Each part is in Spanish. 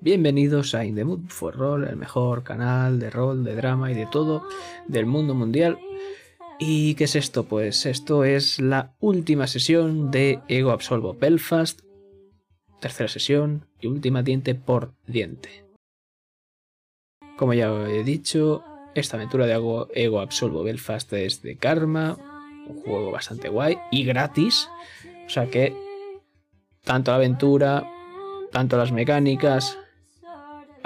Bienvenidos a In the for Roll, el mejor canal de rol, de drama y de todo del mundo mundial. ¿Y qué es esto? Pues esto es la última sesión de Ego Absolvo Belfast, tercera sesión y última diente por diente. Como ya he dicho, esta aventura de Ego Absolvo Belfast es de Karma, un juego bastante guay y gratis. O sea que tanto la aventura, tanto las mecánicas,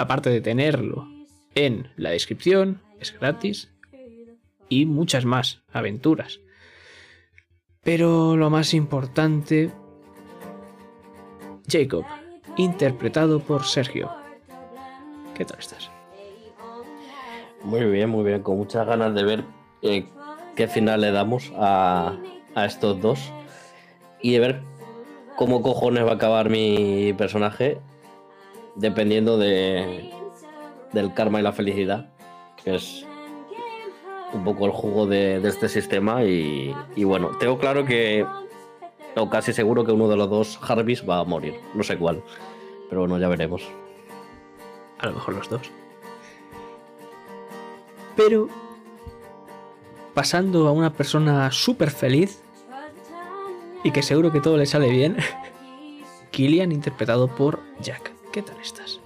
aparte de tenerlo en la descripción, es gratis y muchas más aventuras. Pero lo más importante, Jacob, interpretado por Sergio. ¿Qué tal estás? Muy bien, muy bien, con muchas ganas de ver eh, qué final le damos a, a estos dos y de ver cómo cojones va a acabar mi personaje dependiendo de, del karma y la felicidad, que es un poco el juego de, este sistema. Y, bueno, tengo claro que, o casi seguro que uno de los dos Harvis va a morir, no sé cuál, pero bueno, ya veremos. A lo mejor los dos. Pero pasando a una persona súper feliz y que seguro que todo le sale bien, Killian interpretado por Jack. ¿Qué tal estás?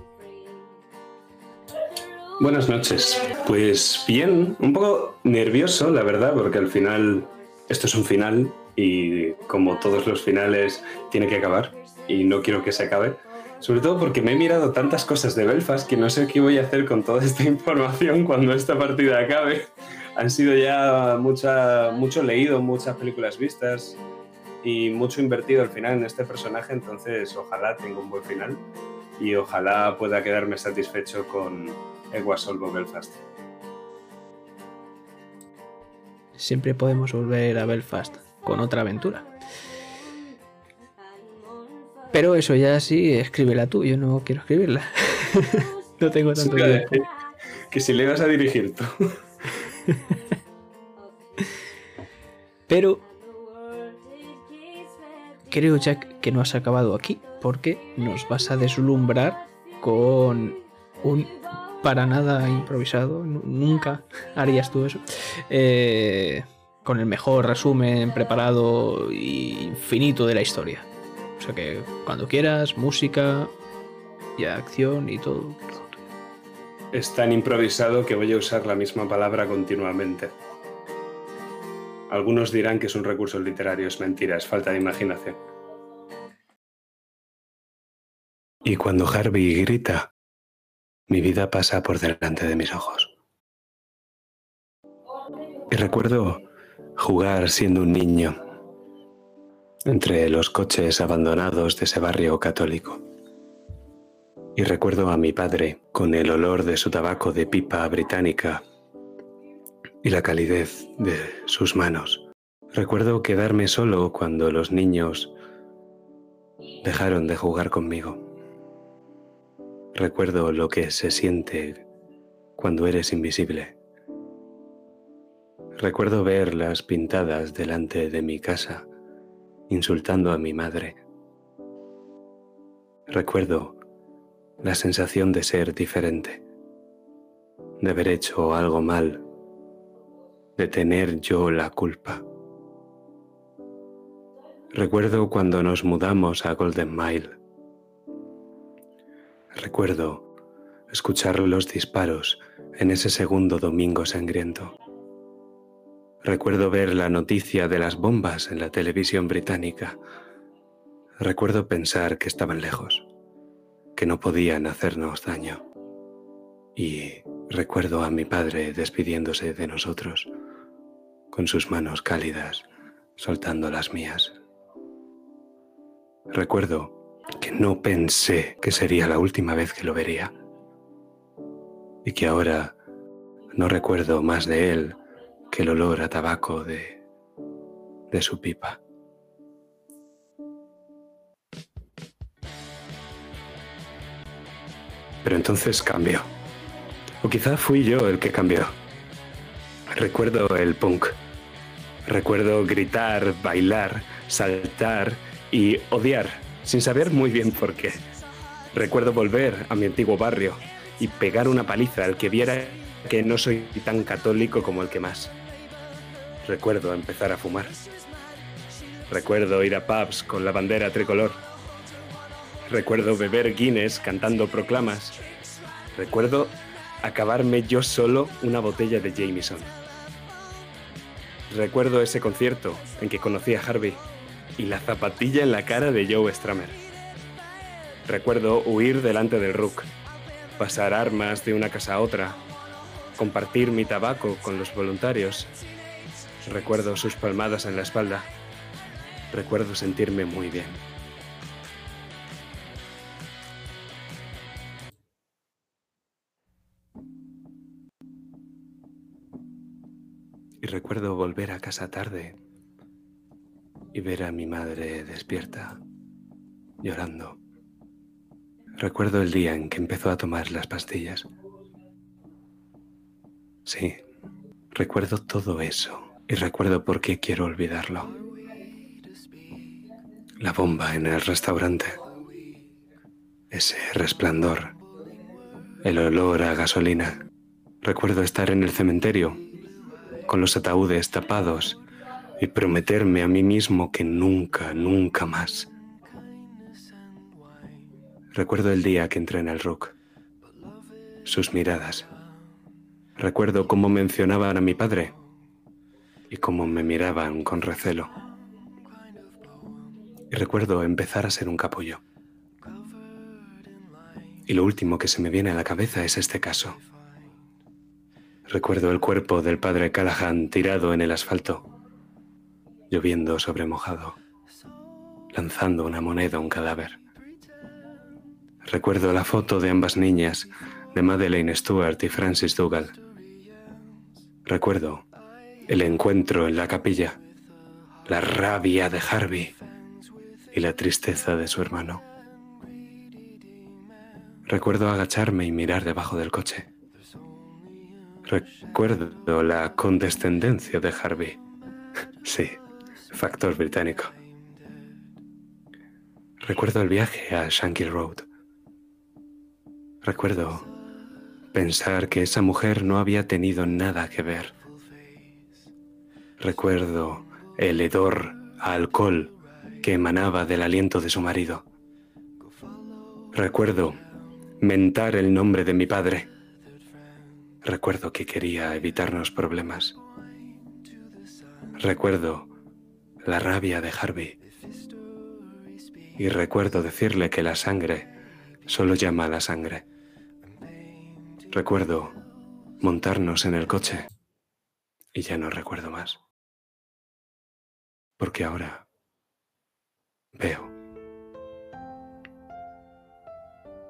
Buenas noches. Pues bien, un poco nervioso, la verdad, porque al final esto es un final y como todos los finales tiene que acabar y no quiero que se acabe. Sobre todo porque me he mirado tantas cosas de Belfast que no sé qué voy a hacer con toda esta información cuando esta partida acabe. Han sido ya mucha, mucho leído, muchas películas vistas y mucho invertido al final en este personaje, entonces ojalá tenga un buen final y ojalá pueda quedarme satisfecho con Eguasolvo Belfast. Siempre podemos volver a Belfast con otra aventura. Pero eso ya sí, escríbela tú, yo no quiero escribirla. no tengo tanto tiempo. Que si le vas a dirigir tú. Pero creo, Jack, que no has acabado aquí, porque nos vas a deslumbrar con un para nada improvisado, nunca harías tú eso, eh, con el mejor resumen preparado y infinito de la historia. O sea que cuando quieras, música y acción y todo. Es tan improvisado que voy a usar la misma palabra continuamente. Algunos dirán que es un recurso literario, es mentira, es falta de imaginación. Y cuando Harvey grita, mi vida pasa por delante de mis ojos. Y recuerdo jugar siendo un niño entre los coches abandonados de ese barrio católico. Y recuerdo a mi padre con el olor de su tabaco de pipa británica y la calidez de sus manos. Recuerdo quedarme solo cuando los niños dejaron de jugar conmigo. Recuerdo lo que se siente cuando eres invisible. Recuerdo verlas pintadas delante de mi casa, insultando a mi madre. Recuerdo la sensación de ser diferente, de haber hecho algo mal de tener yo la culpa. Recuerdo cuando nos mudamos a Golden Mile. Recuerdo escuchar los disparos en ese segundo domingo sangriento. Recuerdo ver la noticia de las bombas en la televisión británica. Recuerdo pensar que estaban lejos, que no podían hacernos daño. Y recuerdo a mi padre despidiéndose de nosotros con sus manos cálidas soltando las mías. Recuerdo que no pensé que sería la última vez que lo vería y que ahora no recuerdo más de él que el olor a tabaco de, de su pipa. Pero entonces cambió. O quizá fui yo el que cambió. Recuerdo el punk Recuerdo gritar, bailar, saltar y odiar, sin saber muy bien por qué. Recuerdo volver a mi antiguo barrio y pegar una paliza al que viera que no soy tan católico como el que más. Recuerdo empezar a fumar. Recuerdo ir a pubs con la bandera tricolor. Recuerdo beber Guinness cantando proclamas. Recuerdo acabarme yo solo una botella de Jameson. Recuerdo ese concierto en que conocí a Harvey y la zapatilla en la cara de Joe Stramer. Recuerdo huir delante del Rook, pasar armas de una casa a otra, compartir mi tabaco con los voluntarios. Recuerdo sus palmadas en la espalda. Recuerdo sentirme muy bien. Recuerdo volver a casa tarde y ver a mi madre despierta, llorando. Recuerdo el día en que empezó a tomar las pastillas. Sí, recuerdo todo eso y recuerdo por qué quiero olvidarlo. La bomba en el restaurante, ese resplandor, el olor a gasolina. Recuerdo estar en el cementerio con los ataúdes tapados y prometerme a mí mismo que nunca, nunca más. Recuerdo el día que entré en el rock, sus miradas. Recuerdo cómo mencionaban a mi padre y cómo me miraban con recelo. Y recuerdo empezar a ser un capullo. Y lo último que se me viene a la cabeza es este caso. Recuerdo el cuerpo del padre Callahan tirado en el asfalto, lloviendo sobre mojado, lanzando una moneda a un cadáver. Recuerdo la foto de ambas niñas, de Madeleine Stewart y Francis Dougal. Recuerdo el encuentro en la capilla, la rabia de Harvey y la tristeza de su hermano. Recuerdo agacharme y mirar debajo del coche. Recuerdo la condescendencia de Harvey. Sí, factor británico. Recuerdo el viaje a Shankill Road. Recuerdo pensar que esa mujer no había tenido nada que ver. Recuerdo el hedor a alcohol que emanaba del aliento de su marido. Recuerdo mentar el nombre de mi padre Recuerdo que quería evitarnos problemas. Recuerdo la rabia de Harvey. Y recuerdo decirle que la sangre solo llama a la sangre. Recuerdo montarnos en el coche y ya no recuerdo más. Porque ahora veo.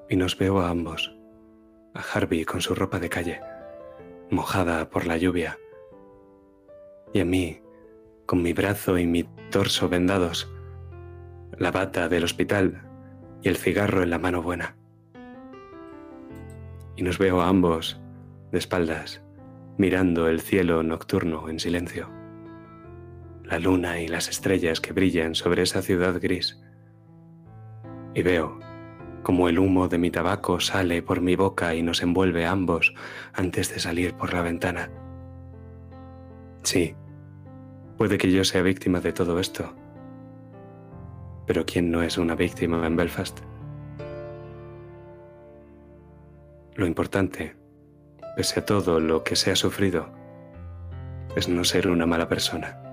Y nos veo a ambos, a Harvey con su ropa de calle mojada por la lluvia, y a mí, con mi brazo y mi torso vendados, la bata del hospital y el cigarro en la mano buena. Y nos veo a ambos de espaldas, mirando el cielo nocturno en silencio, la luna y las estrellas que brillan sobre esa ciudad gris. Y veo como el humo de mi tabaco sale por mi boca y nos envuelve a ambos antes de salir por la ventana. Sí, puede que yo sea víctima de todo esto, pero ¿quién no es una víctima en Belfast? Lo importante, pese a todo lo que se ha sufrido, es no ser una mala persona.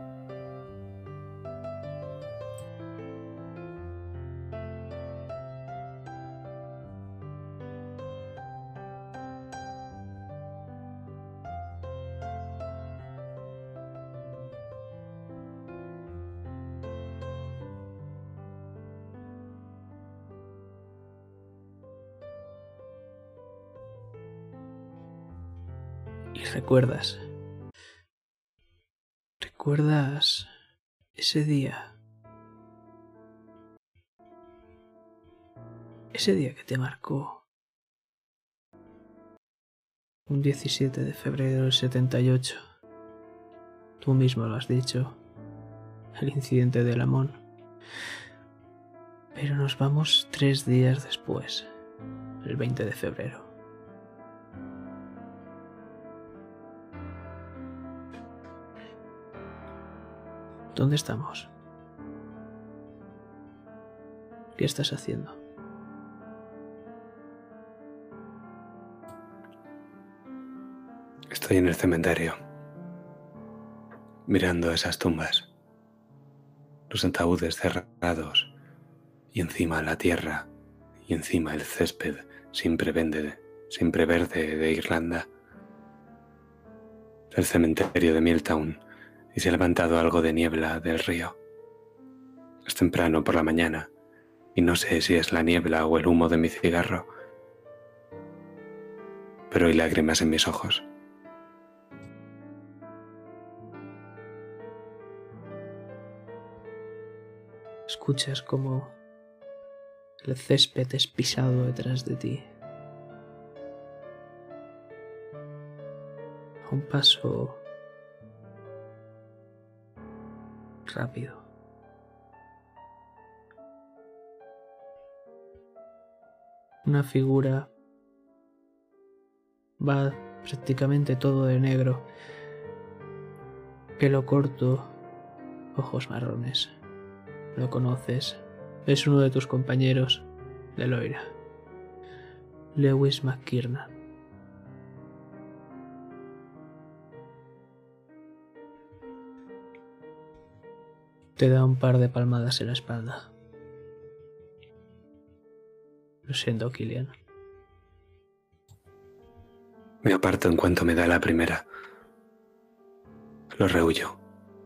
Recuerdas. ¿Recuerdas ese día? Ese día que te marcó. Un 17 de febrero del 78. Tú mismo lo has dicho. El incidente de Lamón. Pero nos vamos tres días después. el 20 de febrero. ¿Dónde estamos? ¿Qué estás haciendo? Estoy en el cementerio, mirando esas tumbas, los ataúdes cerrados y encima la tierra y encima el césped siempre verde, siempre verde de Irlanda. El cementerio de Milltown y se ha levantado algo de niebla del río. Es temprano por la mañana y no sé si es la niebla o el humo de mi cigarro, pero hay lágrimas en mis ojos. Escuchas como el césped es pisado detrás de ti. A un paso rápido. Una figura va prácticamente todo de negro, pelo corto, ojos marrones. Lo conoces, es uno de tus compañeros de Loira, Lewis McKiernan. Te da un par de palmadas en la espalda. Lo siento, Killian. Me aparto en cuanto me da la primera. Lo rehuyo.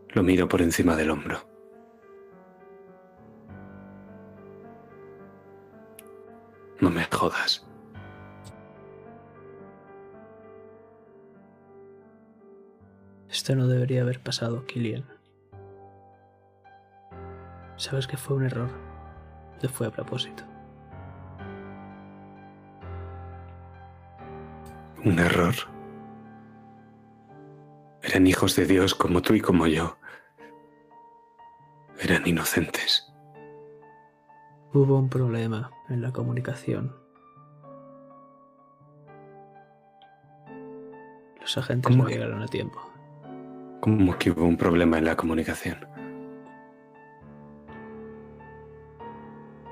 Lo miro por encima del hombro. No me jodas. Esto no debería haber pasado, Killian. Sabes que fue un error. No fue a propósito. Un error. Eran hijos de Dios como tú y como yo. Eran inocentes. Hubo un problema en la comunicación. Los agentes ¿Cómo no que? llegaron a tiempo. ¿Cómo que hubo un problema en la comunicación?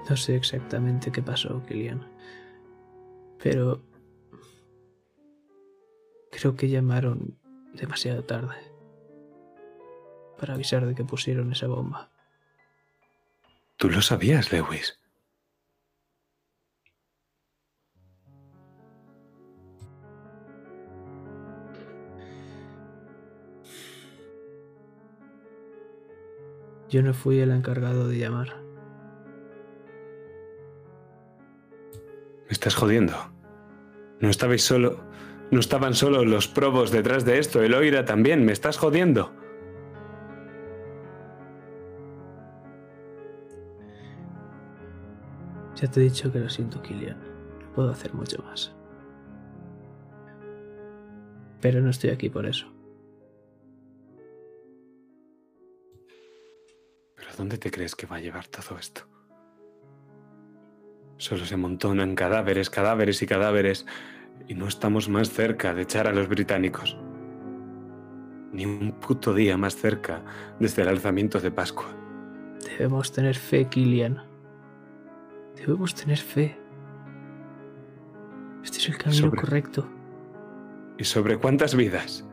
No sé exactamente qué pasó, Killian. Pero creo que llamaron demasiado tarde para avisar de que pusieron esa bomba. Tú lo sabías, Lewis. Yo no fui el encargado de llamar. Me estás jodiendo. No estabais solo. No estaban solo los probos detrás de esto, el Oira también. Me estás jodiendo. Ya te he dicho que lo siento, Killian. No puedo hacer mucho más. Pero no estoy aquí por eso. ¿Pero dónde te crees que va a llevar todo esto? Solo se amontonan cadáveres, cadáveres y cadáveres, y no estamos más cerca de echar a los británicos. Ni un puto día más cerca desde el alzamiento de Pascua. Debemos tener fe, Killian. Debemos tener fe. Este es el camino Sobre- correcto. ¿Y sobre cuántas vidas?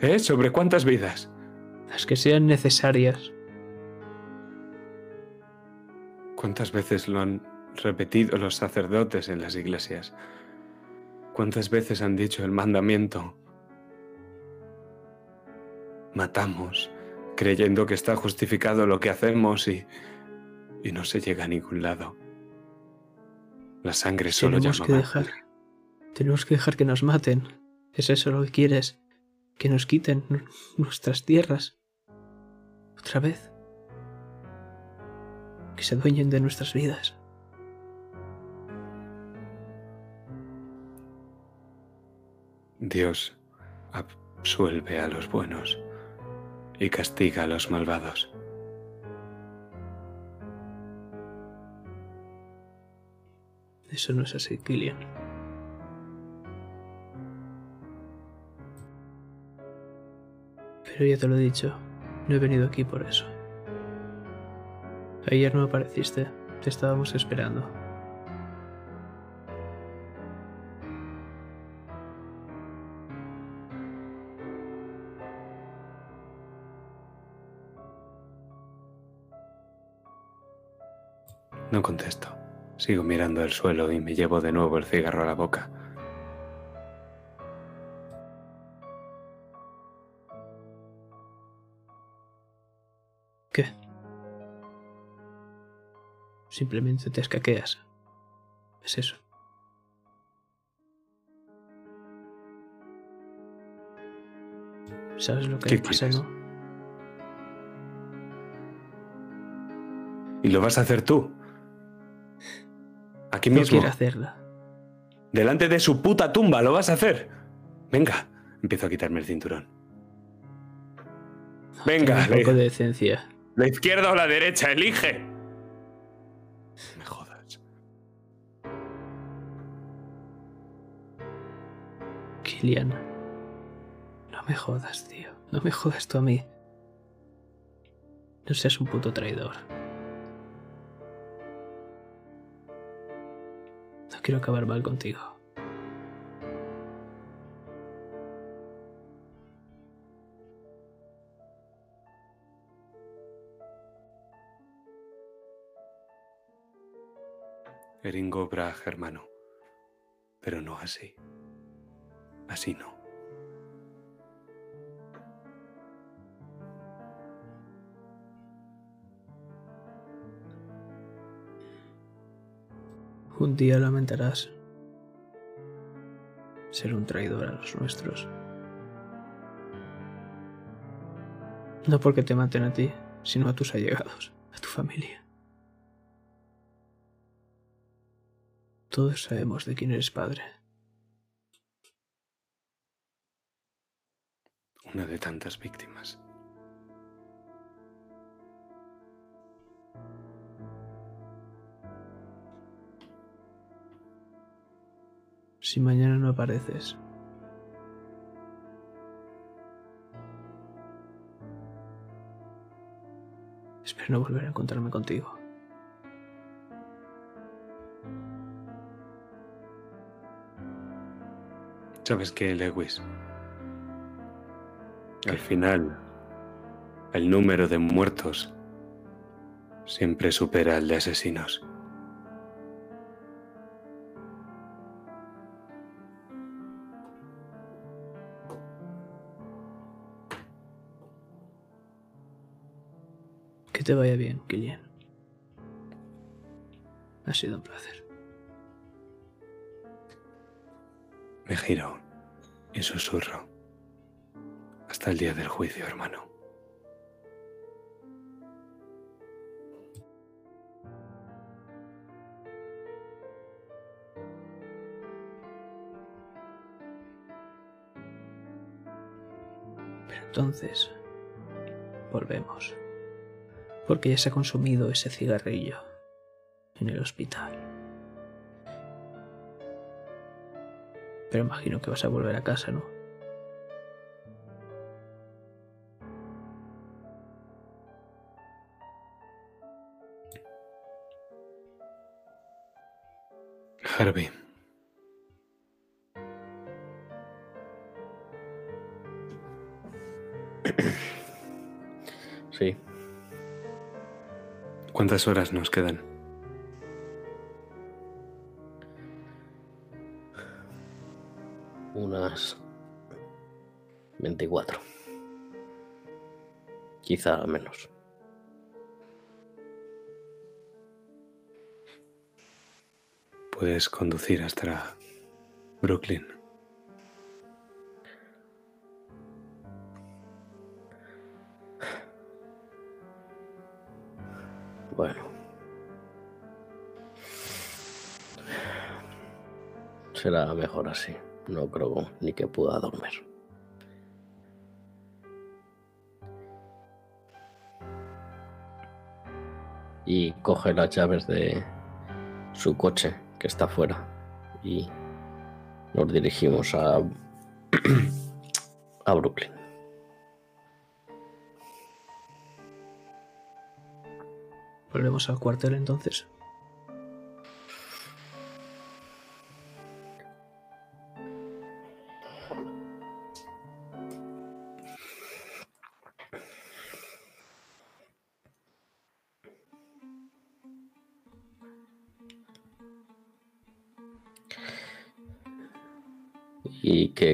¿Eh? ¿Sobre cuántas vidas? Las que sean necesarias. ¿Cuántas veces lo han repetido los sacerdotes en las iglesias? ¿Cuántas veces han dicho el mandamiento? Matamos, creyendo que está justificado lo que hacemos y, y no se llega a ningún lado. La sangre solo Tenemos llama que dejar. Tenemos que dejar que nos maten. ¿Es eso lo que quieres? Que nos quiten nu- nuestras tierras. Otra vez. Que se dueñen de nuestras vidas. Dios absuelve a los buenos y castiga a los malvados. Eso no es así, Killian. Pero ya te lo he dicho, no he venido aquí por eso. Ayer no apareciste, te estábamos esperando. No contesto. Sigo mirando el suelo y me llevo de nuevo el cigarro a la boca. ¿Qué? Simplemente te escaqueas. Es eso. ¿Sabes lo que ¿Qué pasa, quieres? no? ¿Y lo vas a hacer tú? Aquí No mismo. quiero hacerla. Delante de su puta tumba, lo vas a hacer. Venga. Empiezo a quitarme el cinturón. Venga, Ten un poco de decencia. la izquierda o la derecha, elige. Me jodas. Kilian. No me jodas, tío. No me jodas tú a mí. No seas un puto traidor. Quiero acabar mal contigo. Eringo Brag, hermano. Pero no así. Así no. Un día lamentarás ser un traidor a los nuestros. No porque te maten a ti, sino a tus allegados, a tu familia. Todos sabemos de quién eres padre. Una de tantas víctimas. Si mañana no apareces, espero no volver a encontrarme contigo. ¿Sabes qué, Lewis? Al final, el número de muertos siempre supera el de asesinos. Que te vaya bien, Kilian. Ha sido un placer. Me giro y susurro. Hasta el día del juicio, hermano. Pero entonces, volvemos. Porque ya se ha consumido ese cigarrillo en el hospital. Pero imagino que vas a volver a casa, ¿no? Harvey, Sí. ¿Cuántas horas nos quedan? Unas 24. Quizá menos. Puedes conducir hasta Brooklyn. Mejor así. No creo ni que pueda dormir. Y coge las llaves de su coche que está fuera. Y nos dirigimos a, a Brooklyn. Volvemos al cuartel entonces.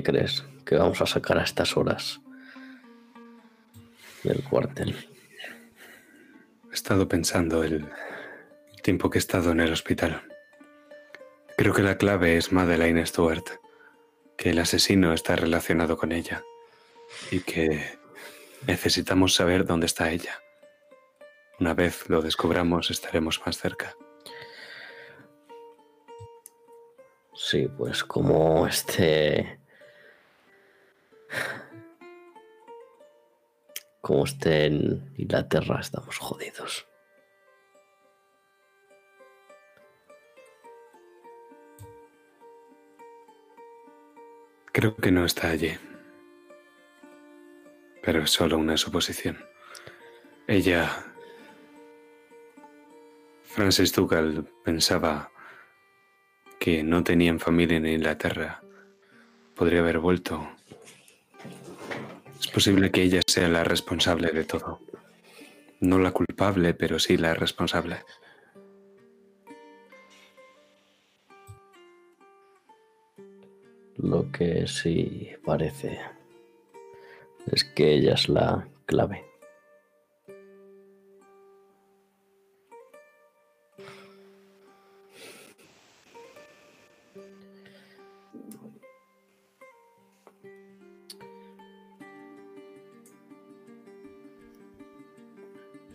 Qué crees que vamos a sacar a estas horas del cuartel? He estado pensando el tiempo que he estado en el hospital. Creo que la clave es Madeleine Stewart, que el asesino está relacionado con ella y que necesitamos saber dónde está ella. Una vez lo descubramos estaremos más cerca. Sí, pues como este... Como esté en Inglaterra, estamos jodidos. Creo que no está allí. Pero es solo una suposición. Ella... Frances Dugal pensaba que no tenían familia en Inglaterra. Podría haber vuelto. Es posible que ella sea la responsable de todo. No la culpable, pero sí la responsable. Lo que sí parece es que ella es la clave.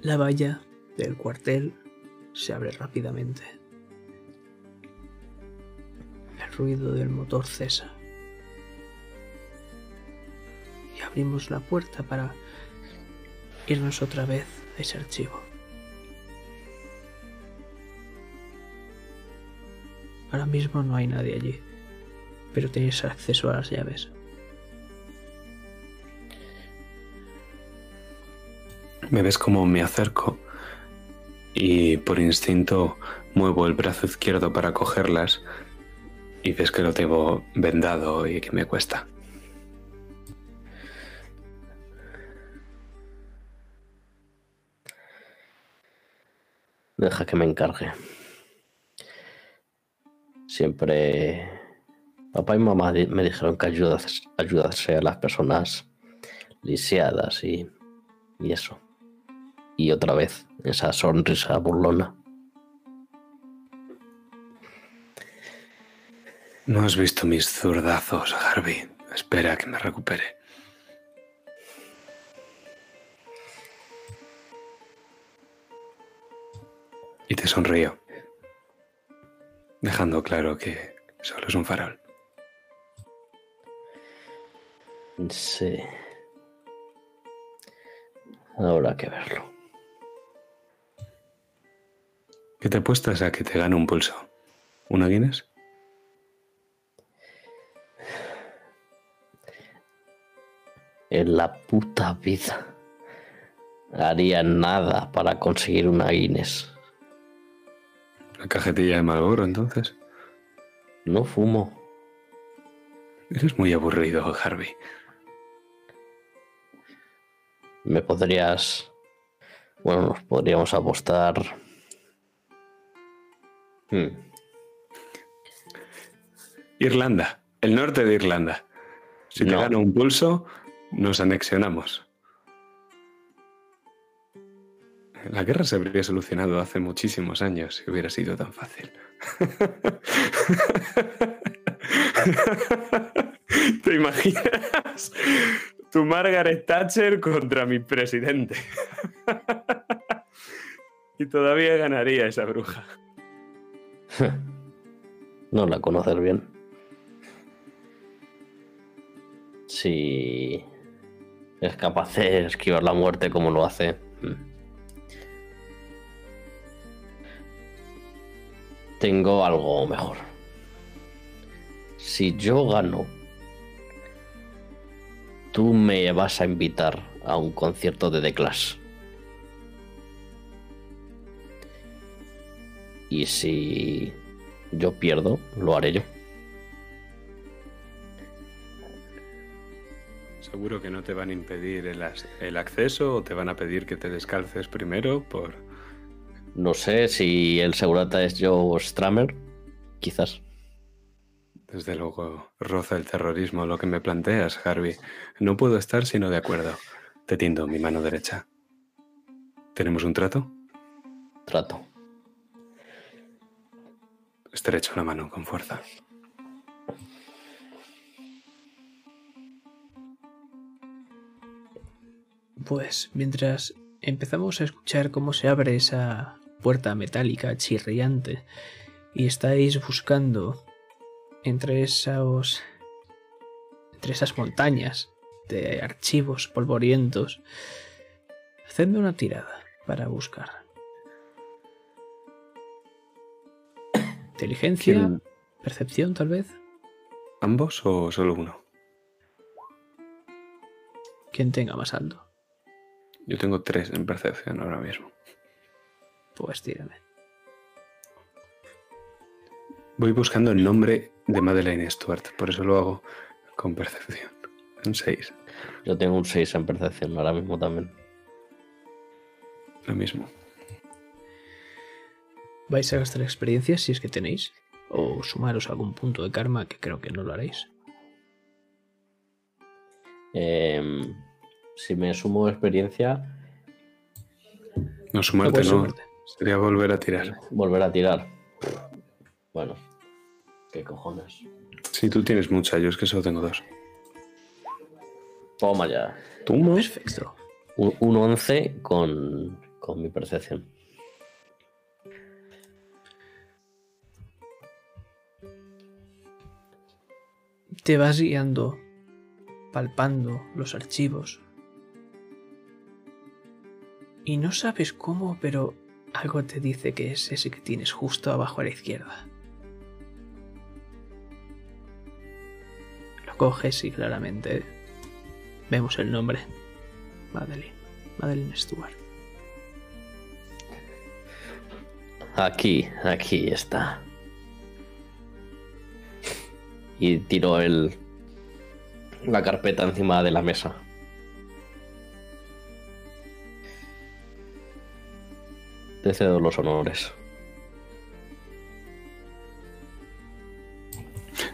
La valla del cuartel se abre rápidamente. El ruido del motor cesa. Y abrimos la puerta para irnos otra vez a ese archivo. Ahora mismo no hay nadie allí, pero tenéis acceso a las llaves. Me ves como me acerco y por instinto muevo el brazo izquierdo para cogerlas y ves que lo tengo vendado y que me cuesta. Deja que me encargue. Siempre papá y mamá me dijeron que ayudas, a las personas lisiadas y, y eso. Y otra vez, esa sonrisa burlona. No has visto mis zurdazos, Harvey. Espera que me recupere. Y te sonrío, dejando claro que solo es un farol. Sí. Habrá que verlo. ¿Qué te apuestas a que te gane un pulso? ¿Una Guinness? En la puta vida haría nada para conseguir una Guinness. ¿La cajetilla de Malboro entonces? No fumo. Eres muy aburrido, Harvey. Me podrías. Bueno, nos podríamos apostar. Hmm, Irlanda, el norte de Irlanda. Si te No. gano un pulso, nos anexionamos. La guerra se habría solucionado hace muchísimos años si hubiera sido tan fácil. ¿Te imaginas? Tu Margaret Thatcher contra mi presidente. y todavía ganaría esa bruja. No la conoces bien. Si es capaz de esquivar la muerte como lo hace. hmm. tengo algo mejor. Si yo gano, tú me vas a invitar a un concierto de The Clash. Y si yo pierdo, lo haré yo. Seguro que no te van a impedir el, el acceso o te van a pedir que te descalces primero por... No sé si el segurata es Joe Stramer. Quizás. Desde luego, roza el terrorismo lo que me planteas, Harvey. No puedo estar sino de acuerdo. Te tiendo mi mano derecha. ¿Tenemos un trato? Trato. Estrecho la mano con fuerza. Pues mientras empezamos a escuchar cómo se abre esa puerta metálica chirriante y estáis buscando entre esos entre esas montañas de archivos polvorientos, hacedme una tirada para buscar. Inteligencia, ¿Quién- percepción tal vez. ¿Ambos o solo uno? Quien tenga más alto. Yo tengo tres en percepción ahora mismo. Pues tírame. Voy buscando el nombre de Madeleine Stuart, por eso lo hago con percepción. En seis, Yo tengo un 6 en percepción ahora mismo también. lo mismo. ¿Vais a gastar experiencias si es que tenéis? ¿O sumaros algún punto de karma que creo que no lo haréis? Em, si me sumo experiencia, No sumarte, no. sumarte. Sería volver a tirar. volver a tirar. Bueno, qué cojones. Si tú tienes mucha, yo es que solo tengo dos. Toma ya. ¿Toma? Perfecto. Un, un 11 con, con mi percepción. Te vas guiando, palpando los archivos. Y no sabes cómo, pero algo te dice que es ese que tienes justo abajo a la izquierda. Lo coges y claramente vemos el nombre. Madeline. Madeline Stewart. Aquí, aquí está. Y tiro el, la carpeta encima de la mesa. Te cedo los honores.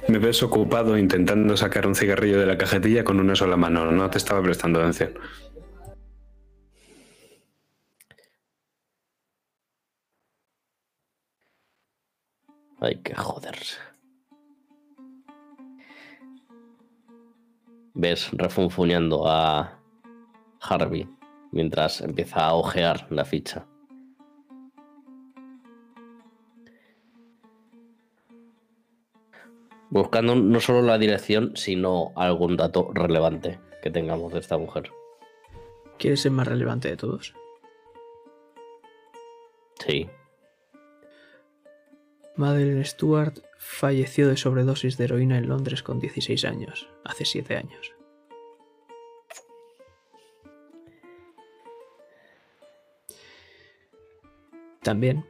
Me ves ocupado intentando sacar un cigarrillo de la cajetilla con una sola mano. No te estaba prestando atención. Hay que joderse. Ves refunfuñando a Harvey mientras empieza a ojear la ficha. Buscando no solo la dirección, sino algún dato relevante que tengamos de esta mujer. ¿Quieres ser más relevante de todos? Sí. Madeleine Stewart falleció de sobredosis de heroína en Londres con 16 años, hace 7 años. También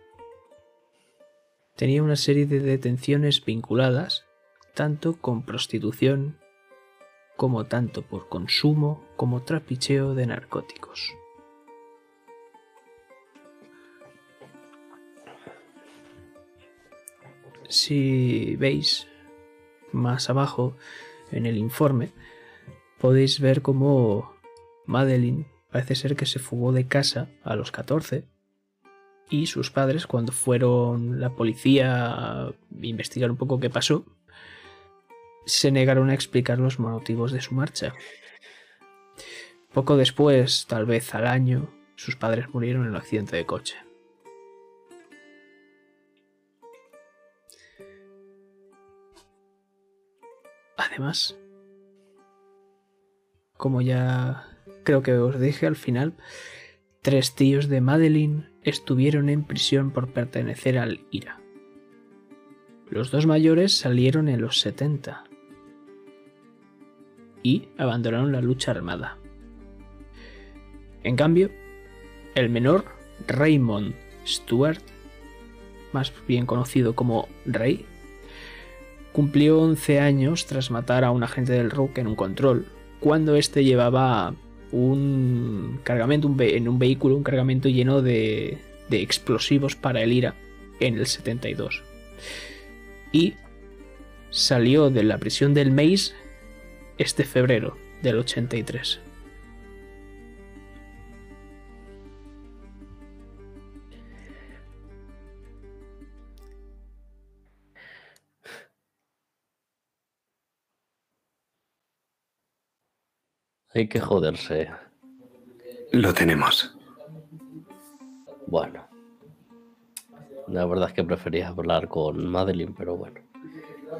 tenía una serie de detenciones vinculadas tanto con prostitución como tanto por consumo como trapicheo de narcóticos. Si veis más abajo en el informe, podéis ver cómo Madeline parece ser que se fugó de casa a los 14 y sus padres cuando fueron la policía a investigar un poco qué pasó, se negaron a explicar los motivos de su marcha. Poco después, tal vez al año, sus padres murieron en un accidente de coche. Además, como ya creo que os dije al final, tres tíos de Madeline estuvieron en prisión por pertenecer al IRA. Los dos mayores salieron en los 70 y abandonaron la lucha armada. En cambio, el menor, Raymond Stewart, más bien conocido como Rey, cumplió 11 años tras matar a un agente del Rook en un control, cuando éste llevaba un cargamento en un vehículo, un cargamento lleno de, de explosivos para el IRA en el 72. Y salió de la prisión del Maze este febrero del 83. Hay que joderse. Lo tenemos. Bueno. La verdad es que prefería hablar con Madeline, pero bueno.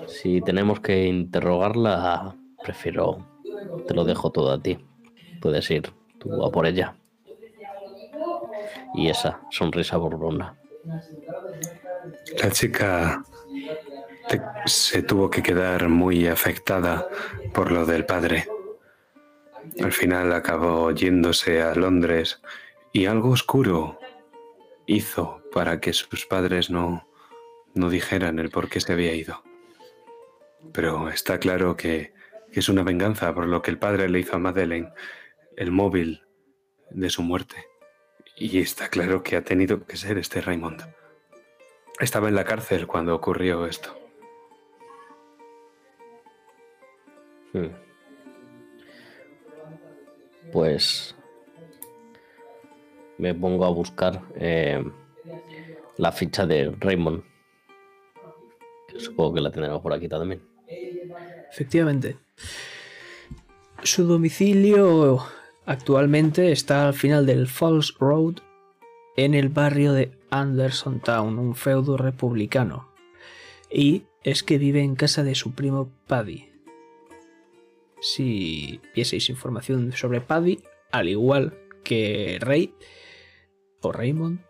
Si tenemos que interrogarla, prefiero... Te lo dejo todo a ti. Puedes ir tú a por ella. Y esa sonrisa burlona. La chica se tuvo que quedar muy afectada por lo del padre. Al final acabó yéndose a Londres y algo oscuro hizo para que sus padres no, no dijeran el por qué se había ido. Pero está claro que, que es una venganza por lo que el padre le hizo a Madeleine, el móvil de su muerte. Y está claro que ha tenido que ser este Raymond. Estaba en la cárcel cuando ocurrió esto. Hmm. Pues me pongo a buscar eh, la ficha de Raymond. Supongo que la tenemos por aquí también. Efectivamente. Su domicilio actualmente está al final del Falls Road en el barrio de Anderson Town, un feudo republicano. Y es que vive en casa de su primo Paddy. Si vieseis información sobre Paddy, al igual que Rey o Raymond,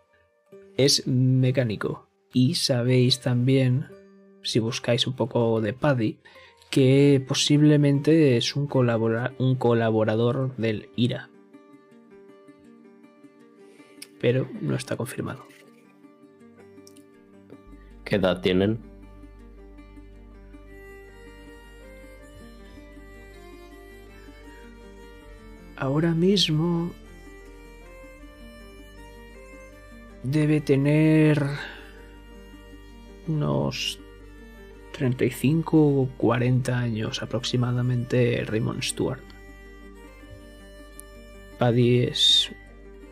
es mecánico. Y sabéis también, si buscáis un poco de Paddy, que posiblemente es un, un colaborador del IRA. Pero no está confirmado. ¿Qué edad tienen? Ahora mismo debe tener unos 35 o 40 años aproximadamente Raymond Stewart. Paddy es,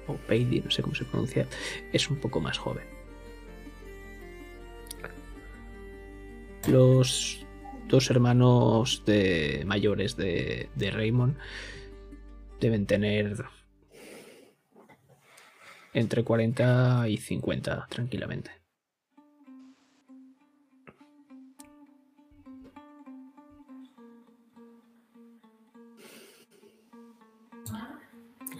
o Paddy, no sé cómo se pronuncia, es un poco más joven. Los dos hermanos de, mayores de, de Raymond deben tener entre 40 y 50 tranquilamente.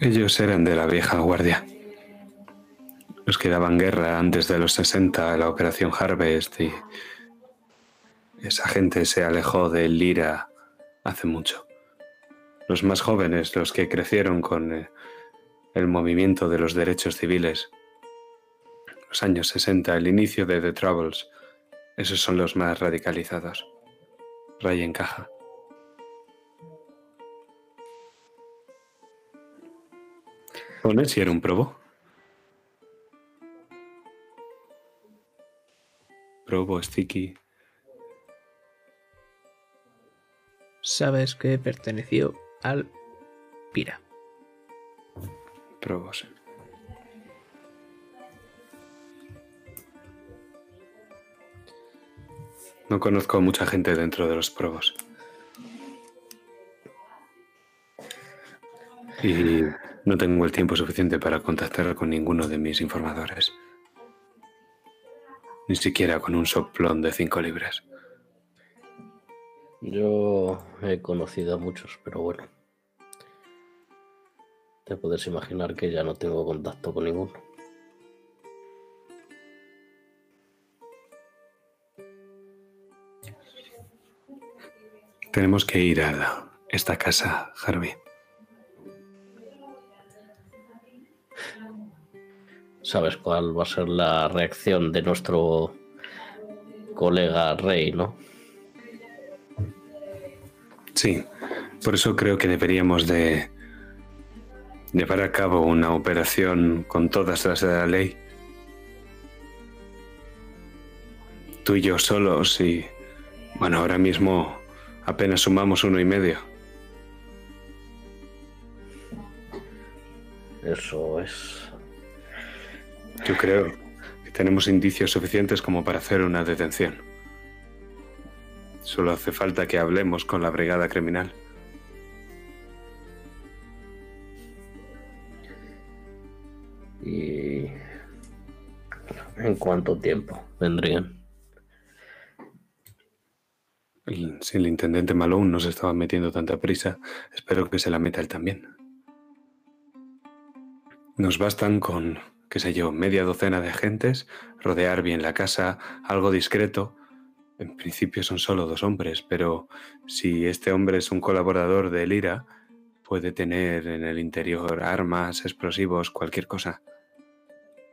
Ellos eran de la vieja guardia. Los que daban guerra antes de los 60 a la Operación Harvest y esa gente se alejó del Lira hace mucho. Los más jóvenes, los que crecieron con eh, el movimiento de los derechos civiles, los años 60, el inicio de The Troubles, esos son los más radicalizados. Ray encaja. ¿Pone si era un probo? Probo, sticky. Sabes que perteneció al Pira. Probos. No conozco a mucha gente dentro de los probos. Y no tengo el tiempo suficiente para contactar con ninguno de mis informadores. Ni siquiera con un soplón de cinco libras. Yo he conocido a muchos, pero bueno. Te puedes imaginar que ya no tengo contacto con ninguno. Tenemos que ir a la- esta casa, Harvey. Sabes cuál va a ser la reacción de nuestro colega Rey, ¿no? Sí, por eso creo que deberíamos de llevar a cabo una operación con todas las de la ley. Tú y yo solos y, bueno, ahora mismo apenas sumamos uno y medio. Eso es. Yo creo que tenemos indicios suficientes como para hacer una detención. Solo hace falta que hablemos con la brigada criminal. ¿Y en cuánto tiempo vendrían? Si el intendente Malone no se estaba metiendo tanta prisa, espero que se la meta él también. Nos bastan con, qué sé yo, media docena de agentes, rodear bien la casa, algo discreto. En principio son solo dos hombres, pero si este hombre es un colaborador de Lira, puede tener en el interior armas, explosivos, cualquier cosa.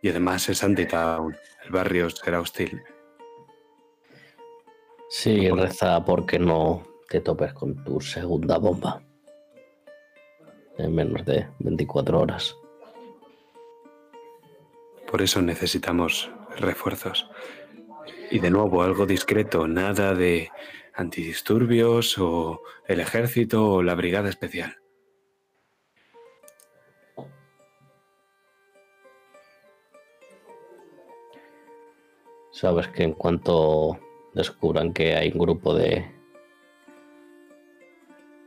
Y además es Anti-Town, el barrio será hostil. Sí, reza porque no te topes con tu segunda bomba. En menos de 24 horas. Por eso necesitamos refuerzos. Y de nuevo, algo discreto, nada de antidisturbios o el ejército o la brigada especial. Sabes que en cuanto descubran que hay un grupo de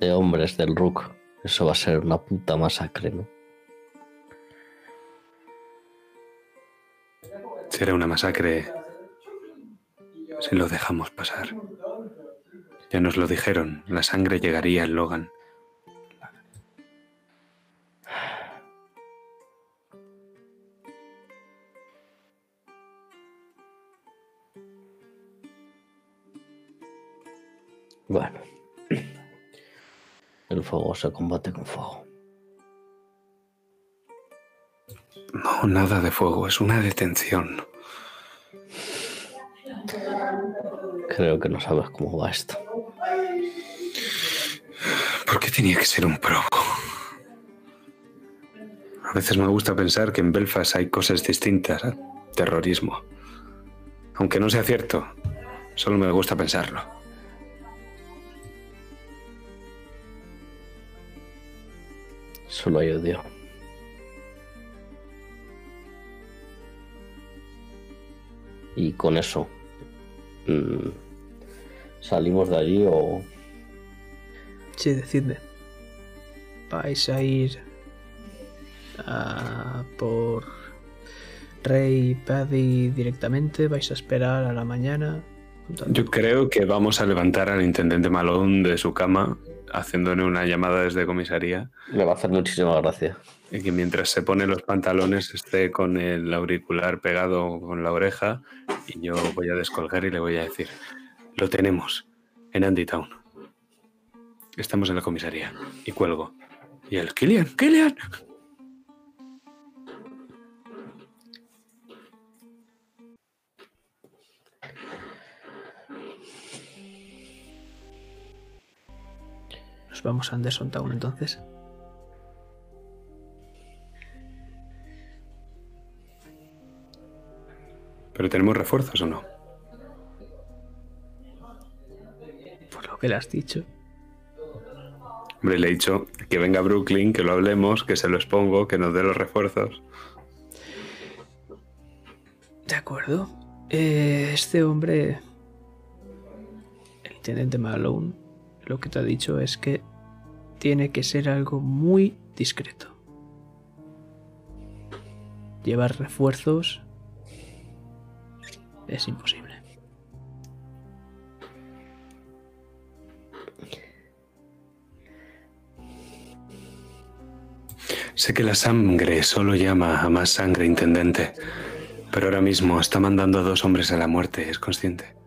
de hombres del Rook, eso va a ser una puta masacre, ¿no? Será una masacre si lo dejamos pasar. Ya nos lo dijeron, la sangre llegaría al Logan. Bueno. El fuego se combate con fuego. No, nada de fuego, es una detención. Creo que no sabes cómo va esto. ¿Por qué tenía que ser un probo? A veces me gusta pensar que en Belfast hay cosas distintas a terrorismo. Aunque no sea cierto, solo me gusta pensarlo. Solo hay odio. Y con eso mm, salimos de allí o Sí, decidme. ¿Vais a ir a por Rey Paddy directamente? ¿Vais a esperar a la mañana? Yo creo que vamos a levantar al intendente Malón de su cama, haciéndole una llamada desde comisaría, me va a hacer muchísima gracia. y que mientras se pone los pantalones esté con el auricular pegado con la oreja, y yo voy a descolgar y le voy a decir, lo tenemos, en Andy Town. Estamos en la comisaría. Y cuelgo. Y el, Killian, Killian. Nos vamos a Anderson Town entonces. ¿Pero tenemos refuerzos o no? Por lo que le has dicho. Hombre, le he dicho que venga a Brooklyn, que lo hablemos, que se lo expongo, que nos dé los refuerzos. De acuerdo. Eh, este hombre, el intendente Malone, lo que te ha dicho es que tiene que ser algo muy discreto. Llevar refuerzos es imposible. Sé que la sangre solo llama a más sangre, intendente. Pero ahora mismo está mandando a dos hombres a la muerte, ¿es consciente?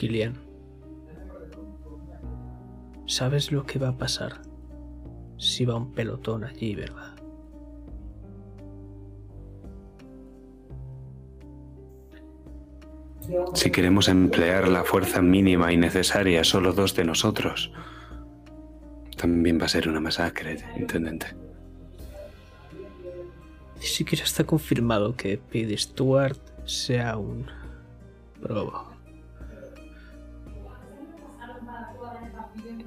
Kilian. Sabes lo que va a pasar si va un pelotón allí, ¿verdad? Si queremos emplear la fuerza mínima y necesaria, solo dos de nosotros, también va a ser una masacre, intendente. Ni siquiera está confirmado que Pete Stewart sea un probo.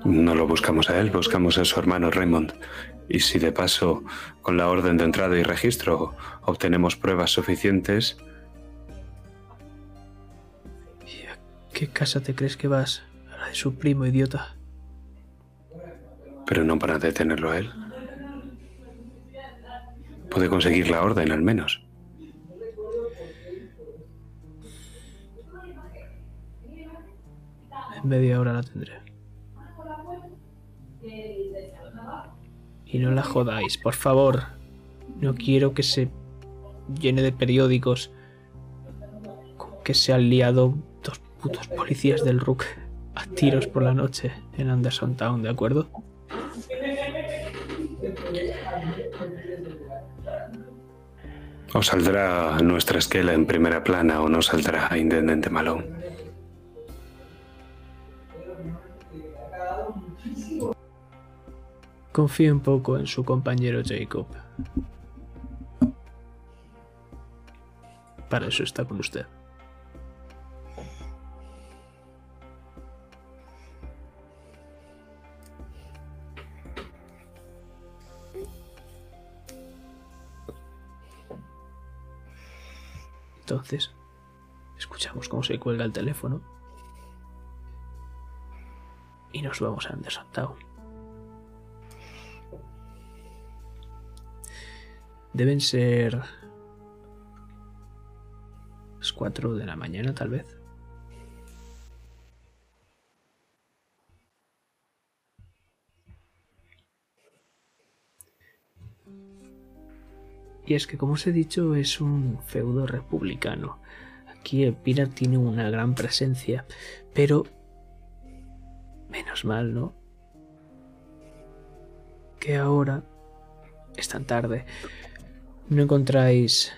No lo buscamos a él, buscamos a su hermano Raymond. Y si de paso, con la orden de entrada y registro, obtenemos pruebas suficientes, ¿Y a qué casa te crees que vas? A la de su primo, idiota. pero no para detenerlo a él. Puede conseguir la orden, al menos. En media hora la tendré. Y no la jodáis, por favor. No quiero que se llene de periódicos que se han liado dos putos policías del RUC a tiros por la noche en Anderson Town, ¿de acuerdo? O saldrá nuestra esquela en primera plana o no saldrá Intendente Malone. Confío un poco en su compañero Jacob. Para eso está con usted. Entonces, escuchamos cómo se cuelga el teléfono y nos vamos a Anderson Town. Deben ser las 4 de la mañana, tal vez. Y es que, como os he dicho, es un feudo republicano. Aquí el Pilar tiene una gran presencia, pero menos mal, ¿no? Que ahora es tan tarde. No encontráis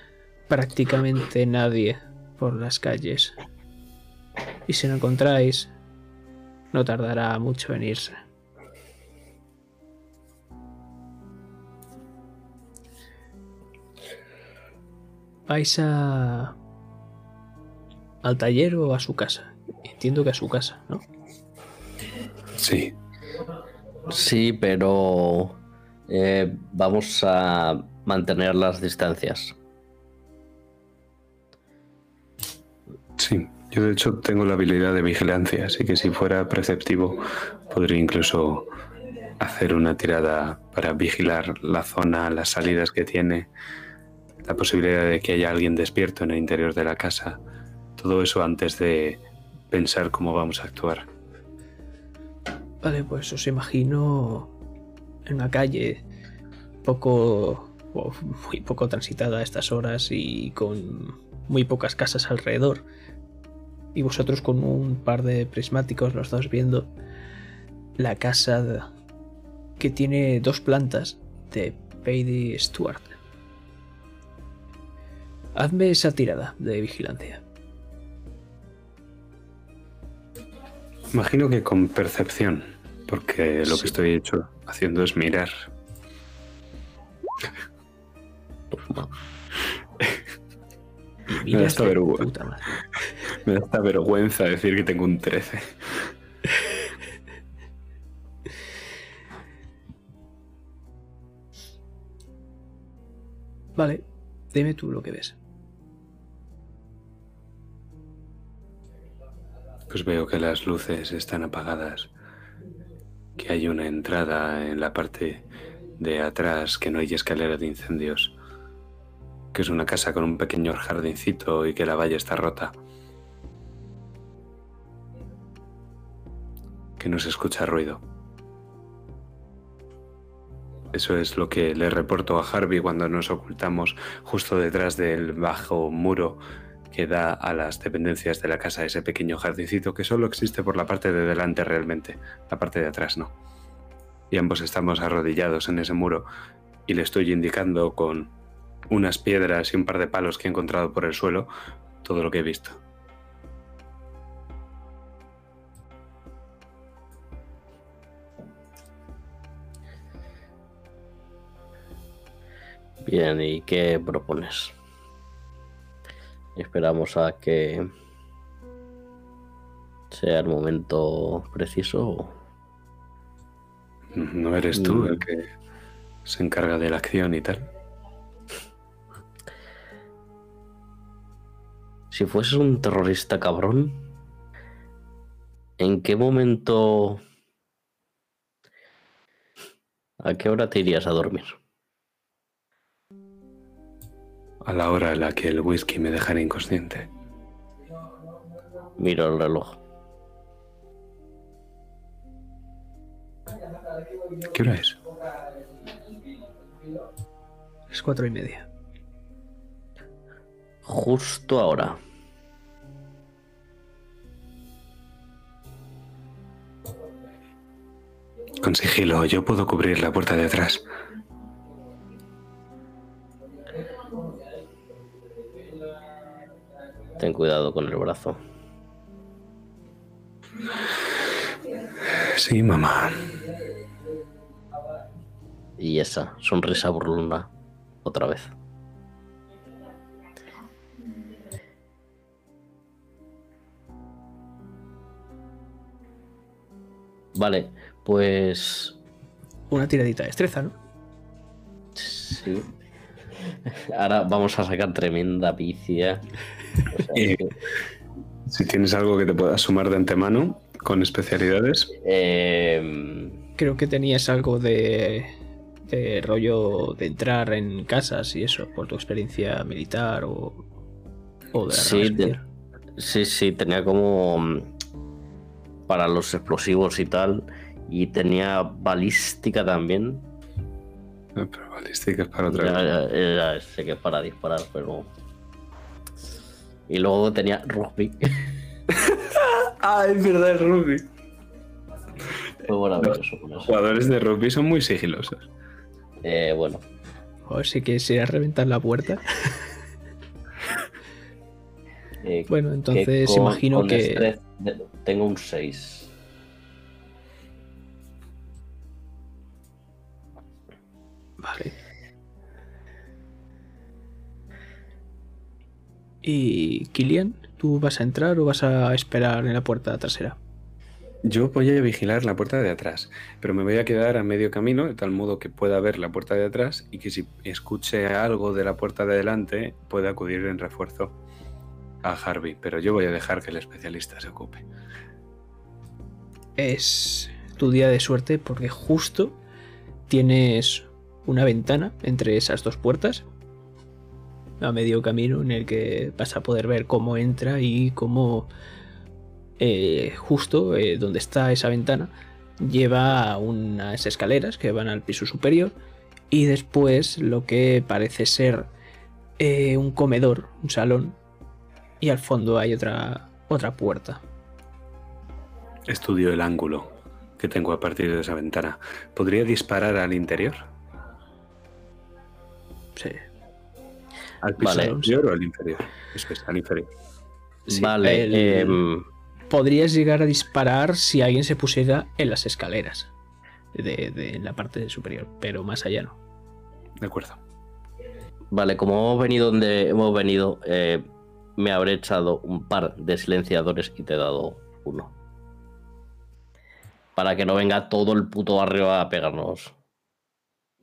prácticamente nadie por las calles. Y si no encontráis, no tardará mucho en irse. ¿Vais a... al taller o a su casa? Entiendo que a su casa, ¿no? Sí, Sí, pero eh, vamos a mantener las distancias. sí. Yo de hecho tengo la habilidad de vigilancia, así que si fuera preceptivo podría incluso hacer una tirada para vigilar la zona, las salidas que tiene, la posibilidad de que haya alguien despierto en el interior de la casa. Todo eso antes de pensar cómo vamos a actuar. Vale, pues os imagino en una calle poco muy poco transitada a estas horas y con muy pocas casas alrededor. Y vosotros con un par de prismáticos, los dos viendo la casa que tiene dos plantas de Pady Stewart. Hazme esa tirada de vigilancia. Imagino que con percepción, porque lo Sí. que estoy hecho haciendo es mirar. Y Me da esta vergüenza. Me da esta vergüenza decir que tengo un 13. Vale, dime tú lo que ves. Pues veo que las luces están apagadas, que hay una entrada en la parte de atrás, que no hay escalera de incendios, que es una casa con un pequeño jardincito y que la valla está rota, que no se escucha ruido. Eso es lo que le reporto a Harvey cuando nos ocultamos justo detrás del bajo muro que da a las dependencias de la casa ese pequeño jardincito que solo existe por la parte de delante realmente, la parte de atrás no. Y ambos estamos arrodillados en ese muro y le estoy indicando con unas piedras y un par de palos que he encontrado por el suelo todo lo que he visto. Bien, ¿y qué propones? Esperamos a que sea el momento preciso. ¿No eres tú Mm. el que se encarga de la acción y tal? Si fueses un terrorista cabrón, ¿en qué momento... ¿A qué hora te irías a dormir? A la hora en la que el whisky me dejara inconsciente. Miro el reloj. ¿Qué hora es? Es cuatro y media. Justo ahora. Con sigilo, yo puedo cubrir la puerta de atrás. Ten cuidado con el brazo. Sí, mamá. Y esa sonrisa burlona otra vez. Vale, pues Una tiradita de destreza, ¿no? sí. Ahora vamos a sacar tremenda picia. O sea, Eh, que, Si tienes algo que te pueda sumar de antemano con especialidades, eh, Creo que tenías algo de, de rollo de entrar en casas y eso, por tu experiencia militar o, o de la Sí. Sí, sí, tenía como mm, para los explosivos y tal. Y tenía balística también. eh, pero balística es para otra Ya, cosa. ya- ya sé que es para disparar, pero. Y luego tenía rugby. Ah, es verdad, el rugby. Fue maravilloso con Los eso. jugadores de rugby son muy sigilosos. Eh, bueno, Joder, si quieres ir a reventar la puerta. eh, Bueno, que entonces con- imagino con que. tengo un 6. Vale. ¿Y Kilian? ¿Tú vas a entrar o vas a esperar en la puerta trasera? Yo voy a vigilar la puerta de atrás, pero me voy a quedar a medio camino de tal modo que pueda ver la puerta de atrás y que si escuche algo de la puerta de adelante pueda acudir en refuerzo a Harvey, pero yo voy a dejar que el especialista se ocupe. Es tu día de suerte porque justo tienes una ventana entre esas dos puertas a medio camino en el que vas a poder ver cómo entra y cómo eh, justo eh, donde está esa ventana lleva unas escaleras que van al piso superior y después lo que parece ser eh, un comedor, un salón y al fondo hay otra otra puerta. Estudio el ángulo que tengo a partir de esa ventana. ¿Podría disparar al interior? Sí. ¿Al piso Vale. superior o al inferior? Es, al inferior. Sí, vale, el- em, podrías llegar a disparar si alguien se pusiera en las escaleras de, de la parte superior, pero más allá no. De acuerdo. vale, como hemos venido donde hemos venido, eh, me habré echado un par de silenciadores y te he dado uno. Para que no venga todo el puto barrio a pegarnos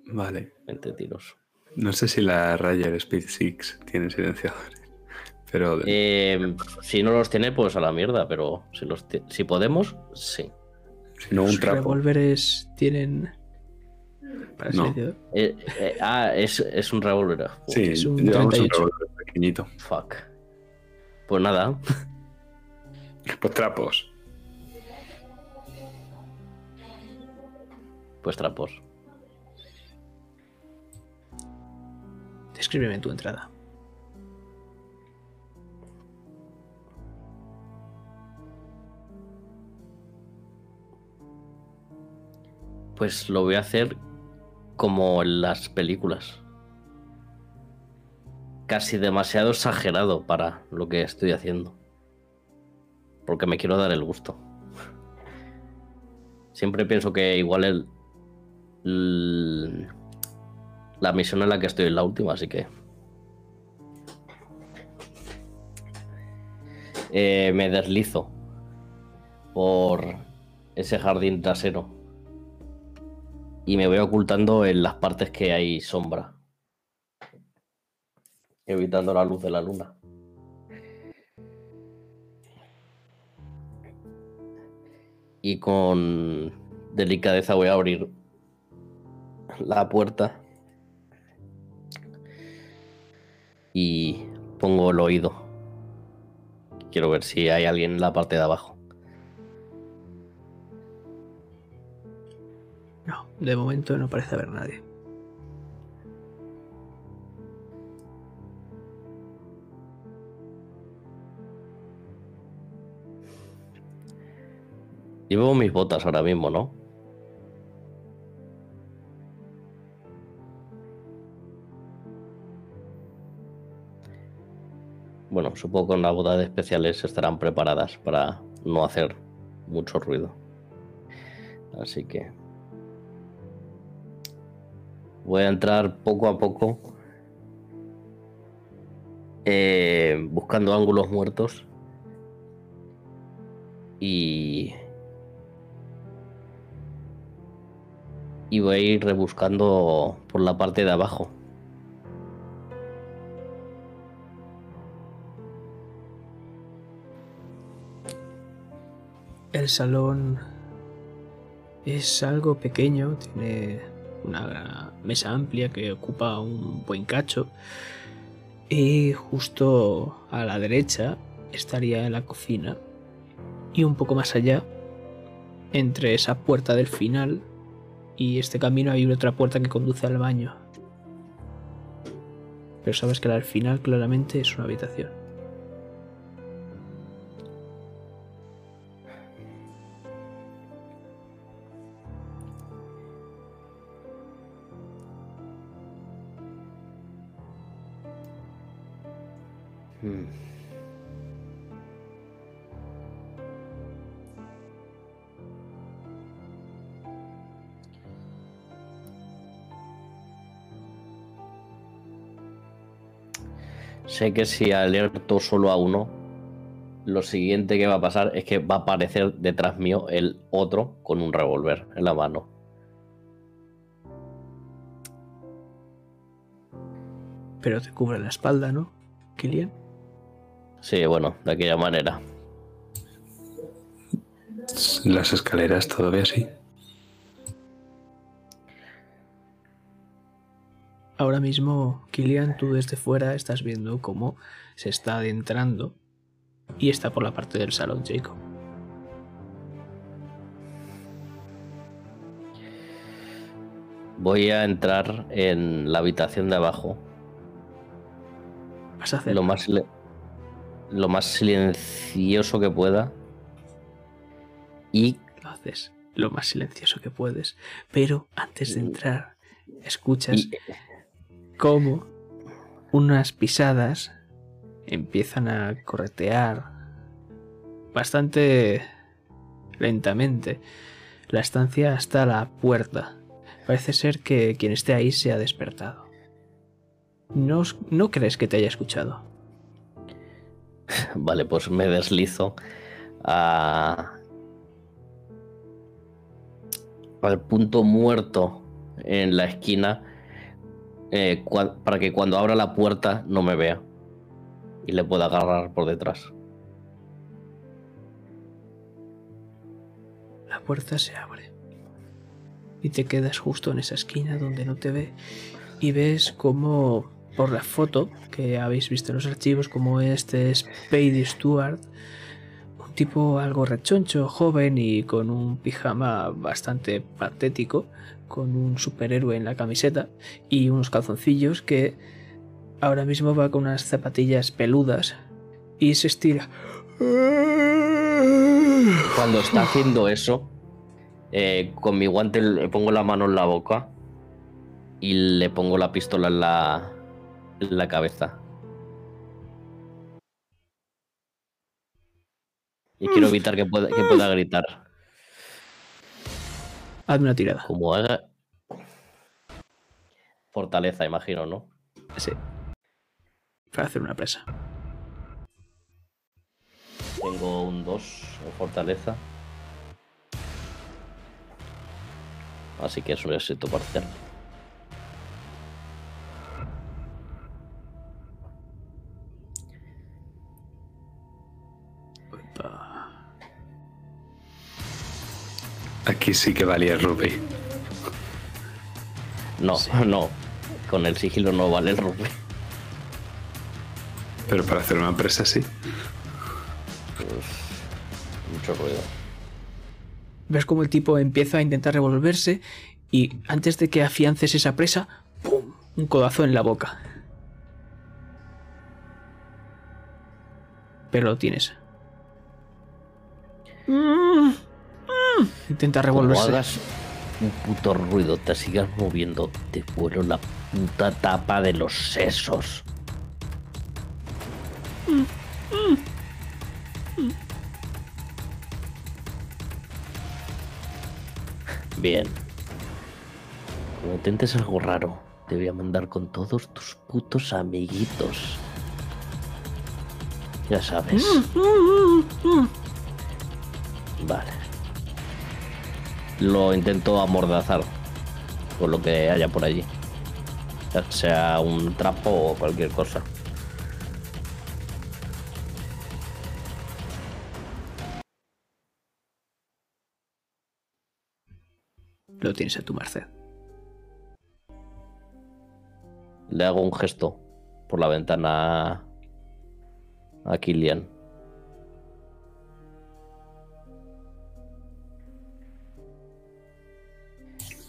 Vale. 20 tiros. No sé si la Ryder Speed 6 tiene silenciadores, pero Eh, si no los tiene, pues a la mierda, pero si, los si podemos, sí. si no un Los trapo. revólveres tienen. Para No. silenciador. Eh, eh, ah, es, es un revólver. Sí, es un llevamos un 38. revólver pequeñito. Fuck. Pues nada, Pues trapos. pues trapos. Escríbeme tu entrada. Pues lo voy a hacer como en las películas. Casi demasiado exagerado para lo que estoy haciendo. Porque me quiero dar el gusto. Siempre pienso que igual el, el la misión en la que estoy es la última, así que... Eh, me deslizo por ese jardín trasero y me voy ocultando en las partes que hay sombra, evitando la luz de la luna. Y con delicadeza voy a abrir la puerta y pongo el oído. Quiero ver si hay alguien en la parte de abajo. No, de momento no parece haber nadie. Llevo mis botas ahora mismo, ¿no? Bueno, supongo que las botas especiales estarán preparadas para no hacer mucho ruido. Así que voy a entrar poco a poco eh, buscando ángulos muertos y y voy a ir rebuscando por la parte de abajo. El salón es algo pequeño, tiene una mesa amplia que ocupa un buen cacho. Y justo a la derecha estaría la cocina. Y un poco más allá, entre esa puerta del final y este camino, hay otra puerta que conduce al baño. Pero sabes que del final claramente es una habitación. Sé que si alerto solo a uno, lo siguiente que va a pasar es que va a aparecer detrás mío el otro con un revólver en la mano. Pero te cubre la espalda, ¿no, Kilian? Sí, bueno, de aquella manera. Las escaleras todavía sí. Ahora mismo, Kilian, tú desde fuera estás viendo cómo se está adentrando y está por la parte del salón, Jacob. Voy a entrar en la habitación de abajo Vas a hacer lo más, lo más silencioso que pueda. Y lo haces lo más silencioso que puedes, pero antes de entrar, escuchas y- cómo unas pisadas empiezan a corretear bastante lentamente la estancia hasta la puerta. Parece ser que quien esté ahí se ha despertado. No, no crees que te haya escuchado. Vale, pues me deslizo al punto muerto en la esquina eh, para que cuando abra la puerta no me vea y le pueda agarrar por detrás. La puerta se abre. Y te quedas justo en esa esquina donde no te ve. Y ves como por la foto que habéis visto en los archivos, como este es Spady Stewart, un tipo algo rechoncho, joven y con un pijama bastante patético, con un superhéroe en la camiseta y unos calzoncillos que ahora mismo va con unas zapatillas peludas y se estira. Cuando está haciendo eso, Eh, con mi guante le pongo la mano en la boca y le pongo la pistola en la, en la cabeza. Y quiero evitar que pueda, que pueda gritar. Hazme una tirada. Como haga. Fortaleza, imagino, ¿no? Sí. Para hacer una presa. Tengo un 2 en fortaleza. Así que es un éxito parcial. Opa. Aquí sí que valía el rubí. No, no. Con el sigilo no vale el rubí. Pero para hacer una presa sí. Mucho ruido. Ves como el tipo empieza a intentar revolverse y antes de que afiances esa presa, ¡pum! Un codazo en la boca. Pero lo tienes. Mm, mm. Intenta Como revolverse. hagas un puto ruido, te sigas moviendo, te vuelo la puta tapa de los sesos. Bien. Como intentes algo raro, te voy a mandar con todos tus putos amiguitos. Ya sabes. Vale. Lo intento amordazar con lo que haya por allí. Ya sea un trapo o cualquier cosa. Lo tienes a tu merced. Le hago un gesto por la ventana a Kilian.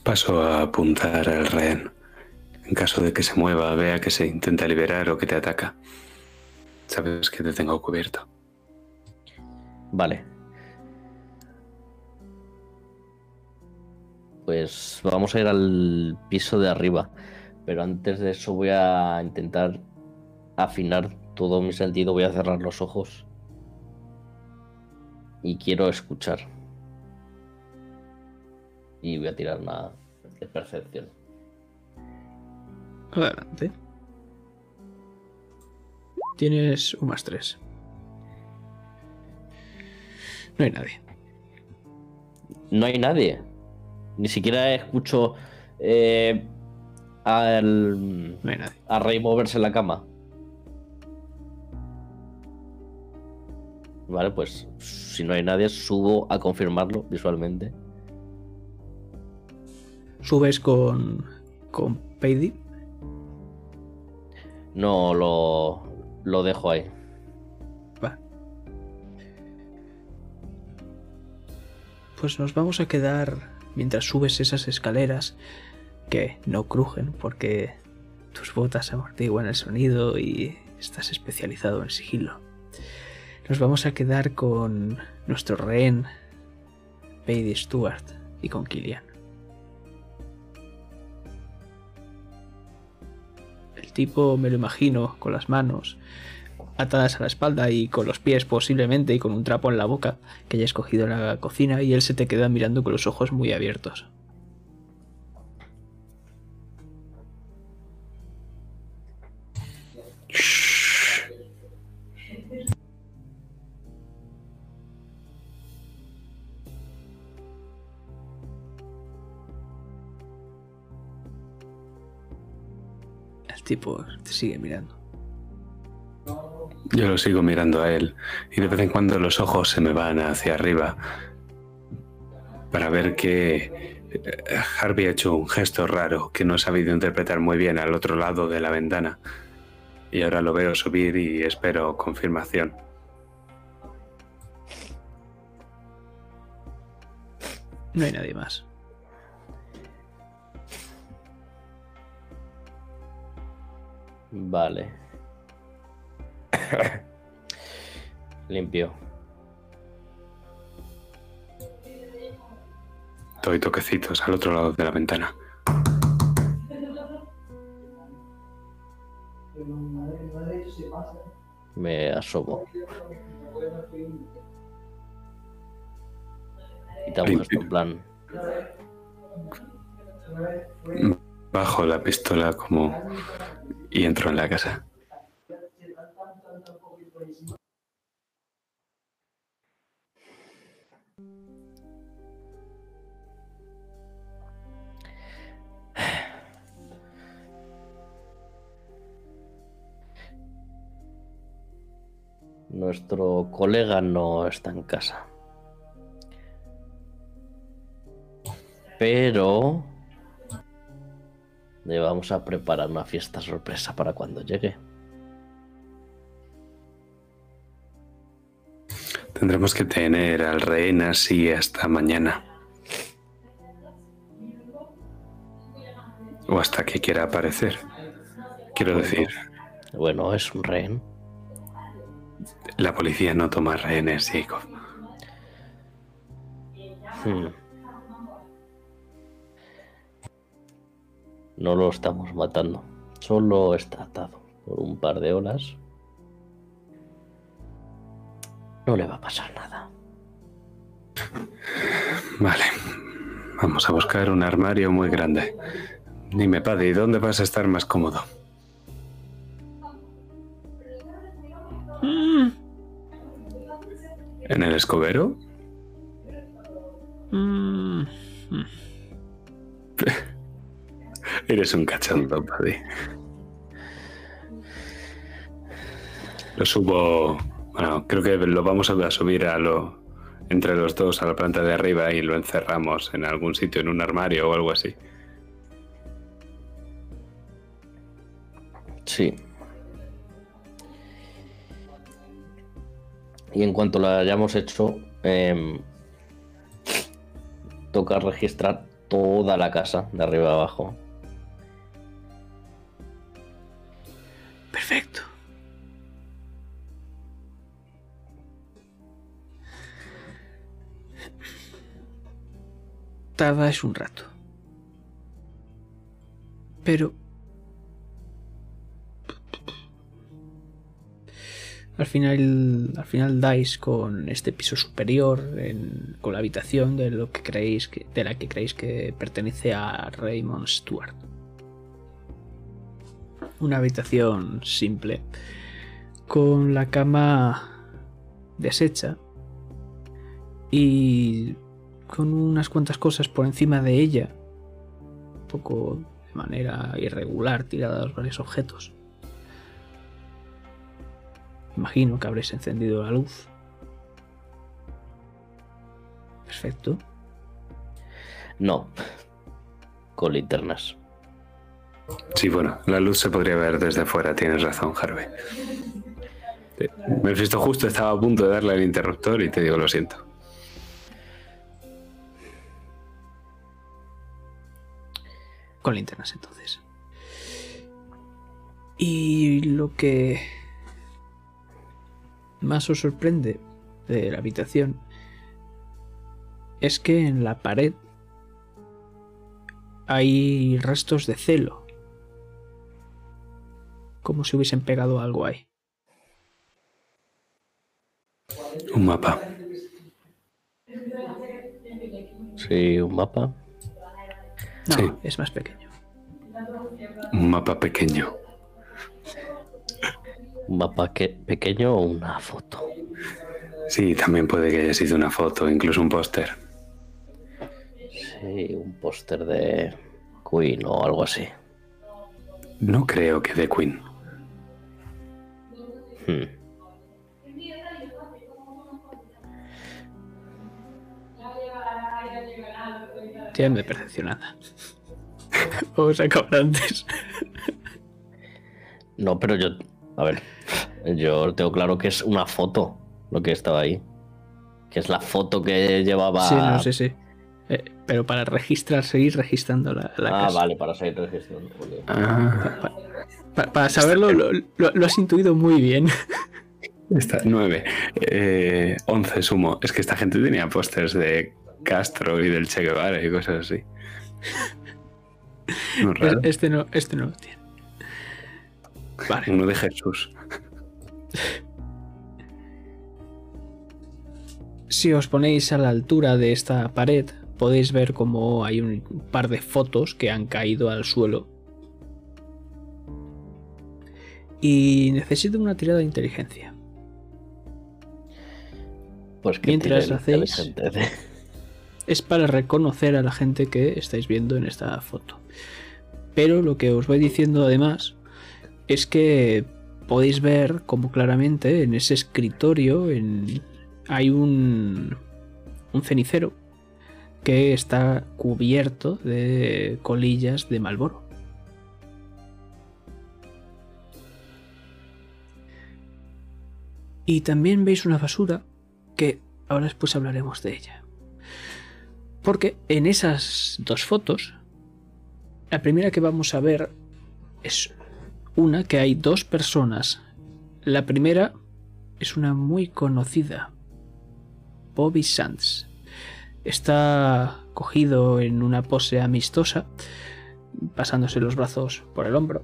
Paso a apuntar al rehén. En caso de que se mueva, vea que se intenta liberar o que te ataca. Sabes que te tengo cubierto. Vale. Pues vamos a ir al piso de arriba. Pero antes de eso voy a intentar afinar todo mi sentido. Voy a cerrar los ojos. Y quiero escuchar. Y voy a tirar una de percepción. Adelante. Tienes un más tres. No hay nadie. No hay nadie. Ni siquiera escucho eh, al, No hay nadie. a Rey moverse en la cama. Vale, pues si no hay nadie, subo a confirmarlo visualmente. Subes con. con Peidi. No lo, lo dejo ahí. Va. Pues nos vamos a quedar mientras subes esas escaleras que no crujen porque tus botas amortiguan el sonido y estás especializado en sigilo. Nos vamos a quedar con nuestro rehén, Peidi Stewart, y con Killian. El tipo me lo imagino con las manos atadas a la espalda y con los pies posiblemente y con un trapo en la boca que haya escogido en la cocina y él se te queda mirando con los ojos muy abiertos. Tipo te sigue mirando. Yo lo sigo mirando a él y de vez en cuando los ojos se me van hacia arriba para ver que eh, Harvey ha hecho un gesto raro que no he sabido interpretar muy bien al otro lado de la ventana. Y ahora lo veo subir y espero confirmación. No hay nadie más. Vale. Limpio. Doy toquecitos al otro lado de la ventana. Me asomo. Gesto en plan. Bajo la pistola como y entro en la casa. Nuestro colega no está en casa. Pero le vamos a preparar una fiesta sorpresa para cuando llegue. Tendremos que tener al rehén así hasta mañana. O hasta que quiera aparecer. Quiero decir, Bueno, es un rehén. la policía no toma rehenes, Jacob. Hmm. No lo estamos matando. Solo está atado por un par de horas. No le va a pasar nada. Vale. Vamos a buscar un armario muy grande. Dime, Paddy, ¿dónde vas a estar más cómodo? ¿En el escobero? Eres un cachondo, Paddy. Lo subo. Bueno, creo que lo vamos a subir a lo. Entre los dos a la planta de arriba y lo encerramos en algún sitio, en un armario o algo así. Sí. Y en cuanto lo hayamos hecho, em, toca registrar toda la casa, de arriba abajo. Perfecto. Tardáis un rato. Pero... Al final, al final dais con este piso superior, en- con la habitación de lo que creéis que, de la que creéis que pertenece a Raymond Stewart. Una habitación simple, con la cama deshecha y con unas cuantas cosas por encima de ella, un poco de manera irregular, tirados varios objetos. Imagino que habréis encendido la luz. Perfecto. No. Con linternas. Sí, bueno, la luz se podría ver desde fuera, tienes razón, Harvey. Eh, Mephisto justo estaba a punto de darle al interruptor y te digo lo siento. Con linternas entonces. Y lo que más os sorprende de la habitación es que en la pared hay restos de celo. Como si hubiesen pegado algo ahí. Un mapa. Sí, un mapa. No, Sí. es más pequeño. Un mapa pequeño. Un mapa que, pequeño o una foto. Sí, también puede que haya sido una foto, incluso un póster. Sí, un póster de Queen o algo así. No creo que de Queen. Hmm. De percepcionada. Vamos a acabar antes. No, pero yo. A ver. Yo tengo claro que es una foto lo que estaba ahí. Que es la foto que llevaba. Sí, no sé, sí. Pero para registrar, seguir registrando la, la ah, casa. vale, para seguir registrando. Ah, Pa- para saberlo, lo, lo- lo has intuido muy bien. está, nueve. Eh, once sumo. Es que esta gente tenía pósters de Castro y del Che Guevara y cosas así. No, Es- raro. Este no, este no lo tiene. Vale. Uno de Jesús. Si os ponéis a la altura de esta pared, podéis ver como hay un par de fotos que han caído al suelo. Y necesito una tirada de inteligencia. Pues que Mientras hacéis- de- Es para reconocer a la gente que estáis viendo en esta foto. Pero lo que os voy diciendo además es que podéis ver como claramente en ese escritorio en- hay un, un cenicero que está cubierto de colillas de Malboro. Y también veis una basura que ahora después hablaremos de ella. Porque en esas dos fotos, la primera que vamos a ver es una que hay dos personas. La primera es una muy conocida, Bobby Sands. Está cogido en una pose amistosa, pasándose los brazos por el hombro,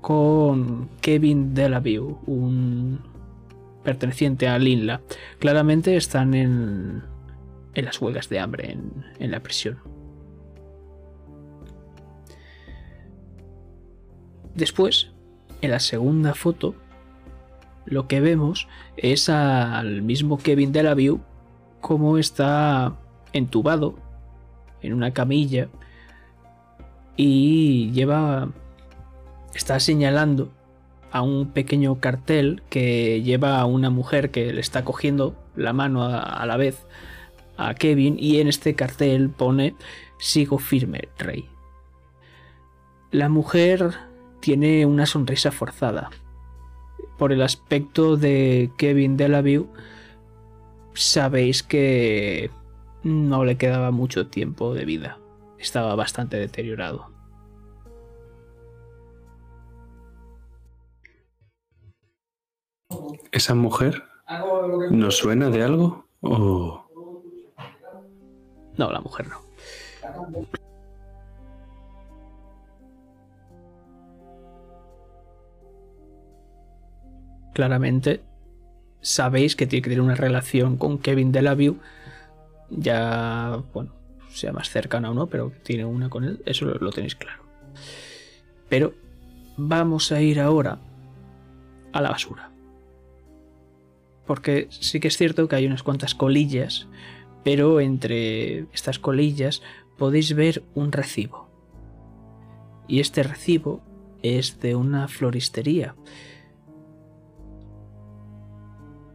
con Kevin Delavue, un perteneciente a Linla. Claramente están en, en las huelgas de hambre en, en la prisión. Después, en la segunda foto, lo que vemos es al mismo Kevin Delavue como está entubado en una camilla y lleva está señalando a un pequeño cartel que lleva a una mujer que le está cogiendo la mano a, la vez a Kevin y en este cartel pone sigo firme, rey. La mujer tiene una sonrisa forzada. Por el aspecto de Kevin Delavue, sabéis que no le quedaba mucho tiempo de vida. Estaba bastante deteriorado. ¿Esa mujer nos suena de algo? ¿O No, la mujer no. Claramente sabéis que tiene que tener una relación con Kevin Delavue. Ya, bueno, sea más cercana o no, pero tiene una con él, eso lo tenéis claro. Pero vamos a ir ahora a la basura. Porque sí que es cierto que hay unas cuantas colillas pero entre estas colillas podéis ver un recibo. Y este recibo es de una floristería.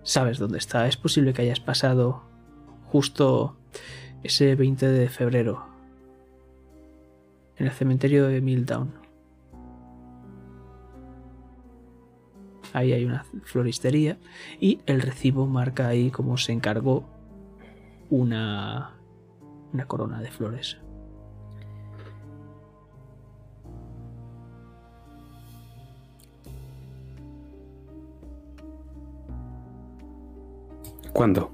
¿Sabes dónde está? Es posible que hayas pasado justo ese 20 de febrero en el cementerio de Milldown. Ahí hay una floristería y el recibo marca ahí como se encargó una, una corona de flores. Cuándo?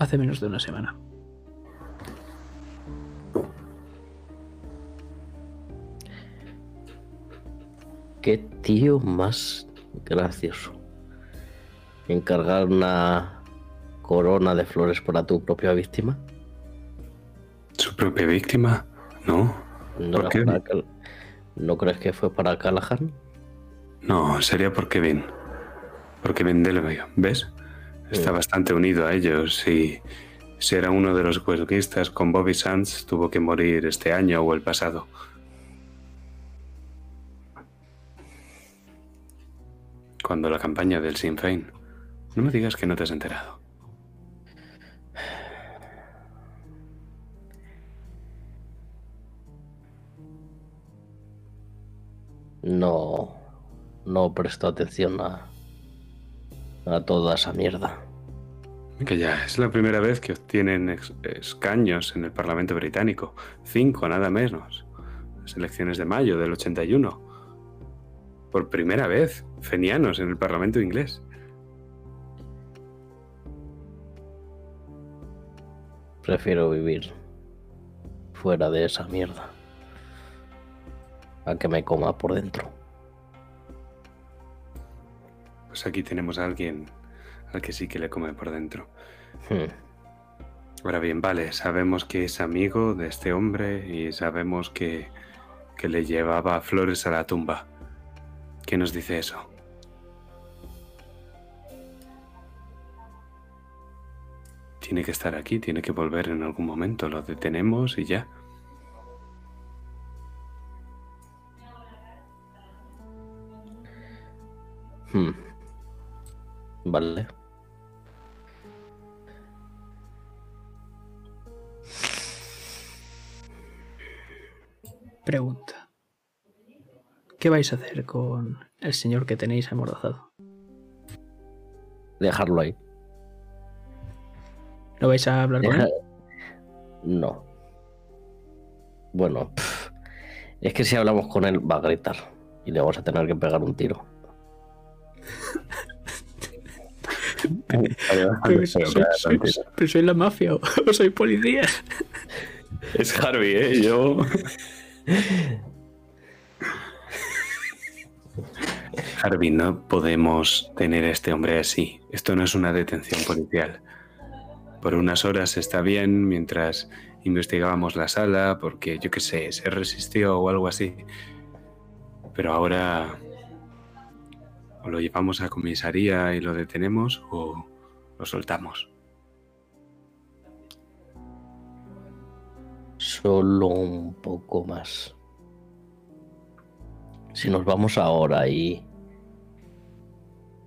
Hace menos de una semana. Qué tío más gracioso. Encargar una corona de flores para tu propia víctima. ¿Su propia víctima? No. ¿No, ¿Por qué? ¿No crees que fue para Callahan? No, sería por Kevin. Por Kevin Delavue, ¿ves? Está bastante unido a ellos y si era uno de los huelguistas con Bobby Sands, tuvo que morir este año o el pasado. Cuando la campaña del Sinn Féin. No me digas que no te has enterado. No. No presto atención a. a toda esa mierda. Que ya es la primera vez que obtienen escaños en el Parlamento británico. Cinco, nada menos. Las elecciones de mayo del 81. Por primera vez. fenianos en el Parlamento inglés. Prefiero vivir fuera de esa mierda a que me coma por dentro. Pues aquí tenemos a alguien al que sí que le come por dentro. Hmm. Ahora bien, vale, sabemos que es amigo de este hombre y sabemos que, que le llevaba flores a la tumba. ¿Qué nos dice eso? Tiene que estar aquí, tiene que volver en algún momento. Lo detenemos y ya. Hmm. Vale. Pregunta. ¿Qué vais a hacer con el señor que tenéis amordazado? Dejarlo ahí. ¿No vais a hablar con él? No. Bueno, es que si hablamos con él va a gritar y le vamos a tener que pegar un tiro. Pero, soy, soy- pero soy la mafia o, o soy policía. Es Harvey, ¿eh? Yo... Harvey, no podemos tener a este hombre así. Esto no es una detención policial. Por unas horas está bien mientras investigábamos la sala, porque yo qué sé, se resistió o algo así. Pero ahora o lo llevamos a comisaría y lo detenemos o lo soltamos. Solo un poco más. Si nos vamos ahora y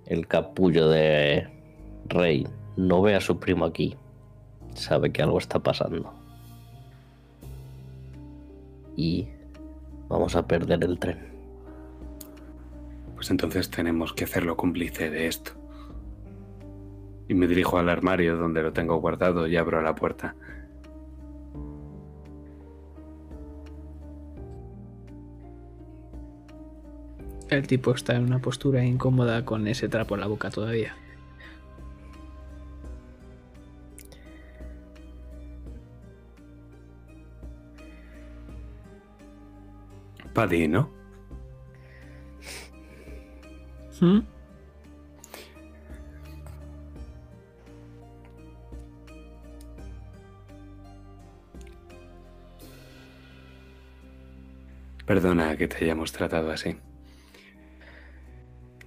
el capullo de Rey no ve a su primo aquí, sabe que algo está pasando. Y vamos a perder el tren. Pues entonces tenemos que hacerlo cómplice de esto. Y me dirijo al armario donde lo tengo guardado y abro la puerta. El tipo está en una postura incómoda con ese trapo en la boca todavía. Paddy, ¿no? ¿Mm? Perdona que te hayamos tratado así.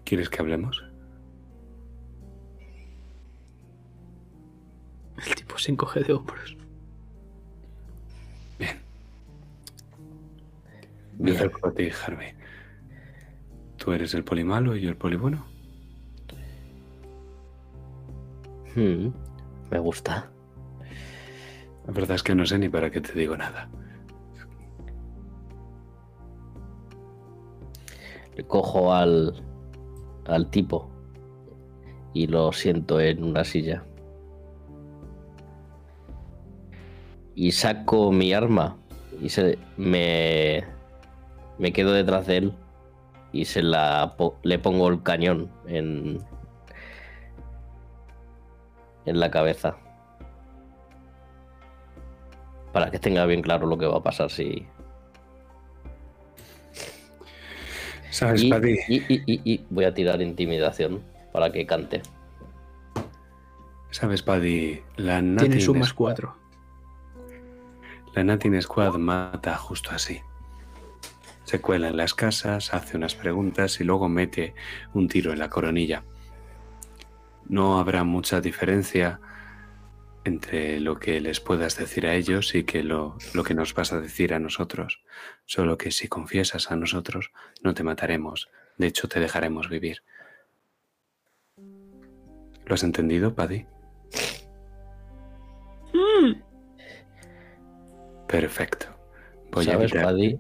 ¿Quieres que hablemos? El tipo se encoge de hombros. Bien. Me Bien. acerco a ti, Harvey. ¿Tú eres el poli malo y yo el poli bueno? Hmm, me gusta. La verdad es que no sé ni para qué te digo nada. Le cojo al, al tipo y lo siento en una silla. Y saco mi arma y se, me, me quedo detrás de él y se la po- le pongo el cañón en, en la cabeza. Para que tenga bien claro lo que va a pasar si, ¿Sabes, y, Paddy? y- y- y- y voy a tirar intimidación para que cante. ¿Sabes, Paddy? La Tiene Natin su más Squad- cuatro. La Natin Squad mata justo así. Se cuela en las casas, hace unas preguntas y luego mete un tiro en la coronilla. No habrá mucha diferencia entre lo que les puedas decir a ellos y que lo, lo que nos vas a decir a nosotros. Solo que si confiesas a nosotros, no te mataremos. De hecho, te dejaremos vivir. ¿Lo has entendido, Paddy? Perfecto. Voy a ¿Sabes, quitar- Paddy?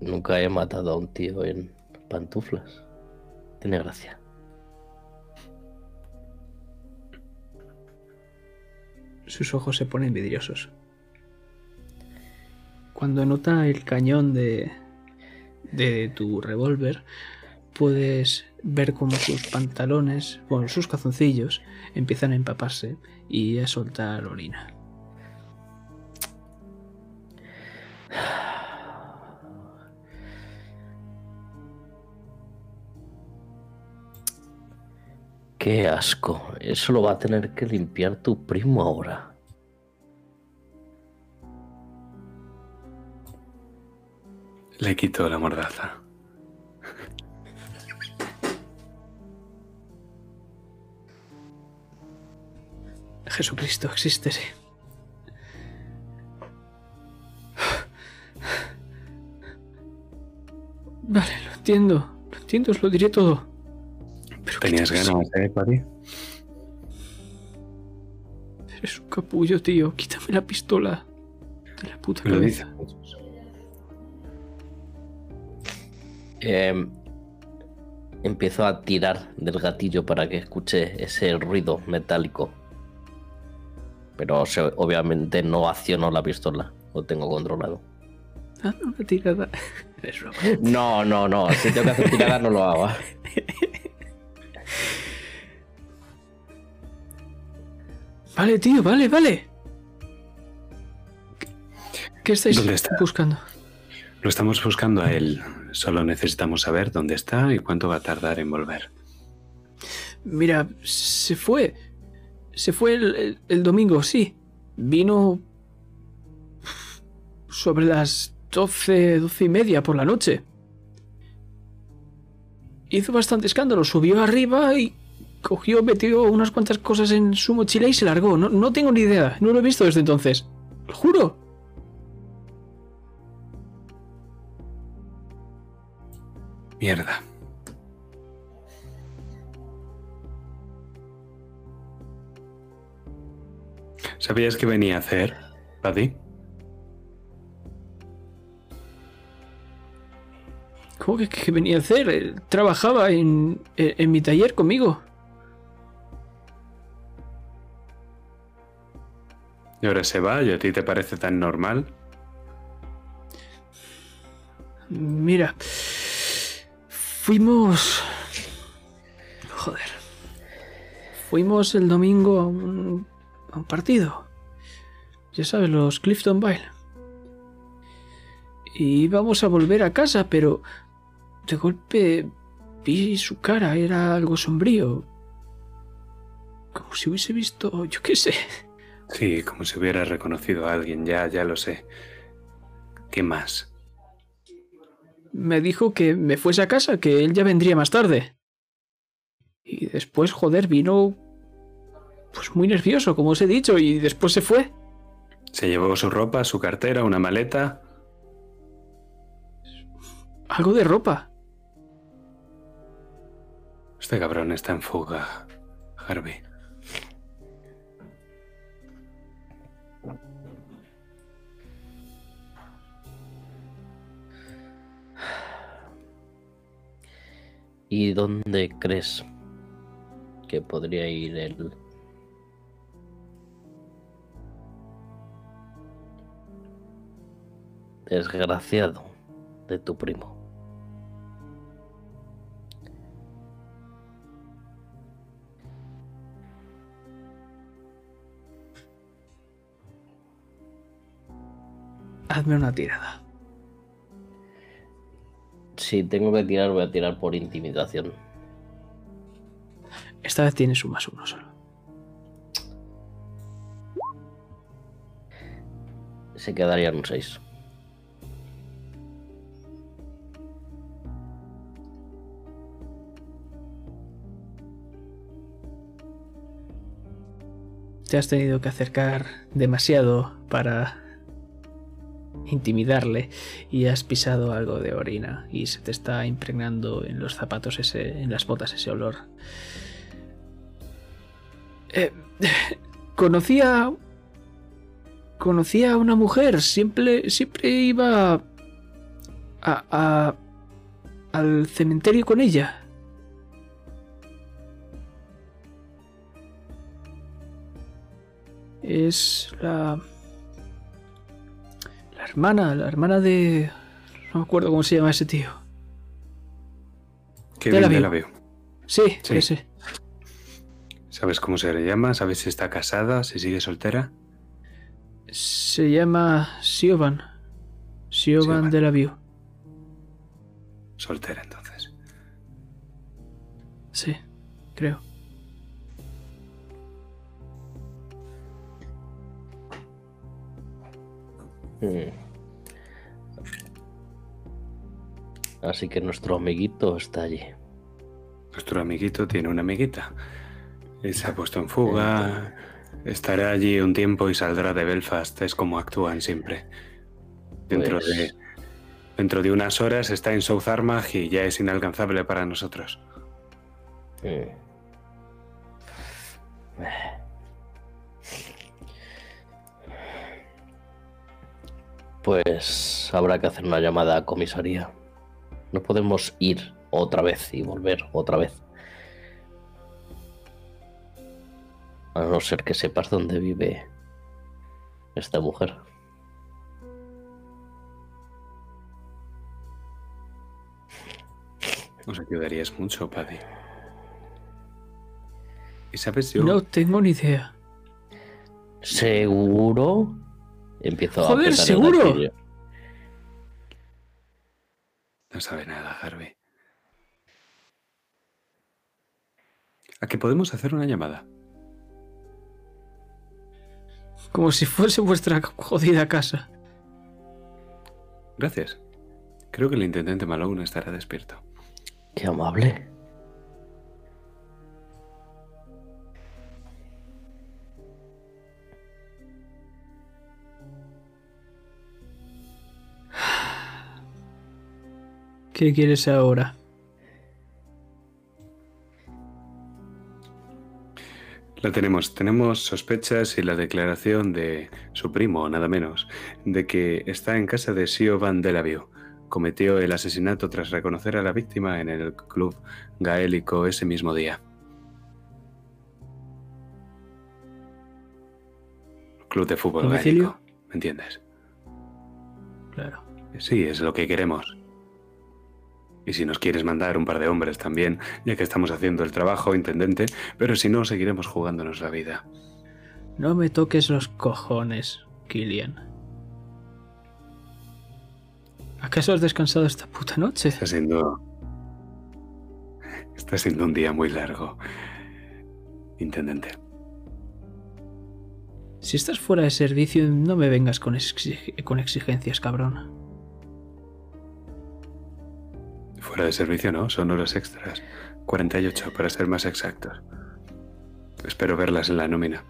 Nunca he matado a un tío en pantuflas. Tiene gracia. Sus ojos se ponen vidriosos. Cuando nota el cañón de, de tu revólver, puedes ver cómo sus pantalones, bueno, sus calzoncillos empiezan a empaparse y a soltar orina. Qué asco. Eso lo va a tener que limpiar tu primo ahora. Le quito la mordaza. Jesucristo existe. sí. Vale, lo entiendo. Lo entiendo, os lo diré todo. ¿Tenías ganas, eh, Paddy? Eres un capullo, tío. Quítame la pistola de la puta cabeza. Em, empiezo a tirar del gatillo para que escuche ese ruido metálico. Pero obviamente no acciono la pistola. Lo tengo controlado. Hazme una tirada. No, no, no. Si tengo que hacer tirada no lo hago. Vale, tío, vale, vale. ¿Qué, estáis ¿Dónde está? buscando? Lo estamos buscando a él. Solo necesitamos saber dónde está y cuánto va a tardar en volver. Mira, se fue. Se fue el, el- el domingo, sí. Vino sobre las 12, 12 y media por la noche. Hizo bastante escándalo, subió arriba y cogió, metió unas cuantas cosas en su mochila y se largó. No, no tengo ni idea, no lo he visto desde entonces. Lo juro. Mierda. ¿Sabías qué venía a hacer, Paddy? ¿Cómo que, que venía a hacer? Él trabajaba en, en- en mi taller conmigo. Y ahora se va y a ti te parece tan normal. Mira, fuimos... Joder. Fuimos el domingo a un, a un partido. Ya sabes, los Clifton Vale. Y íbamos a volver a casa, pero de golpe vi su cara, era algo sombrío. Como si hubiese visto, yo qué sé. Sí, como si hubiera reconocido a alguien, ya, ya lo sé. ¿Qué más? me dijo que me fuese a casa, que él ya vendría más tarde. Y después, joder, vino pues muy nervioso, como os he dicho, y después se fue. Se llevó su ropa, su cartera, una maleta. Algo de ropa. Este cabrón está en fuga, Harvey. ¿Y dónde crees que podría ir él? Desgraciado de tu primo. Hazme una tirada. Si tengo que tirar, voy a tirar por intimidación. Esta vez tienes un más uno solo. Se quedaría en un 6. Te has tenido que acercar demasiado para intimidarle y has pisado algo de orina y se te está impregnando en los zapatos ese, en las botas ese olor. Eh, conocía conocía a una mujer, siempre siempre iba a, al cementerio con ella. Es. La hermana, la hermana de. No me acuerdo cómo se llama ese tío. Kevin Delavue. Delavue. Sí, Sí. ese. ¿Sabes cómo se le llama? ¿Sabes si está casada? ¿Si sigue soltera? Se llama Siobhan. Siobhan Siobhan. de la View. Soltera, entonces. Sí, creo. Mm. Así que nuestro amiguito está allí. Nuestro amiguito tiene una amiguita. Y se ha puesto en fuga. Estará allí un tiempo y saldrá de Belfast. Es como actúan siempre. Dentro Pues- de. Dentro de unas horas está en South Armagh y ya es inalcanzable para nosotros. Mm. Pues habrá que hacer una llamada a comisaría. No podemos ir otra vez y volver otra vez. A no ser que sepas dónde vive esta mujer. Nos ayudarías mucho, Paddy. Y sabes, yo. No tengo ni idea. ¿Seguro? Empiezo a Joder, ¿seguro? No sabe nada, Harvey. ¿A que podemos hacer una llamada? Como si fuese vuestra jodida casa. Gracias. Creo que el intendente Malone estará despierto. Qué amable. ¿Qué quieres ahora? La tenemos. Tenemos sospechas y la declaración de su primo, nada menos, de que está en casa de Siobhan Delavue. Cometió el asesinato tras reconocer a la víctima en el club gaélico ese mismo día. Club de fútbol ¿Domicilio? gaélico. ¿Me entiendes? Claro. Sí, es lo que queremos. Y si nos quieres mandar un par de hombres también, ya que estamos haciendo el trabajo, intendente, pero si no, seguiremos jugándonos la vida. No me toques los cojones, Killian. ¿Acaso has descansado esta puta noche? Está siendo. Está siendo un día muy largo. Intendente. Si estás fuera de servicio, no me vengas con, exig- con exigencias, cabrón. Fuera de servicio no, son horas extras. 48 para ser más exactos. Espero verlas en la nómina.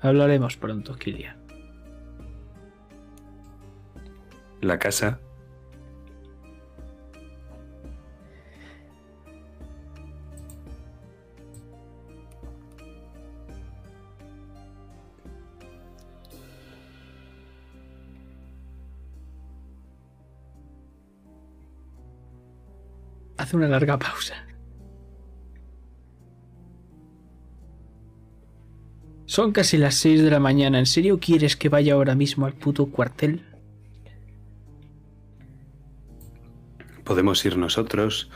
Hablaremos pronto, Killian. La casa. Hace una larga pausa. Son casi las 6 de la mañana. ¿En serio quieres que vaya ahora mismo al puto cuartel? Podemos ir nosotros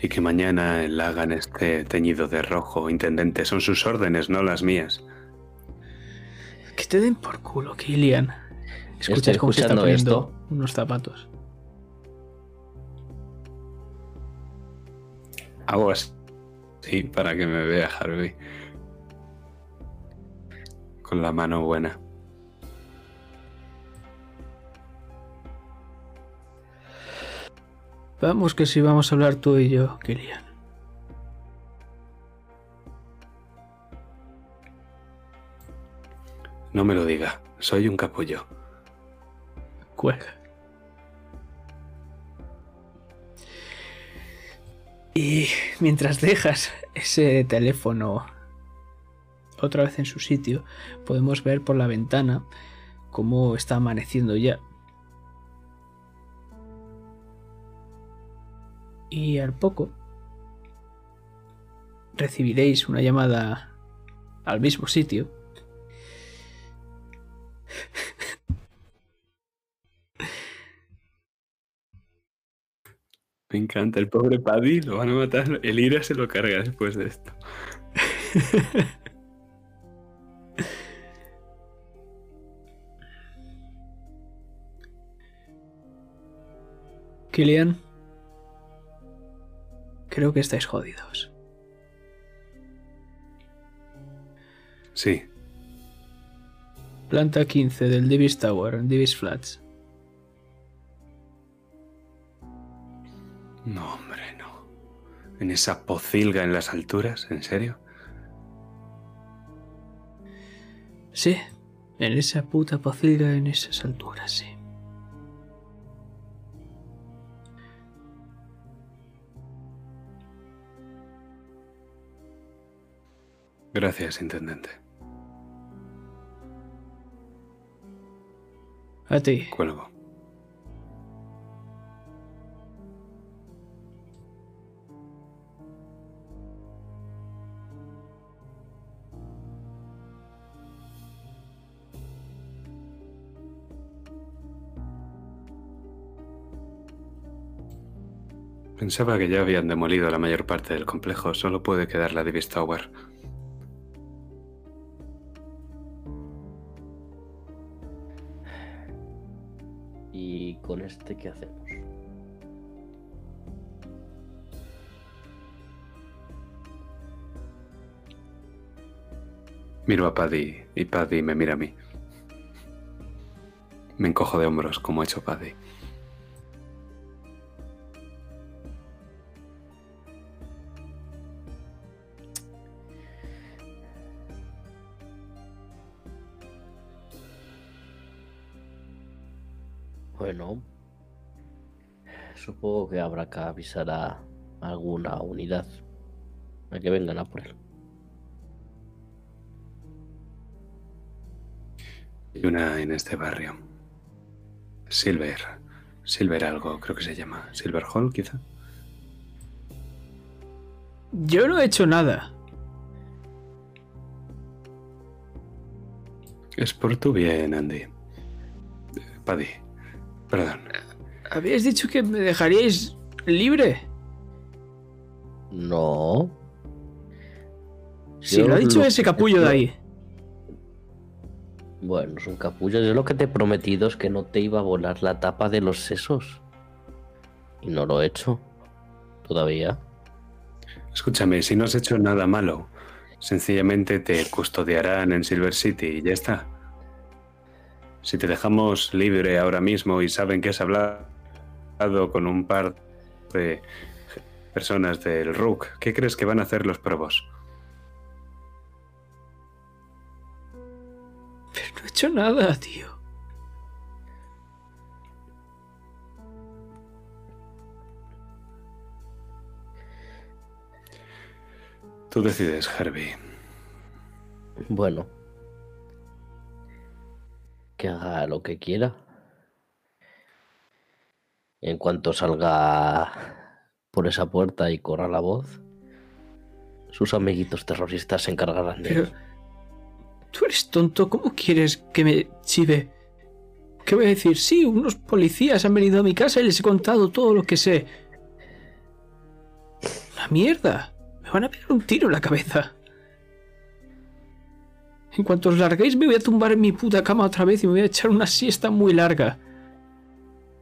y que mañana el hagan este teñido de rojo. Intendente, son sus órdenes, no las mías. Que te den por culo, Killian. Escuchas cómo se está escuchando poniendo esto. unos zapatos. Hago así sí, para que me vea Harvey. Con la mano buena. Vamos que si vamos a hablar tú y yo, Killian. No me lo diga, soy un capullo. Cuelga. Y mientras dejas ese teléfono otra vez en su sitio, podemos ver por la ventana cómo está amaneciendo ya. Y al poco recibiréis una llamada al mismo sitio. Me encanta, el pobre Paddy lo van a matar. El Ira se lo carga después de esto. Killian, creo que estáis jodidos. Sí, Planta 15 del Divis Tower, en Divis Flats. No, hombre, no. En esa pocilga en las alturas, ¿en serio? Sí, en esa puta pocilga en esas alturas, sí. Gracias, intendente. A ti. Cuelgo. Pensaba que ya habían demolido la mayor parte del complejo. Solo puede quedar la Divis Tower. ¿Y con este qué hacemos? Miro a Paddy y Paddy me mira a mí. Me encojo de hombros como ha hecho Paddy. Bueno, supongo que habrá que avisar a alguna unidad a que vengan a por él. Y una en este barrio. Silver. Silver algo, creo que se llama. Silver Hall, quizá. Yo no he hecho nada. Es por tu bien, Andy. Eh, Paddy. Perdón. Habíais dicho que me dejaríais libre. No. Si Yo lo ha dicho lo ese capullo de ahí. Bueno, es un capullo. Yo lo que te he prometido es que no te iba a volar la tapa de los sesos. Y no lo he hecho. Todavía. Escúchame, si no has hecho nada malo, sencillamente te custodiarán en Silver City y ya está. Si te dejamos libre ahora mismo y saben que has hablado con un par de personas del RUC, ¿qué crees que van a hacer los probos? Pero no he hecho nada, tío. Tú decides, Herbie. Bueno. Que haga lo que quiera. En cuanto salga por esa puerta y corra la voz, sus amiguitos terroristas se encargarán de Pero... él. Tú eres tonto. ¿Cómo quieres que me chive? ¿Qué voy a decir? Sí, unos policías han venido a mi casa y les he contado todo lo que sé. Una mierda. Me van a pegar un tiro en la cabeza. En cuanto os larguéis me voy a tumbar en mi puta cama otra vez y me voy a echar una siesta muy larga.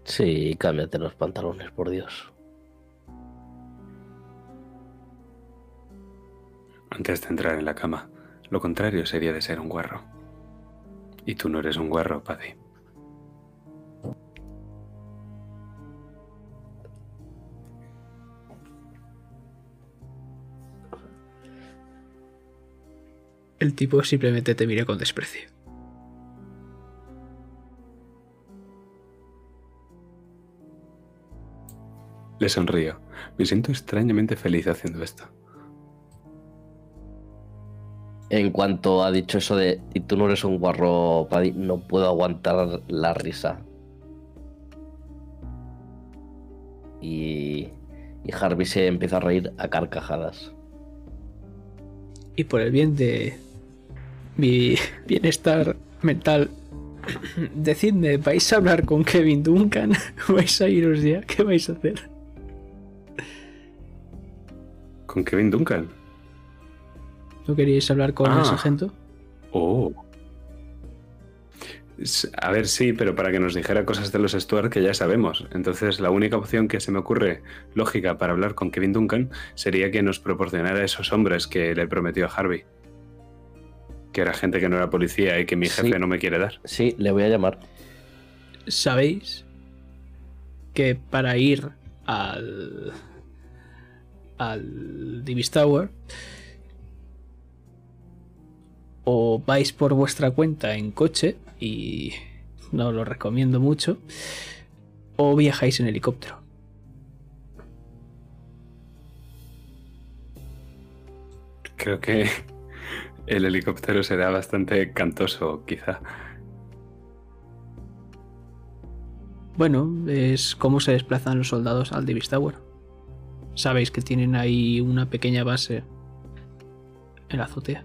Sí, cámbiate los pantalones, por Dios. Antes de entrar en la cama, lo contrario sería de ser un guarro. Y tú no eres un guarro, Paddy. El tipo simplemente te mira con desprecio. Le sonrío. Me siento extrañamente feliz haciendo esto. En cuanto ha dicho eso de y tú no eres un guarro, Paddy, no puedo aguantar la risa. Y, y Harvey se empieza a reír a carcajadas. Y por el bien de mi bienestar mental, decidme, ¿vais a hablar con Kevin Duncan? ¿Vais a iros ya? ¿Qué vais a hacer? ¿Con Kevin Duncan? ¿No queríais hablar con el Ah. sargento? Oh. A ver, sí, pero para que nos dijera cosas de los Stuart que ya sabemos. Entonces, la única opción que se me ocurre lógica para hablar con Kevin Duncan sería que nos proporcionara esos hombres que le prometió a Harvey. Que era gente que no era policía y que mi Sí. jefe no me quiere dar. Sí, le voy a llamar. Sabéis que para ir al. al Divis Tower. O vais por vuestra cuenta en coche y no lo recomiendo mucho. O viajáis en helicóptero. Creo que el helicóptero será bastante cantoso, quizá. Bueno, es cómo se desplazan los soldados al Divis Tower. Sabéis que tienen ahí una pequeña base en la azotea.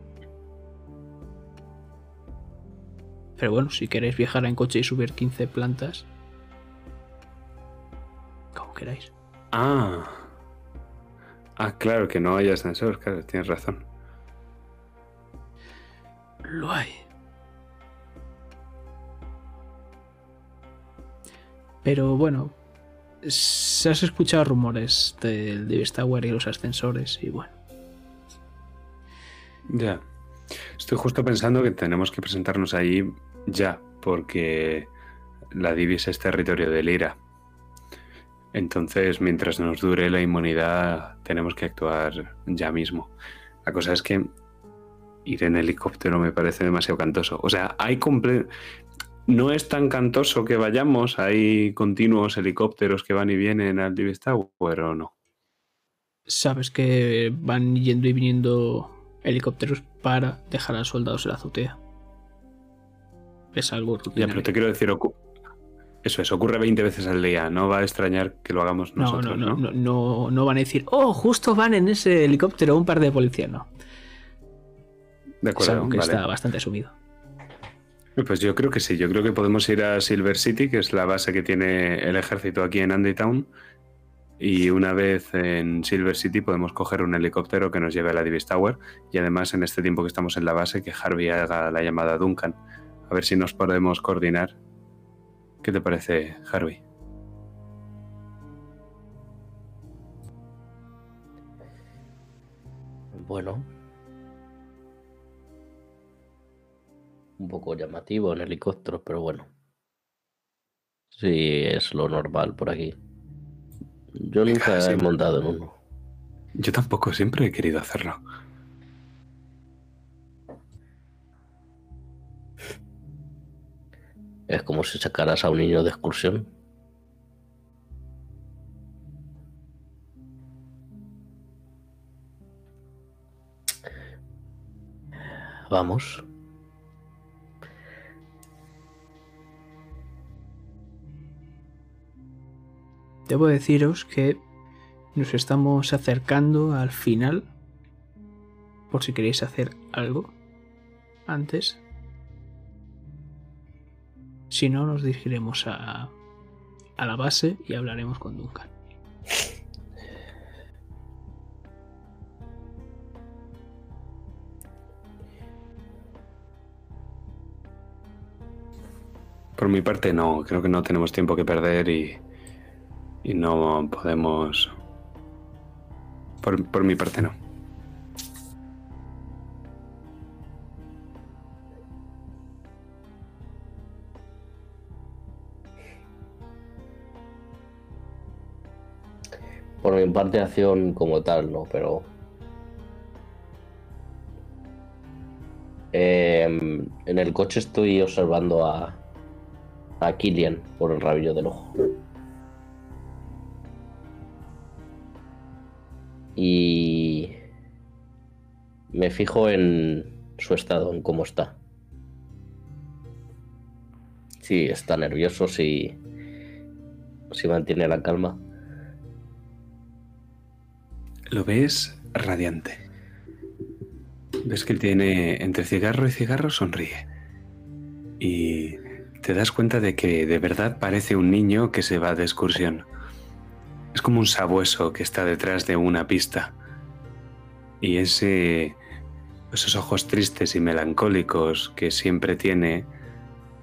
Pero bueno, si queréis viajar en coche y subir 15 plantas, como queráis. Ah. Ah, claro, que no hay ascensor, claro, tienes razón. Lo hay. Pero bueno, se has escuchado rumores del Divis Tower y los ascensores y bueno. Ya. Estoy justo pensando que tenemos que presentarnos ahí ya, porque la Divis es territorio de Lira. Entonces, mientras nos dure la inmunidad, tenemos que actuar ya mismo. La cosa es que ir en helicóptero me parece demasiado cantoso. O sea, hay comple no es tan cantoso que vayamos, hay continuos helicópteros que van y vienen al Divis Tower o no. sabes que van yendo y viniendo helicópteros para dejar a los soldados en la azotea. Es algo Ya, rutinario. pero te quiero decir, eso es, ocurre 20 veces al día. No va a extrañar que lo hagamos no, nosotros, no, ¿no? no, no, no, no van a decir, oh, justo van en ese helicóptero un par de policías, no. De Es acuerdo, algo que vale. está bastante asumido. Pues yo creo que sí, yo creo que podemos ir a Silver City, que es la base que tiene el ejército aquí en Andy Town. Y una vez en Silver City podemos coger un helicóptero que nos lleve a la Divis Tower. Y además, en este tiempo que estamos en la base, que Harvey haga la llamada a Duncan. A ver si nos podemos coordinar. ¿Qué te parece, Harvey? Bueno. Un poco llamativo en helicóptero, pero bueno. Sí, es lo normal por aquí. Yo nunca sí. he montado en uno. Yo tampoco, siempre he querido hacerlo. Es como si sacaras a un niño de excursión. Vamos. Debo deciros que nos estamos acercando al final. Por si queréis hacer algo antes. Si no, nos dirigiremos a, a la base y hablaremos con Duncan. Por mi parte, no. Creo que no tenemos tiempo que perder y, y no podemos. Por, por mi parte, no. Por mi parte, acción como tal, no, pero. Em, en el coche estoy observando a. a Killian por el rabillo del ojo. Y. me fijo en su estado, en cómo está. Si está nervioso, si. si mantiene la calma. Lo ves radiante. Ves que tiene entre cigarro y cigarro sonríe. Y te das cuenta de que de verdad parece un niño que se va de excursión. Es como un sabueso que está detrás de una pista. Y ese, esos ojos tristes y melancólicos que siempre tiene,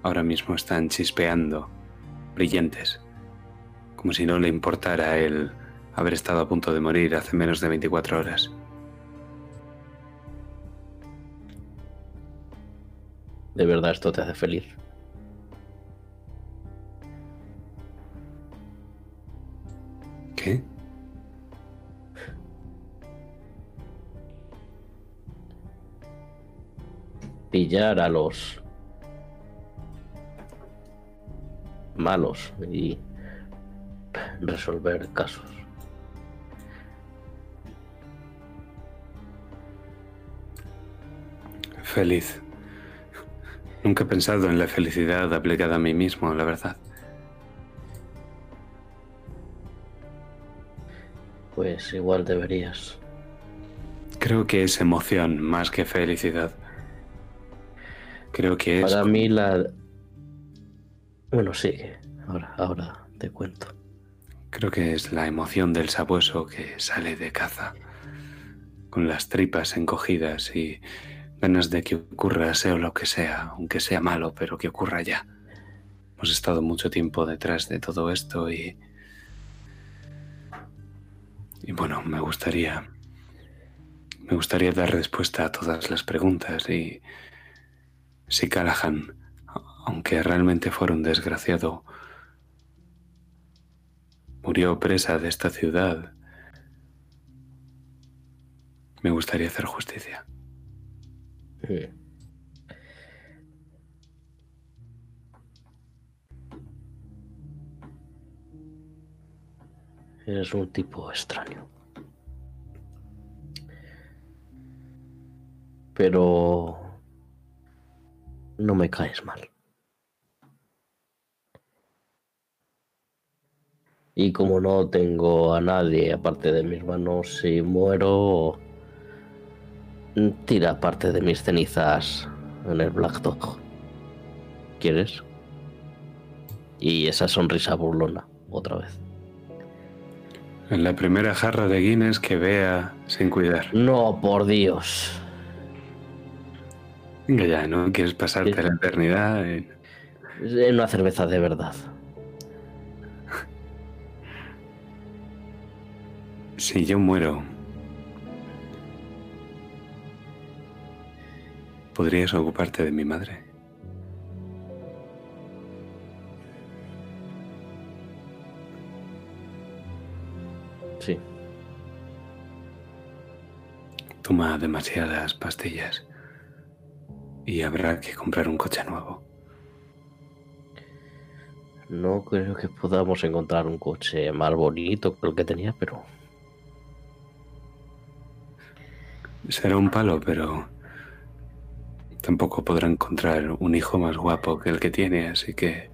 ahora mismo están chispeando, brillantes, como si no le importara el haber estado a punto de morir hace menos de 24 horas. ¿De verdad esto te hace feliz? ¿Qué? Pillar a los malos y resolver casos. Feliz. Nunca he pensado en la felicidad aplicada a mí mismo, la verdad. Pues igual deberías. Creo que es emoción más que felicidad. Creo que es... Para mí la... Bueno, sigue. Ahora, ahora te cuento. Creo que es la emoción del sabueso que sale de caza, con las tripas encogidas y ganas de que ocurra sea lo que sea, aunque sea malo, pero que ocurra ya. Hemos estado mucho tiempo detrás de todo esto y... Y bueno, me gustaría... Me gustaría dar respuesta a todas las preguntas y... Si Callahan, aunque realmente fuera un desgraciado, murió presa de esta ciudad, me gustaría hacer justicia. Sí. Eres un tipo extraño. Pero no me caes mal. Y como no tengo a nadie aparte de mis manos, si muero, tira parte de mis cenizas en el Black Dog. ¿Quieres? Y esa sonrisa burlona, otra vez. En la primera jarra de Guinness que vea sin cuidar. No, por Dios. Venga ya, ¿no? ¿Quieres pasarte la eternidad? en- Es una cerveza de verdad. Si yo muero, ¿podrías ocuparte de mi madre? Toma demasiadas pastillas y habrá que comprar un coche nuevo. No creo que podamos encontrar un coche más bonito que el que tenía, pero Será un palo, pero tampoco podrá encontrar un hijo más guapo que el que tiene, así que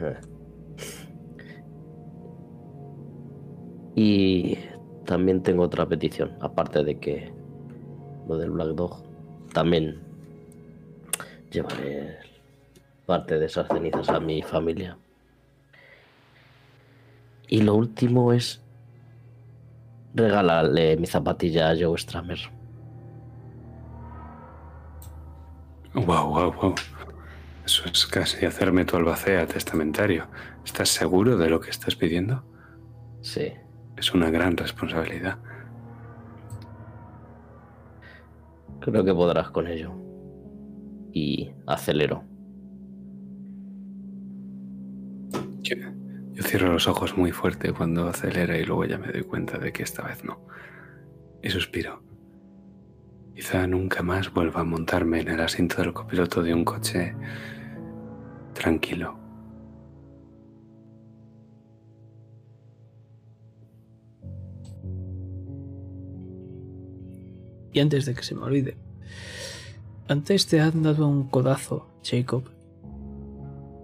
Y también tengo otra petición, aparte de que lo del Black Dog, también llevaré parte de esas cenizas a mi familia. Y lo último es regalarle mi zapatilla a Joe Stramer. Wow, wow, wow. Eso es casi hacerme tu albacea testamentario. ¿Estás seguro de lo que estás pidiendo? Sí, Es una gran responsabilidad. creo que podrás con ello. Y acelero. Yo, yo cierro los ojos muy fuerte cuando acelera y luego ya me doy cuenta de que esta vez no. Y suspiro. Quizá nunca más vuelva a montarme en el asiento del copiloto de un coche tranquilo. Y antes de que se me olvide, antes te han dado un codazo, Jacob,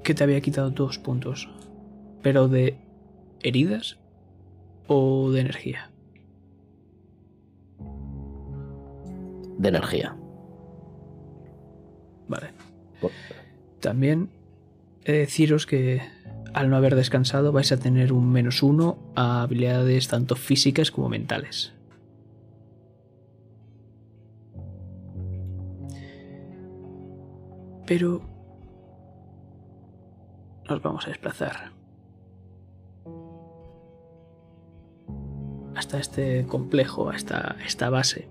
que te había quitado dos puntos. Pero de heridas o de energía. De energía. Vale. También he de deciros que al no haber descansado vais a tener un menos uno a habilidades tanto físicas como mentales. Pero nos vamos a desplazar hasta este complejo, hasta esta base.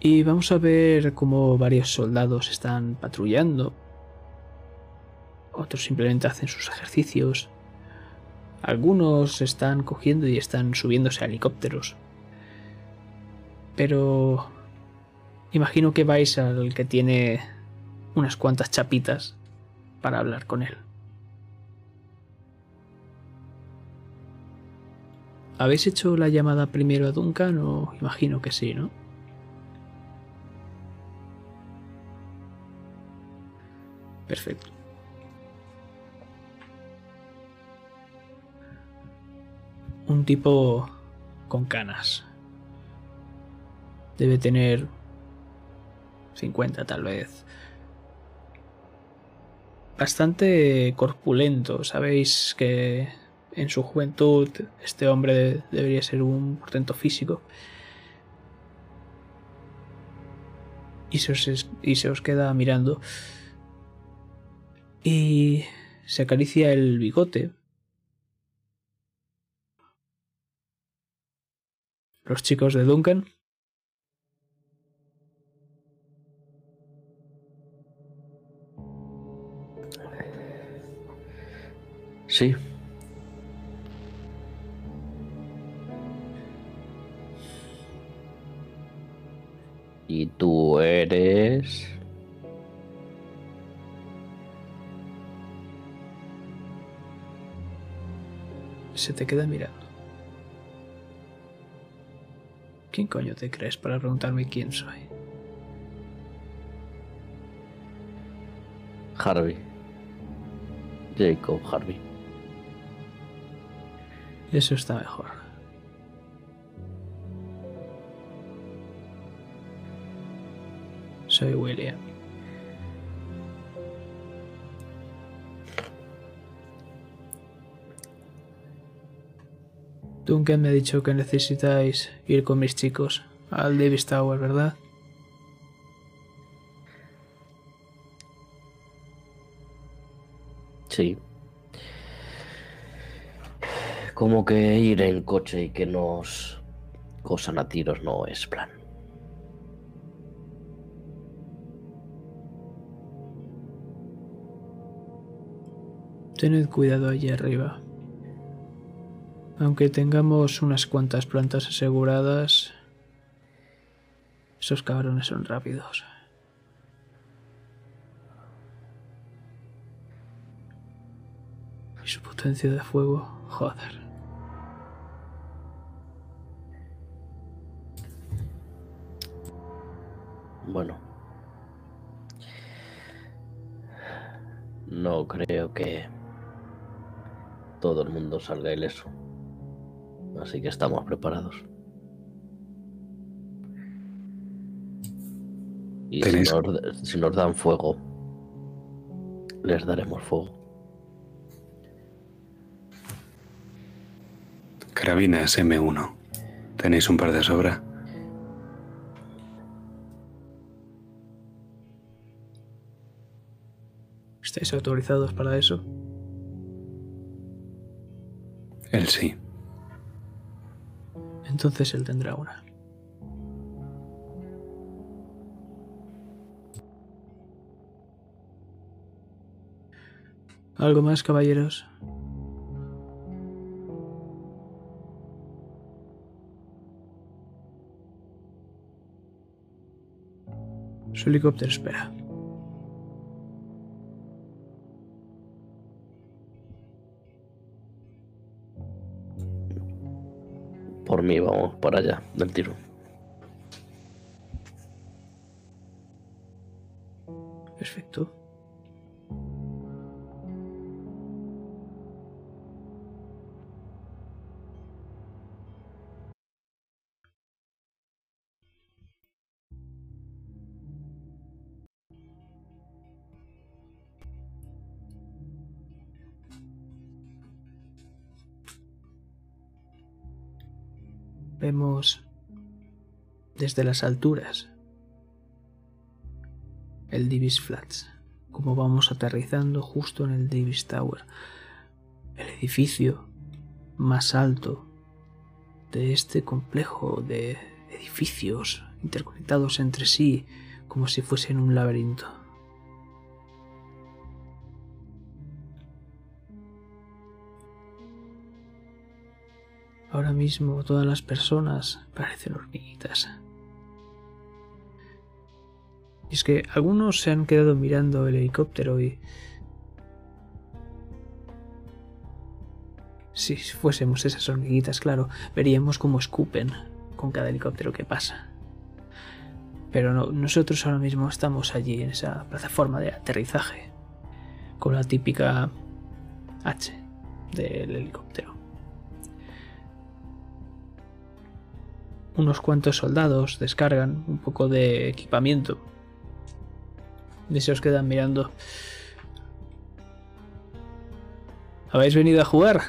Y vamos a ver cómo varios soldados están patrullando. Otros simplemente hacen sus ejercicios. Algunos están cogiendo y están subiéndose a helicópteros. Pero imagino que vais al que tiene unas cuantas chapitas para hablar con él. ¿Habéis hecho la llamada primero a Duncan o imagino que sí, no? Perfecto. Un tipo con canas. Debe tener 50 tal vez. Bastante corpulento. Sabéis que en su juventud este hombre debería ser un portento físico. Y se, os, y se os queda mirando. Y se acaricia el bigote. Los chicos de Duncan. Sí. Y tú eres... Se te queda mirando. ¿Quién coño te crees para preguntarme quién soy? Harvey. Jacob Harvey. Eso está mejor. Soy William. Duncan me ha dicho que necesitáis ir con mis chicos al Davis Tower, ¿verdad? Sí. Como que ir en coche y que nos cosan a tiros no es plan. Tened cuidado allí arriba. Aunque tengamos unas cuantas plantas aseguradas, esos cabrones son rápidos. Y su potencia de fuego, joder. Bueno. No creo que todo el mundo salga ileso. Así que estamos preparados. Y si nos, si nos dan fuego, les daremos fuego. Carabinas M1. ¿Tenéis un par de sobra? ¿Estáis autorizados para eso? Él sí. Entonces él tendrá una. ¿Algo más, caballeros? Su helicóptero espera. Mí vamos para allá, del tiro. Perfecto. Las alturas el Divis Flats, como vamos aterrizando justo en el Davis Tower, el edificio más alto de este complejo de edificios interconectados entre sí como si fuesen un laberinto. Ahora mismo todas las personas parecen hormiguitas. Y es que algunos se han quedado mirando el helicóptero y... Si fuésemos esas hormiguitas, claro, veríamos cómo escupen con cada helicóptero que pasa. Pero no, nosotros ahora mismo estamos allí en esa plataforma de aterrizaje, con la típica H del helicóptero. Unos cuantos soldados descargan un poco de equipamiento y se os quedan mirando. ¿Habéis venido a jugar?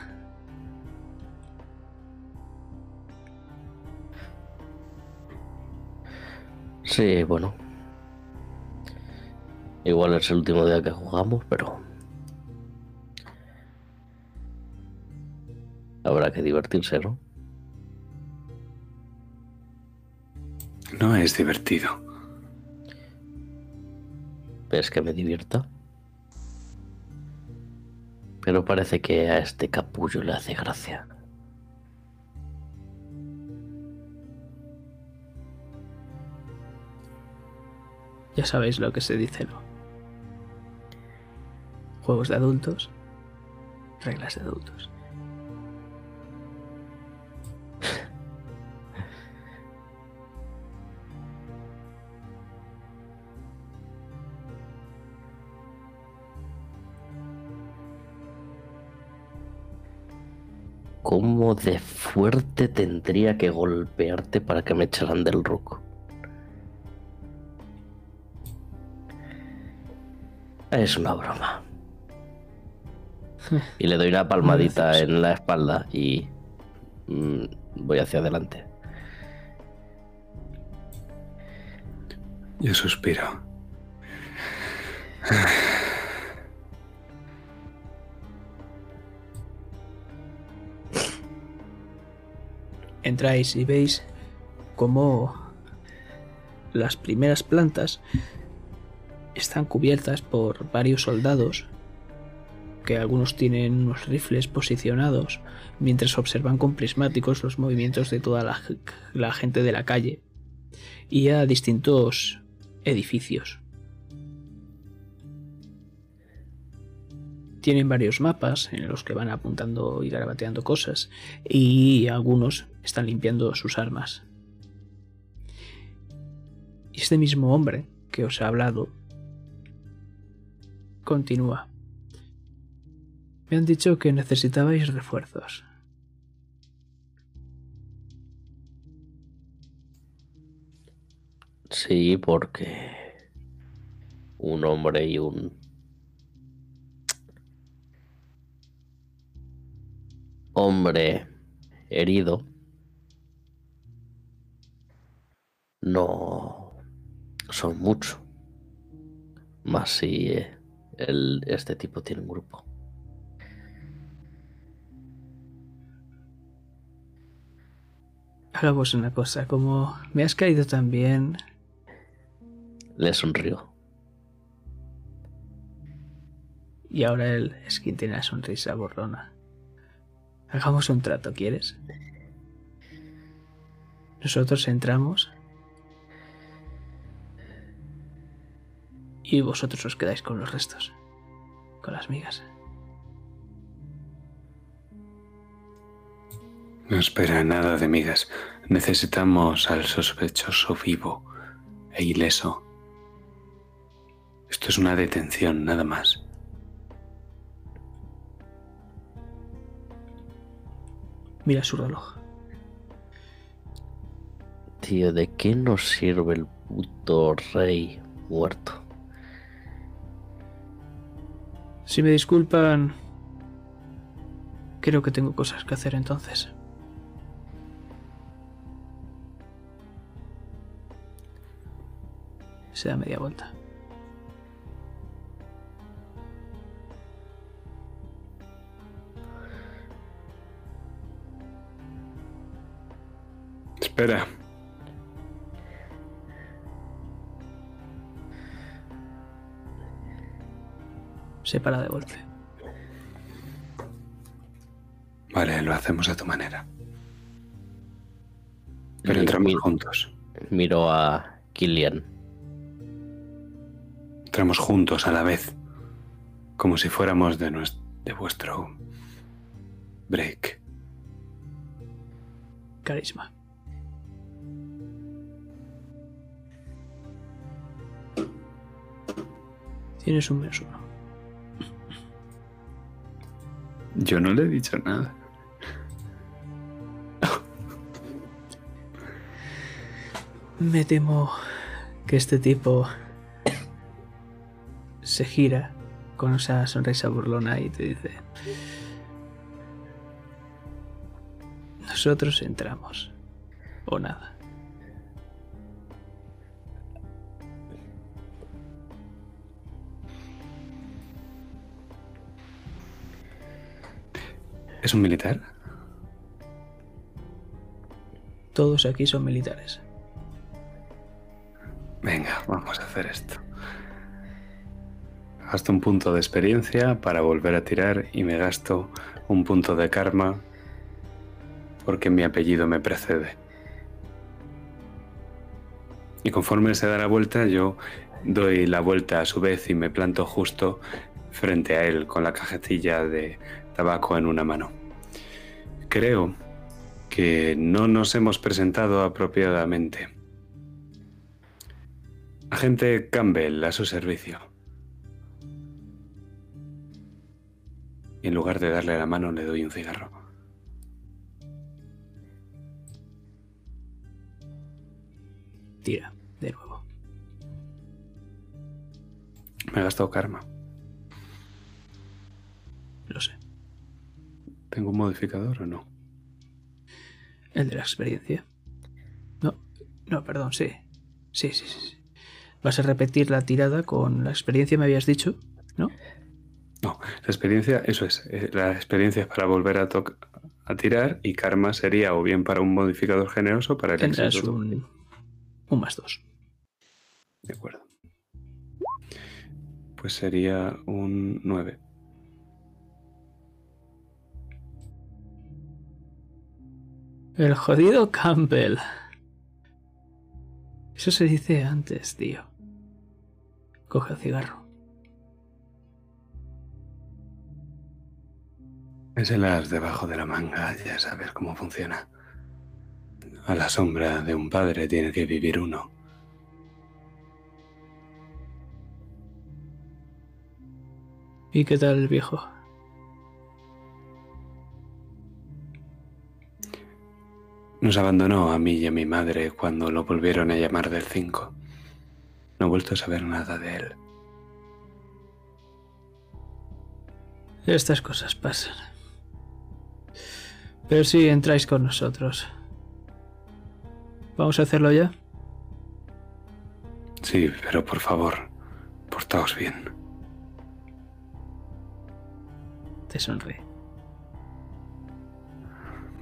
Sí, bueno. Igual es el último día que jugamos, pero... Habrá que divertirse, ¿no? No es divertido. ¿Ves que me divierta? Pero parece que a este capullo le hace gracia. Ya sabéis lo que se dice, ¿no? Juegos de adultos, reglas de adultos. ¿Cómo de fuerte tendría que golpearte para que me echaran del roco? Es una broma. Y le doy una palmadita en la espalda y mm, voy hacia adelante. Yo suspiro. Entráis y veis cómo las primeras plantas están cubiertas por varios soldados que algunos tienen unos rifles posicionados mientras observan con prismáticos los movimientos de toda la, la gente de la calle y a distintos edificios. Tienen varios mapas en los que van apuntando y garabateando cosas y algunos están limpiando sus armas. Y este mismo hombre que os ha hablado continúa. Me han dicho que necesitabais refuerzos. Sí, porque un hombre y un hombre herido no son mucho. Más si el, este tipo tiene un grupo. Hagamos una cosa, como me has caído tan bien, Le sonrió. y ahora él es quien tiene la sonrisa borrona. Hagamos un trato, ¿quieres? Nosotros entramos y vosotros os quedáis con los restos, con las migas. No espera nada de migas. Necesitamos al sospechoso vivo e ileso. Esto es una detención, nada más. Mira su reloj. Tío, ¿de qué nos sirve el puto rey muerto? Si me disculpan, creo que tengo cosas que hacer entonces. Se da media vuelta. Espera. Se para de golpe. Vale, lo hacemos a tu manera. Pero entramos juntos. Miro a Killian. Entramos juntos a la vez. Como si fuéramos de, nues- de vuestro break. Carisma. Tienes un menos uno. Yo no le he dicho nada. Me temo que este tipo se gira con esa sonrisa burlona y te dice: Nosotros entramos. O nada. ¿Es un militar? Todos aquí son militares. Venga, vamos a hacer esto. Gasto un punto de experiencia para volver a tirar y me gasto un punto de karma porque mi apellido me precede. Y conforme se da la vuelta, yo doy la vuelta a su vez y me planto justo frente a él con la cajetilla de tabaco en una mano. Creo que no nos hemos presentado apropiadamente. Agente Campbell, a su servicio. Y en lugar de darle la mano, le doy un cigarro. Tira, de nuevo. Me he gastado karma. Lo sé. ¿Tengo un modificador o no? El de la experiencia. No, no, perdón, sí. Sí, sí, sí. Vas a repetir la tirada con la experiencia, me habías dicho, ¿no? No, la experiencia, eso es. eh, La experiencia es para volver a, a tirar y karma sería o bien para un modificador generoso para el Tendrás éxito. un, un más dos. De acuerdo. Pues sería un 9. El jodido Campbell. Eso se dice antes, tío. Coge el cigarro. Es el as debajo de la manga, ya sabes cómo funciona. A la sombra de un padre tiene que vivir uno. ¿Y qué tal viejo? Nos abandonó a mí y a mi madre cuando lo volvieron a llamar del 5. No he vuelto a saber nada de él. Estas cosas pasan. Pero sí, entráis con nosotros. ¿Vamos a hacerlo ya? Sí, pero por favor, portaos bien. Te sonríe.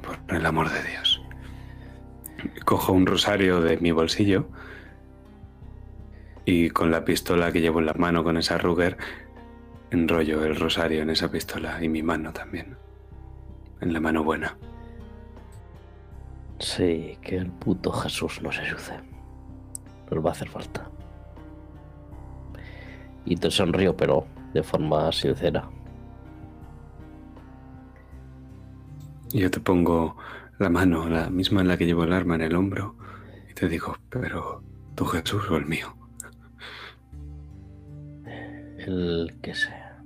Por el amor de Dios. Cojo un rosario de mi bolsillo y con la pistola que llevo en la mano con esa Ruger enrollo el rosario en esa pistola y mi mano también. En la mano buena. Sí, que el puto Jesús nos ayude. Nos va a hacer falta. Y te sonrío, pero de forma sincera. Yo te pongo la mano, la misma en la que llevo el arma en el hombro, y te digo, pero tu Jesús o el mío. El que sea.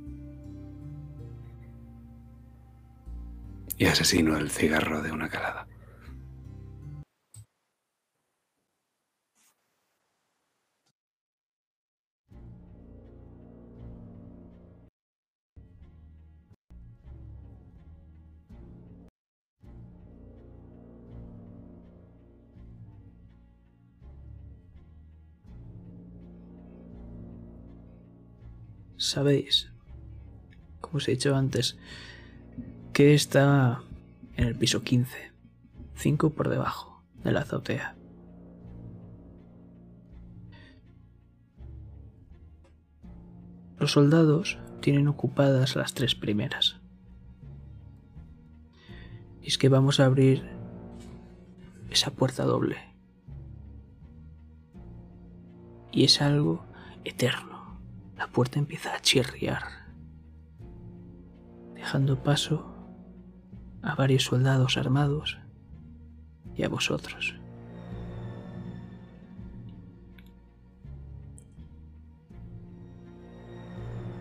Y asesino el cigarro de una calada. Sabéis, como os he dicho antes, que está en el piso 15, 5 por debajo. de la azotea. Los soldados tienen ocupadas las tres primeras. Y es que vamos a abrir esa puerta doble. Y es algo eterno. La puerta empieza a chirriar, dejando paso a varios soldados armados y a vosotros.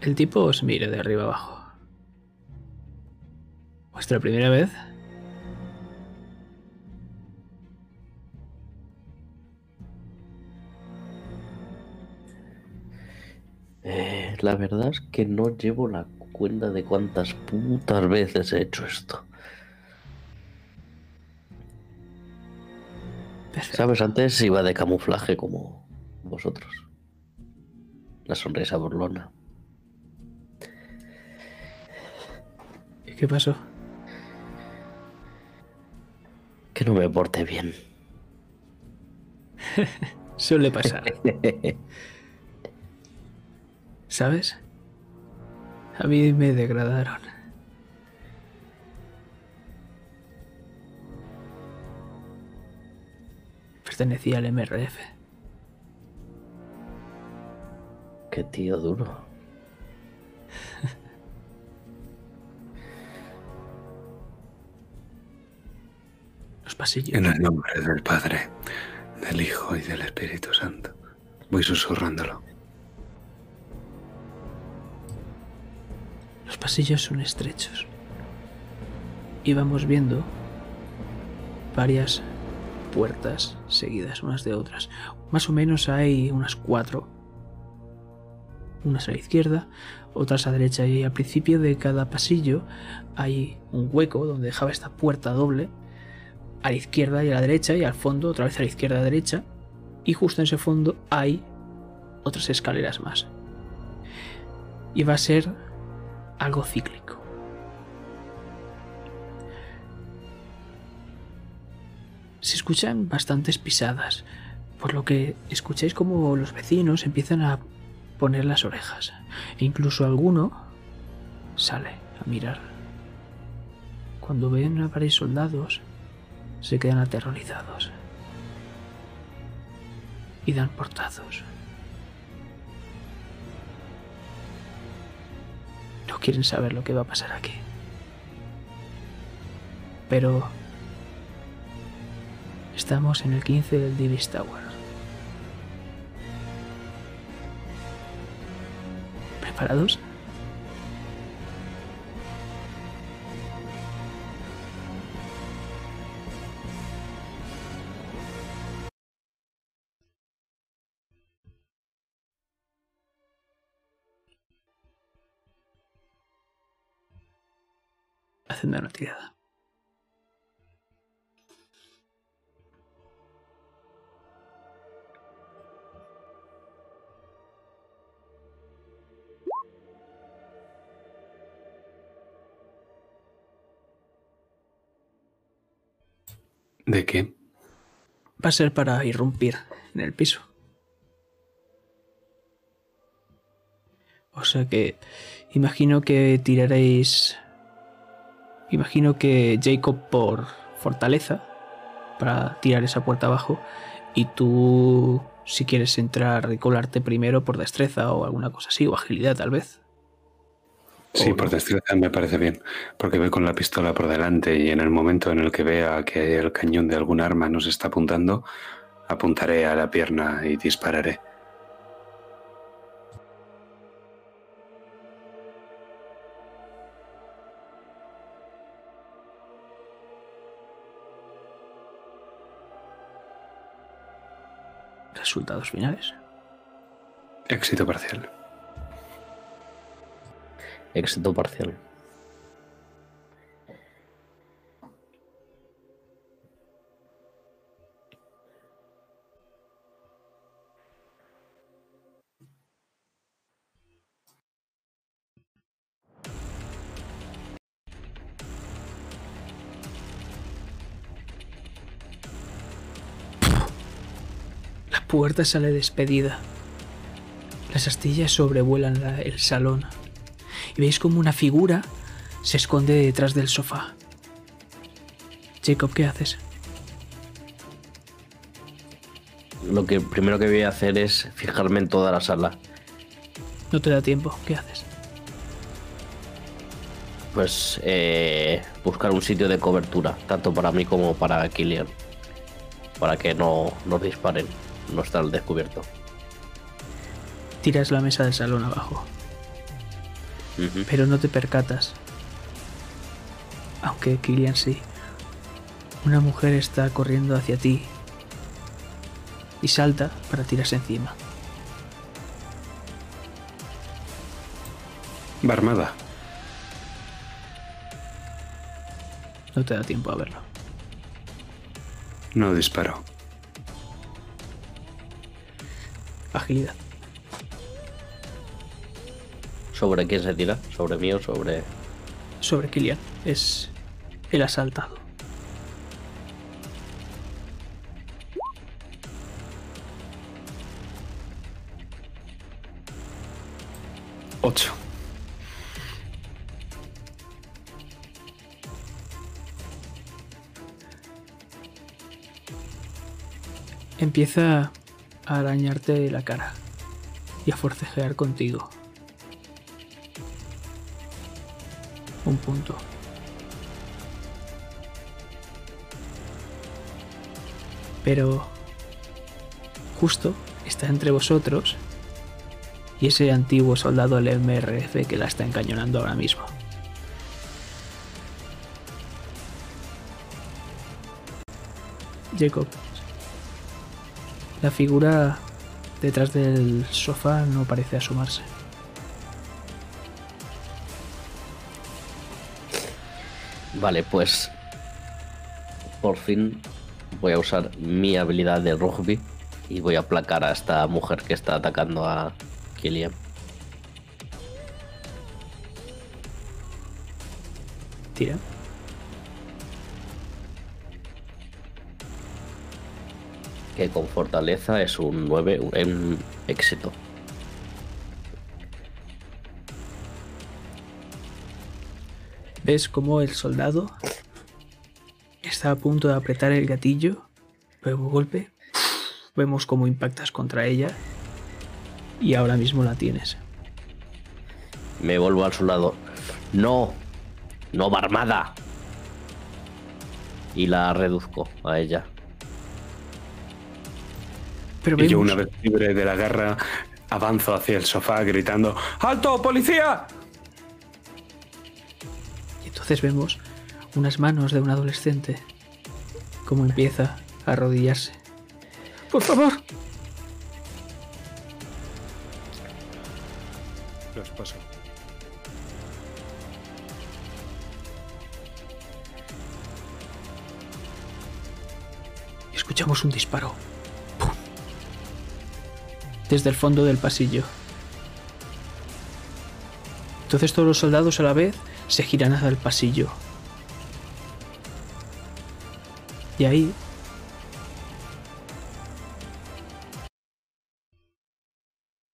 El tipo os mira de arriba abajo. ¿Vuestra primera vez? Eh, la verdad es que no llevo la cuenta de cuántas putas veces he hecho esto. Perfecto. ¿Sabes? Antes iba de camuflaje como vosotros. La sonrisa burlona. ¿Y qué pasó? Que no me porte bien. Suele pasar. ¿Sabes? A mí me degradaron. Pertenecía al MRF. Qué tío duro. Los pasillos. En el nombre del Padre, del Hijo y del Espíritu Santo. Voy susurrándolo. Los pasillos son estrechos. Y vamos viendo varias puertas seguidas unas de otras. Más o menos hay unas cuatro. Unas a la izquierda, otras a la derecha. Y al principio de cada pasillo hay un hueco donde dejaba esta puerta doble. A la izquierda y a la derecha. Y al fondo otra vez a la izquierda y a la derecha. Y justo en ese fondo hay otras escaleras más. Y va a ser algo cíclico. Se escuchan bastantes pisadas, por lo que escucháis como los vecinos empiezan a poner las orejas. E incluso alguno sale a mirar. Cuando ven a varios soldados, se quedan aterrorizados. Y dan portazos. No quieren saber lo que va a pasar aquí. Pero estamos en el 15 del Divis Tower. ¿Preparados? Hacedme una tirada. ¿De qué? Va a ser para irrumpir en el piso. O sea que imagino que tiraréis. Imagino que Jacob por fortaleza para tirar esa puerta abajo y tú si quieres entrar y colarte primero por destreza o alguna cosa así o agilidad tal vez. Sí, ¿O por destreza me parece bien, porque voy con la pistola por delante y en el momento en el que vea que el cañón de algún arma nos está apuntando, apuntaré a la pierna y dispararé. Resultados finales. Éxito parcial. Éxito parcial. Puerta sale despedida. Las astillas sobrevuelan la- el salón. Y veis como una figura se esconde detrás del sofá. Jacob, ¿qué haces? Lo que primero que voy a hacer es fijarme en toda la sala. No te da tiempo. ¿Qué haces? Pues eh, buscar un sitio de cobertura, tanto para mí como para Killian. Para que no nos disparen, no estar al descubierto. Tiras la mesa del salón abajo, pero no te percatas. Aunque Killian sí. Una mujer está corriendo hacia ti y salta para tirarse encima. Va armada. No te da tiempo a verlo. No disparo. Agilidad. ¿Sobre quién se tira? ¿Sobre mí o sobre.? Sobre Killian. Es el asaltado. Ocho. Empieza a arañarte la cara y a forcejear contigo. Un punto. Pero justo está entre vosotros y ese antiguo soldado del MRF que la está encañonando ahora mismo. Jacob, la figura detrás del sofá no parece asomarse. Vale, pues. Por fin voy a usar mi habilidad de rugby y voy a aplacar a esta mujer que está atacando a Killian. Tira. Que con fortaleza es un 9, un- éxito. ¿Ves cómo el soldado está a punto de apretar el gatillo? Pero de golpe vemos cómo impactas contra ella y ahora mismo la tienes. Me vuelvo al soldado. No, no va armada. Y la reduzco a ella. Pero Y yo, una vez libre de la guerra, avanzo hacia el sofá gritando: ¡Alto, policía! y entonces vemos unas manos de un adolescente cómo empieza a arrodillarse. Por favor, Desde el fondo del pasillo. Entonces todos los soldados a la vez se giran hacia el pasillo. Y ahí...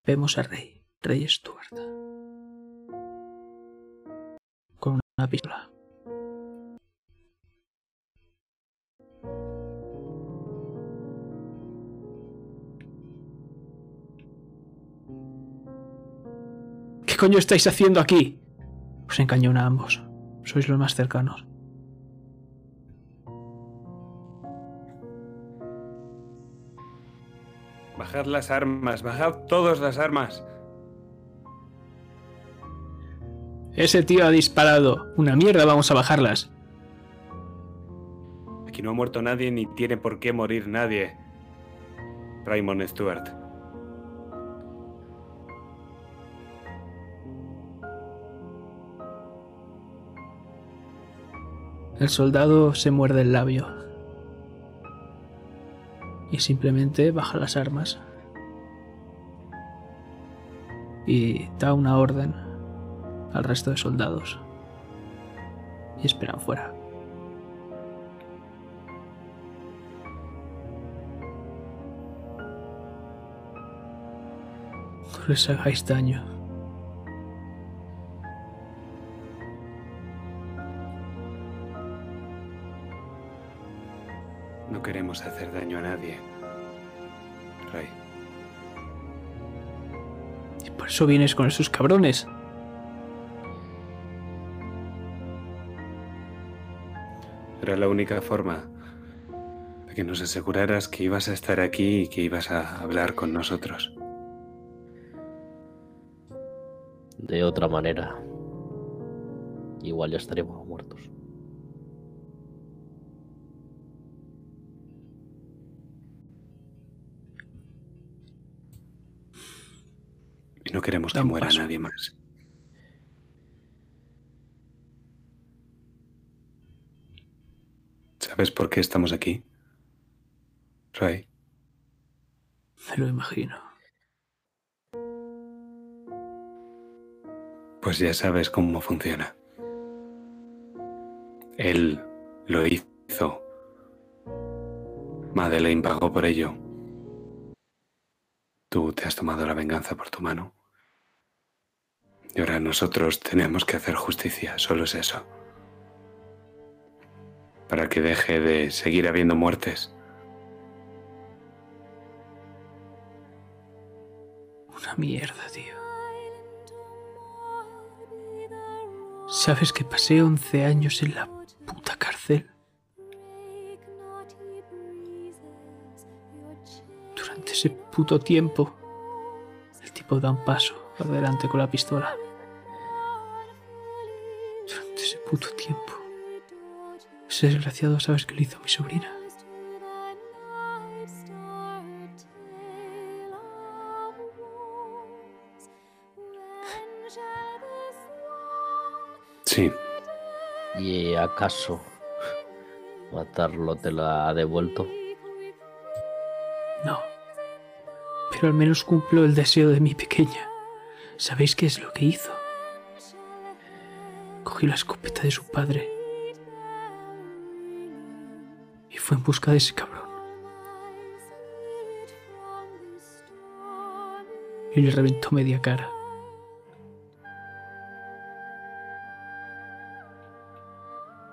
Vemos a Rey, Rey Stuart. Con una pistola. ¿Qué coño estáis haciendo aquí? Os encañona a ambos. Sois los más cercanos. Bajad las armas, bajad todas las armas. Ese tío ha disparado. Una mierda, vamos a bajarlas. Aquí no ha muerto nadie ni tiene por qué morir nadie. Raymond Stewart. El soldado se muerde el labio. Y simplemente baja las armas. Y da una orden al resto de soldados. Y esperan fuera. No les hagáis daño. Queremos hacer daño a nadie. Ray. Y por eso vienes con esos cabrones. Era la única forma de que nos aseguraras que ibas a estar aquí y que ibas a hablar con nosotros. De otra manera, igual ya estaremos muertos. Queremos que muera paso. nadie más. ¿Sabes por qué estamos aquí? Ray. Me lo imagino. Pues ya sabes cómo funciona. Él lo hizo. Madeleine pagó por ello. Tú te has tomado la venganza por tu mano. Y ahora nosotros tenemos que hacer justicia, solo es eso. Para que deje de seguir habiendo muertes. Una mierda, tío. ¿Sabes que pasé 11 años en la puta cárcel? Durante ese puto tiempo, el tipo da un paso adelante con la pistola. Puto tiempo. Ese desgraciado, ¿sabes qué le hizo mi sobrina? Sí, ¿Y acaso matarlo te la ha devuelto? No. Pero al menos cumplo el deseo de mi pequeña. ¿Sabéis qué es lo que hizo? Cogió la escopeta de su padre y fue en busca de ese cabrón. Y le reventó media cara.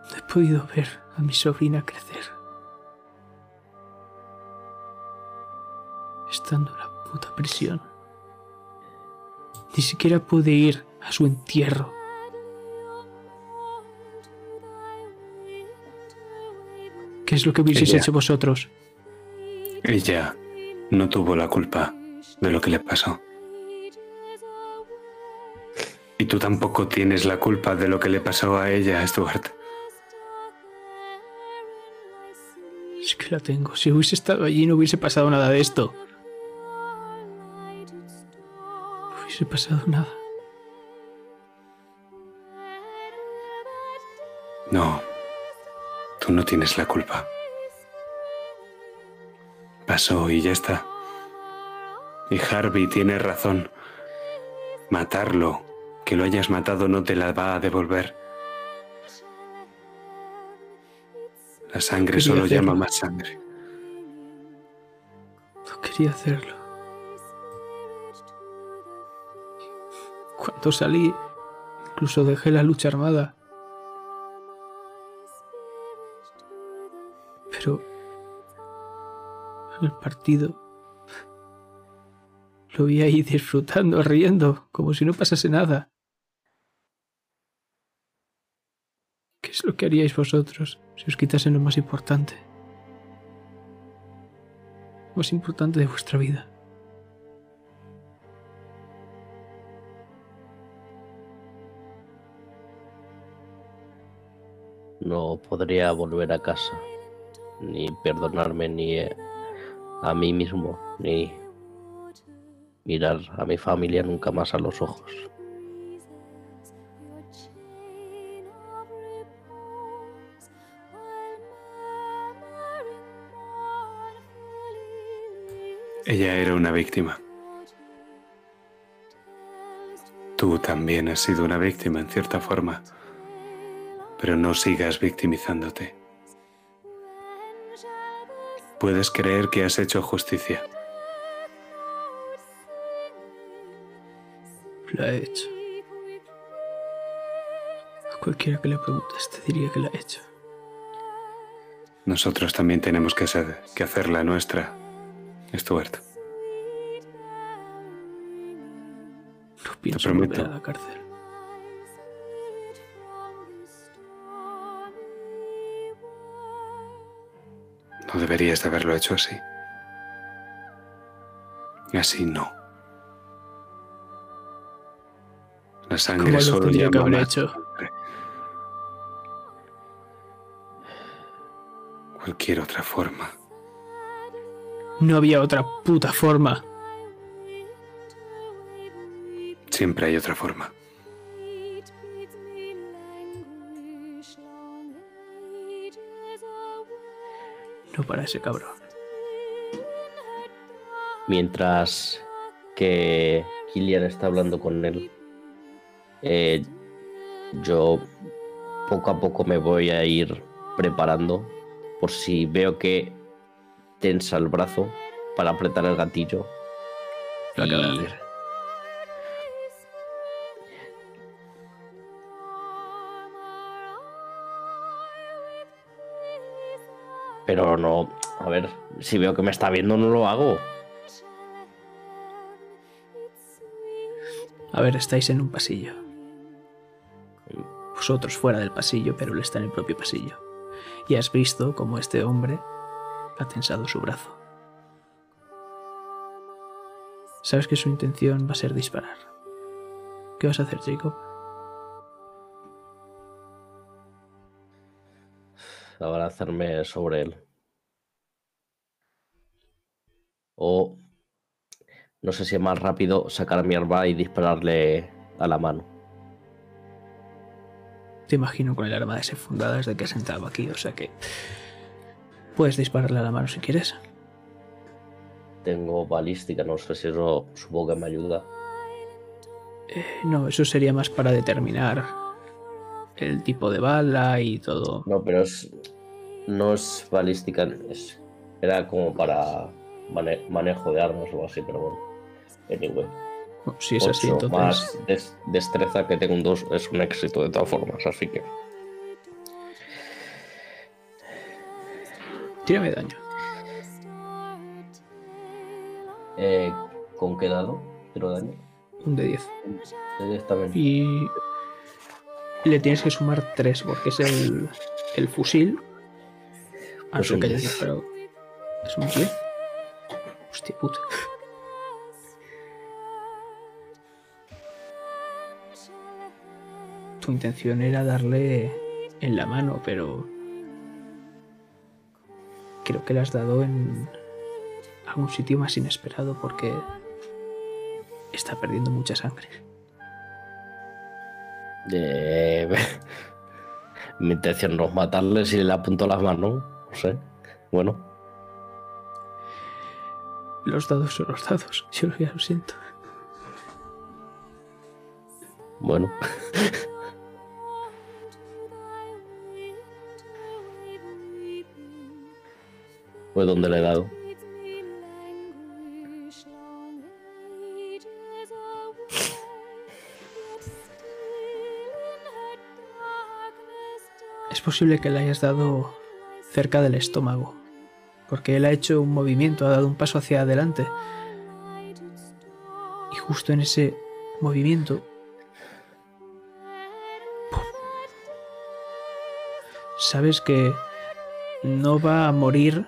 No he podido ver a mi sobrina crecer. Estando en la puta prisión. Ni siquiera pude ir a su entierro. ¿Qué es lo que hubieseis Ella. hecho vosotros? ella no tuvo la culpa de lo que le pasó. Y tú tampoco tienes la culpa de lo que le pasó a ella, Stuart. Es que la tengo. Si hubiese estado allí no hubiese pasado nada de esto. No hubiese pasado nada. No, tú no tienes la culpa. Pasó y ya está. Y Harvey tiene razón. Matarlo, que lo hayas matado, no te la va a devolver. La sangre solo hacerlo. llama más sangre. No quería hacerlo. Cuando salí, incluso dejé la lucha armada. El partido lo vi ahí disfrutando, riendo, como si no pasase nada. ¿Qué es lo que haríais vosotros si os quitasen lo más importante? Lo más importante de vuestra vida. No podría volver a casa, ni perdonarme ni eh, a mí mismo, ni mirar a mi familia nunca más a los ojos. Ella era una víctima. Tú también has sido una víctima en cierta forma, pero no sigas victimizándote. Puedes creer que has hecho justicia, Lo ha hecho. A cualquiera que le preguntes te diría que lo ha hecho. Nosotros también tenemos que, hacer, que hacer la nuestra, Stuart. No pienso volver a la cárcel. Deberías de haberlo hecho así. Así no. La sangre ¿Cómo lo solo llama hecho? sangre. Cualquier otra forma. No había otra puta forma. Siempre hay otra forma. No para ese cabrón. Mientras que Killian está hablando con él, eh, yo poco a poco me voy a ir preparando por si veo que tensa el brazo para apretar el gatillo. Lo acaba de Y- hacer. Pero no, a ver, si veo que me está viendo no lo hago. A ver, estáis en un pasillo. Vosotros fuera del pasillo, pero él está en el propio pasillo. Y has visto cómo este hombre ha tensado su brazo. Sabes que su intención va a ser disparar. ¿Qué vas a hacer, Jacob? Abalanzarme sobre él. O no sé si es más rápido sacar mi arma y dispararle a la mano. Te imagino con el arma desenfundada desde que has entrado aquí, o sea que puedes dispararle a la mano si quieres. Tengo balística, no sé si eso supongo que me ayuda. Eh, no, eso sería más para determinar el tipo de bala y todo. No, pero es no es balística, es, era como para mane- manejo de armas o así, pero bueno. Anyway. Bueno, si es así, entonces. más des- destreza que tengo un 2 es un éxito de todas formas, así que Tírame daño. eh, ¿con qué dado? Tiro daño. Un de 10. Directamente. Y le tienes que sumar 3 porque es el, el fusil. A no hayas 10. disparado. ¿Es un 10? Hostia puta. Tu intención era darle en la mano, pero creo que le has dado en algún sitio más inesperado porque está perdiendo mucha sangre. Eh, mi intención no es matarle si le apunto las manos, no sé. Bueno, Los dados son los dados. Yo ya lo siento. bueno. Pues donde le he dado. Posible que le hayas dado cerca del estómago. Porque él ha hecho un movimiento, ha dado un paso hacia adelante. Y justo en ese movimiento... Sabes que no va a morir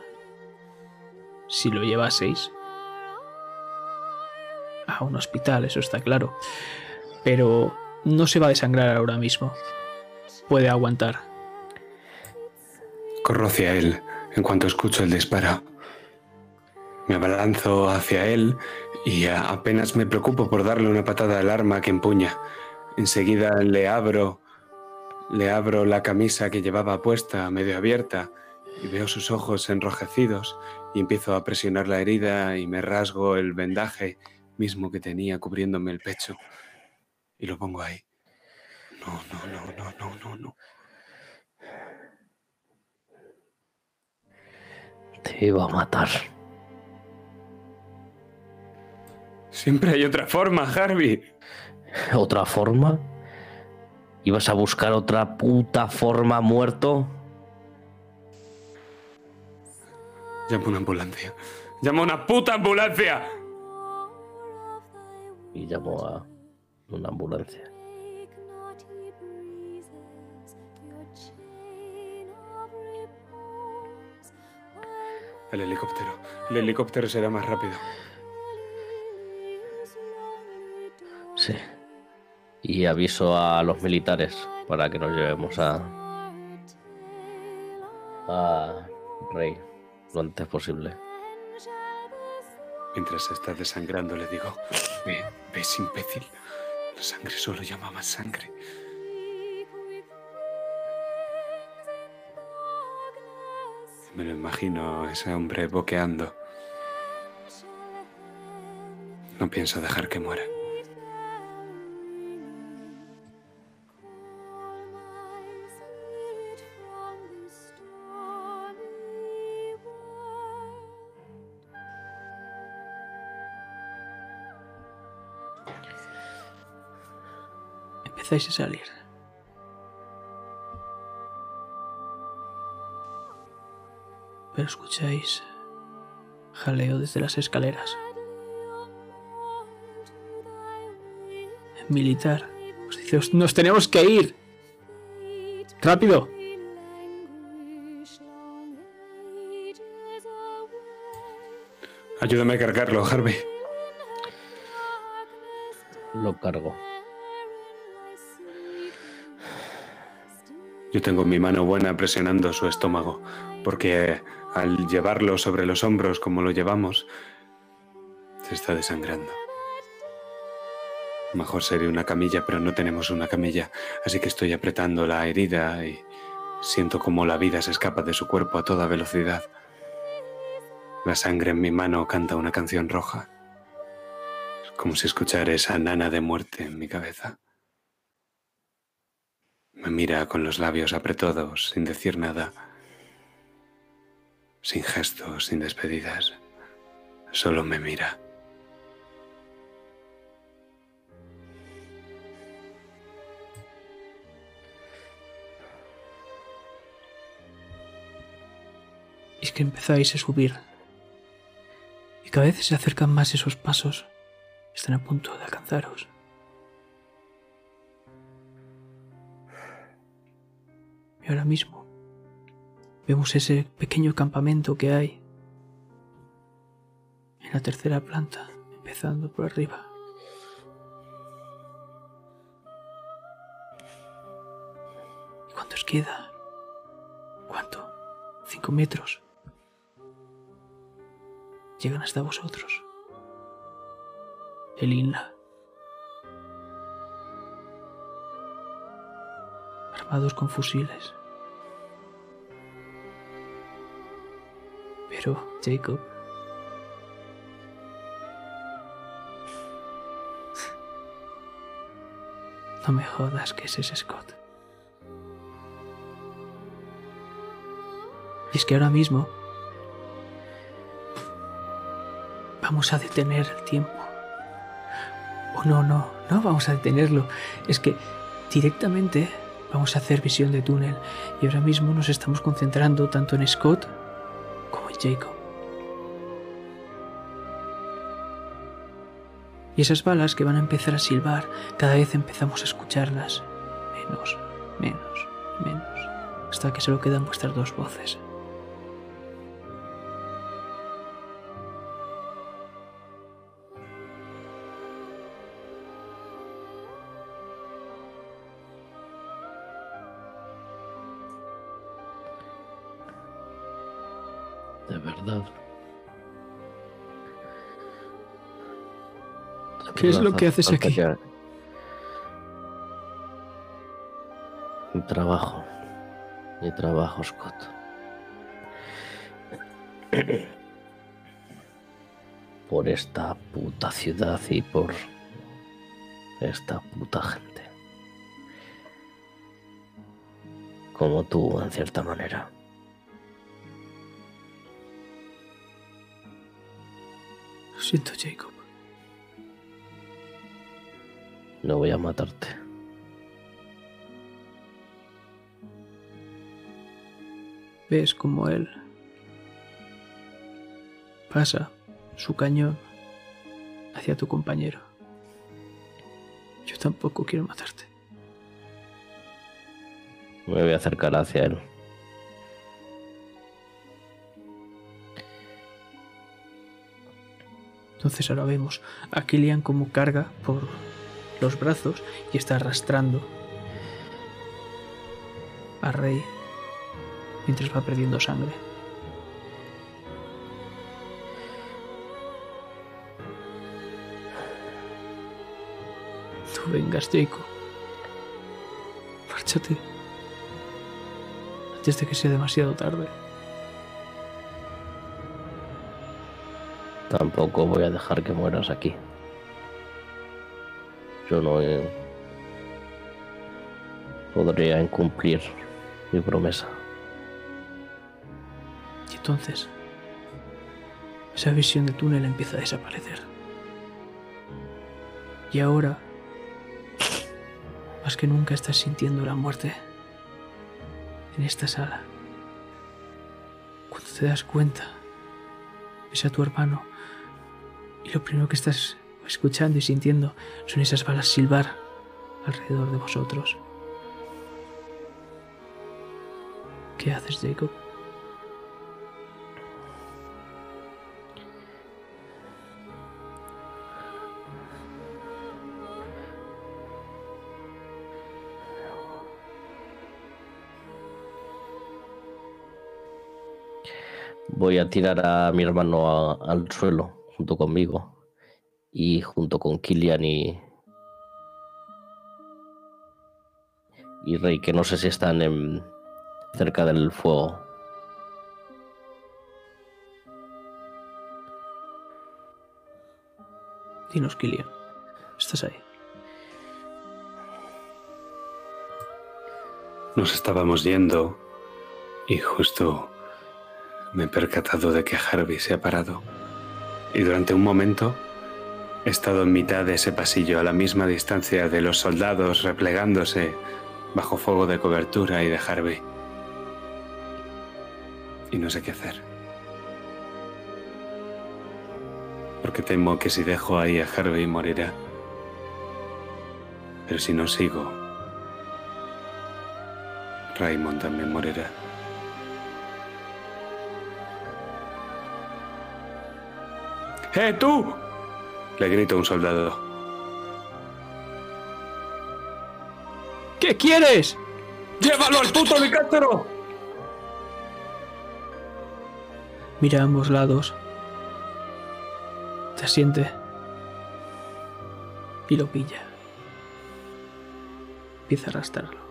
si lo llevaseis a un hospital, eso está claro. Pero no se va a desangrar ahora mismo. Puede aguantar. Corro hacia él en cuanto escucho el disparo. Me abalanzo hacia él y apenas me preocupo por darle una patada al arma que empuña. Enseguida le abro, le abro la camisa que llevaba puesta, medio abierta, y veo sus ojos enrojecidos y empiezo a presionar la herida y me rasgo el vendaje mismo que tenía cubriéndome el pecho y lo pongo ahí. No, no, no, no, no, no, no. Te iba a matar. Siempre hay otra forma, Harvey. otra forma? ¿Ibas a buscar otra puta forma muerto? Llama una ambulancia. ¡Llama una puta ambulancia! Y llamó a una ambulancia. El helicóptero. El helicóptero será más rápido. Sí. Y aviso a los militares para que nos llevemos a. a Rey lo antes posible. Mientras se está desangrando, le digo: Ve, ves, imbécil. La sangre solo llama más sangre. Me lo imagino, ese hombre boqueando. No pienso dejar que muera. Empezáis a salir. Pero escucháis jaleo desde las escaleras. El militar os dice, "Os- nos tenemos que ir. Rápido. Ayúdame a cargarlo, Harvey. Lo cargo. Yo tengo mi mano buena presionando su estómago, porque al llevarlo sobre los hombros como lo llevamos, se está desangrando. Mejor sería una camilla, pero no tenemos una camilla, así que estoy apretando la herida y siento como la vida se escapa de su cuerpo a toda velocidad. La sangre en mi mano canta una canción roja. Es como si escuchara esa nana de muerte en mi cabeza. Me mira con los labios apretados, sin decir nada, sin gestos, sin despedidas. Solo me mira. Y es que empezáis a subir. Y cada vez se acercan más esos pasos. Están a punto de alcanzaros. Y ahora mismo vemos ese pequeño campamento que hay en la tercera planta, empezando por arriba. ¿Y cuánto os queda? ¿Cuánto? Cinco metros. Llegan hasta vosotros. El Inla. Armados con fusiles. Pero, Jacob. No me jodas que ese es Scott. Y es que ahora mismo vamos a detener el tiempo. O no, no, no vamos a detenerlo. Es que directamente vamos a hacer visión de túnel y ahora mismo nos estamos concentrando tanto en Scott Y esas balas que van a empezar a silbar, cada vez empezamos a escucharlas. Menos, menos, menos. Hasta que solo quedan vuestras dos voces. ¿Qué es lo que hace haces aquí? que- Mi trabajo. Mi trabajo, Scott. Por esta puta ciudad y por esta puta gente. Como tú, en cierta manera. Lo siento, Jacob. No voy a matarte. Ves como él pasa su cañón hacia tu compañero. Yo tampoco quiero matarte. Me voy a acercar hacia él. Entonces ahora vemos a Killian como carga por los brazos y está arrastrando a Rey mientras va perdiendo sangre. No vengas, Jacob. Márchate. Antes de que sea demasiado tarde. Tampoco voy a dejar que mueras aquí. Yo no eh, podría incumplir mi promesa. Y entonces, esa visión de túnel empieza a desaparecer. Y ahora, más que nunca estás sintiendo la muerte en esta sala. Cuando te das cuenta, ves a tu hermano y lo primero que estás escuchando y sintiendo son esas balas silbar alrededor de vosotros. ¿Qué haces, Jacob? Voy a tirar a mi hermano al suelo junto conmigo y junto con Killian y, y Rey, que no sé si están en- cerca del fuego. Dinos, Killian. Estás ahí. Nos estábamos yendo y justo me he percatado de que Harvey se ha parado. Y durante un momento he estado en mitad de ese pasillo a la misma distancia de los soldados replegándose bajo fuego de cobertura y de Harvey. Y no sé qué hacer. Porque temo que si dejo ahí a Harvey morirá. Pero si no sigo, Raymond también morirá. ¡Eh, tú! Le grito a un soldado. ¿Qué quieres? ¡Llévalo al puto helicóptero! Mira a ambos lados. Te asiente. Y lo pilla. Empieza a arrastrarlo.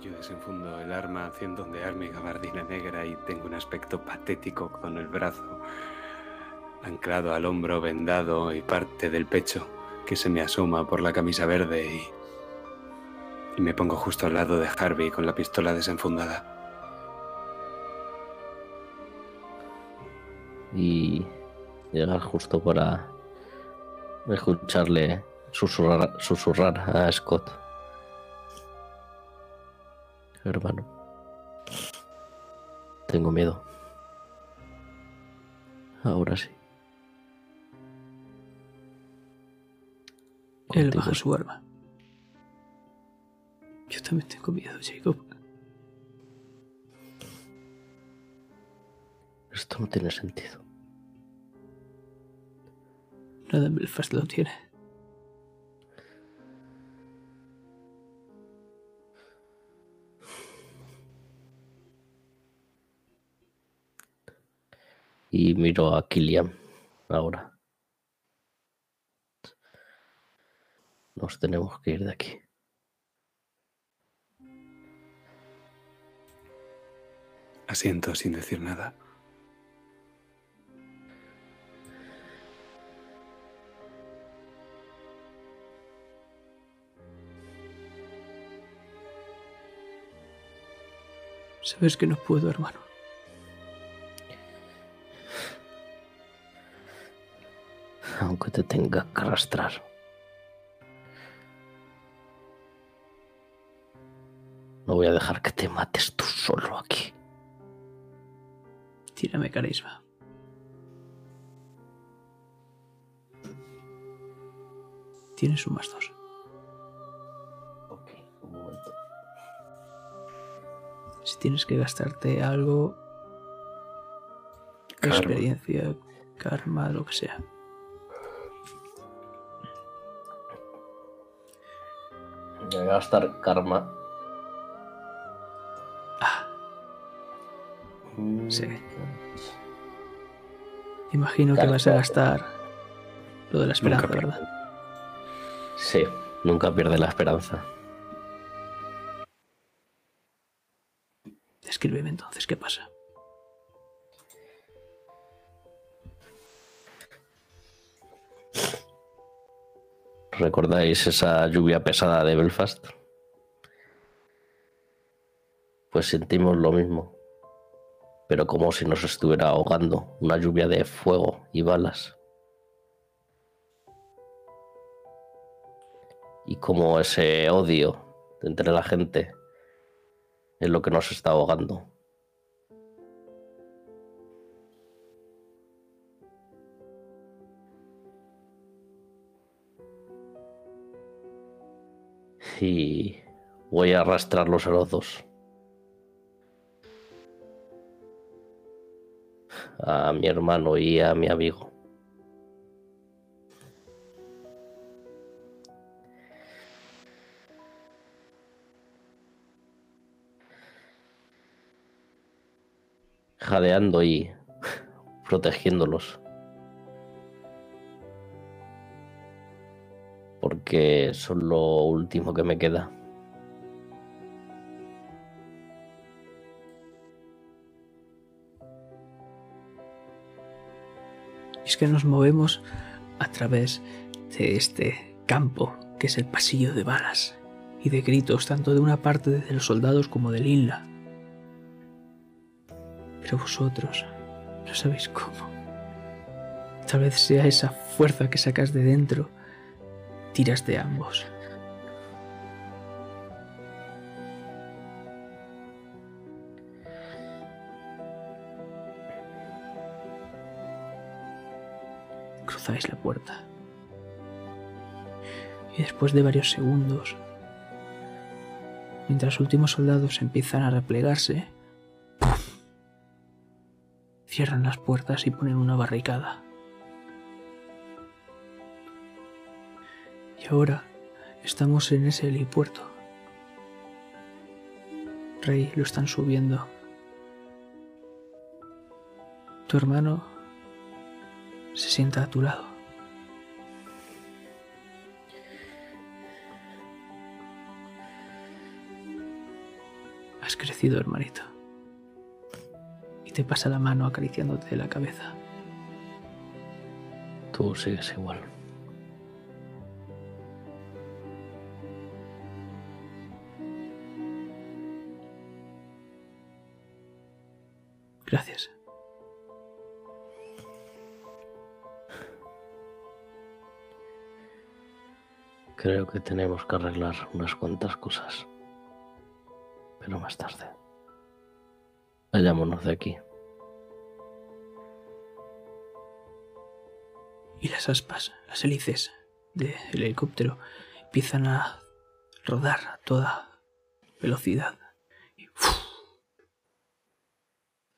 Yo desenfundo el arma haciendo ondear mi gabardina negra y tengo un aspecto patético con el brazo anclado al hombro vendado y parte del pecho que se me asoma por la camisa verde y, y me pongo justo al lado de Harvey con la pistola desenfundada. y llegar justo para escucharle susurrar, susurrar a Scott. Hermano, tengo miedo. Ahora sí. Él baja su arma. Yo también tengo miedo, Jacob. Esto no tiene sentido. Nada en Belfast lo tiene. Y miro a Killian ahora. Nos tenemos que ir de aquí. Asiento sin decir nada. Sabes que no puedo, hermano. Aunque te tenga que arrastrar. No voy a dejar que te mates tú solo aquí. Tírame carisma. Tienes un más dos. Ok, un momento. Si tienes que gastarte algo, Karma. experiencia, karma, lo que sea. Voy a gastar karma. Sí. imagino que vas a gastar lo de la esperanza, Nunca ¿verdad? Sí, nunca pierde la esperanza. Descríbeme entonces qué pasa. ¿Recordáis esa lluvia pesada de Belfast? Pues sentimos lo mismo, pero como si nos estuviera ahogando, una lluvia de fuego y balas. Y como ese odio entre la gente es lo que nos está ahogando. y voy a arrastrarlos a los dos. A mi hermano y a mi amigo. Jadeando y protegiéndolos. porque son lo último que me queda. Es que nos movemos a través de este campo, que es el pasillo de balas y de gritos, tanto de una parte de los soldados como del Inla. Pero vosotros no sabéis cómo. Tal vez sea esa fuerza que sacas de dentro, tiras de ambos. La puerta. Y después de varios segundos, mientras últimos soldados empiezan a replegarse, cierran las puertas y ponen una barricada. Y ahora estamos en ese helipuerto. Rey, lo están subiendo. Tu hermano se sienta a tu lado. Has crecido, hermanito. Y te pasa la mano acariciándote la cabeza. Tú sigues igual. Gracias. Creo que tenemos que arreglar unas cuantas cosas. Pero más tarde. Vayámonos de aquí. Y las aspas, las hélices del helicóptero empiezan a rodar a toda velocidad. Y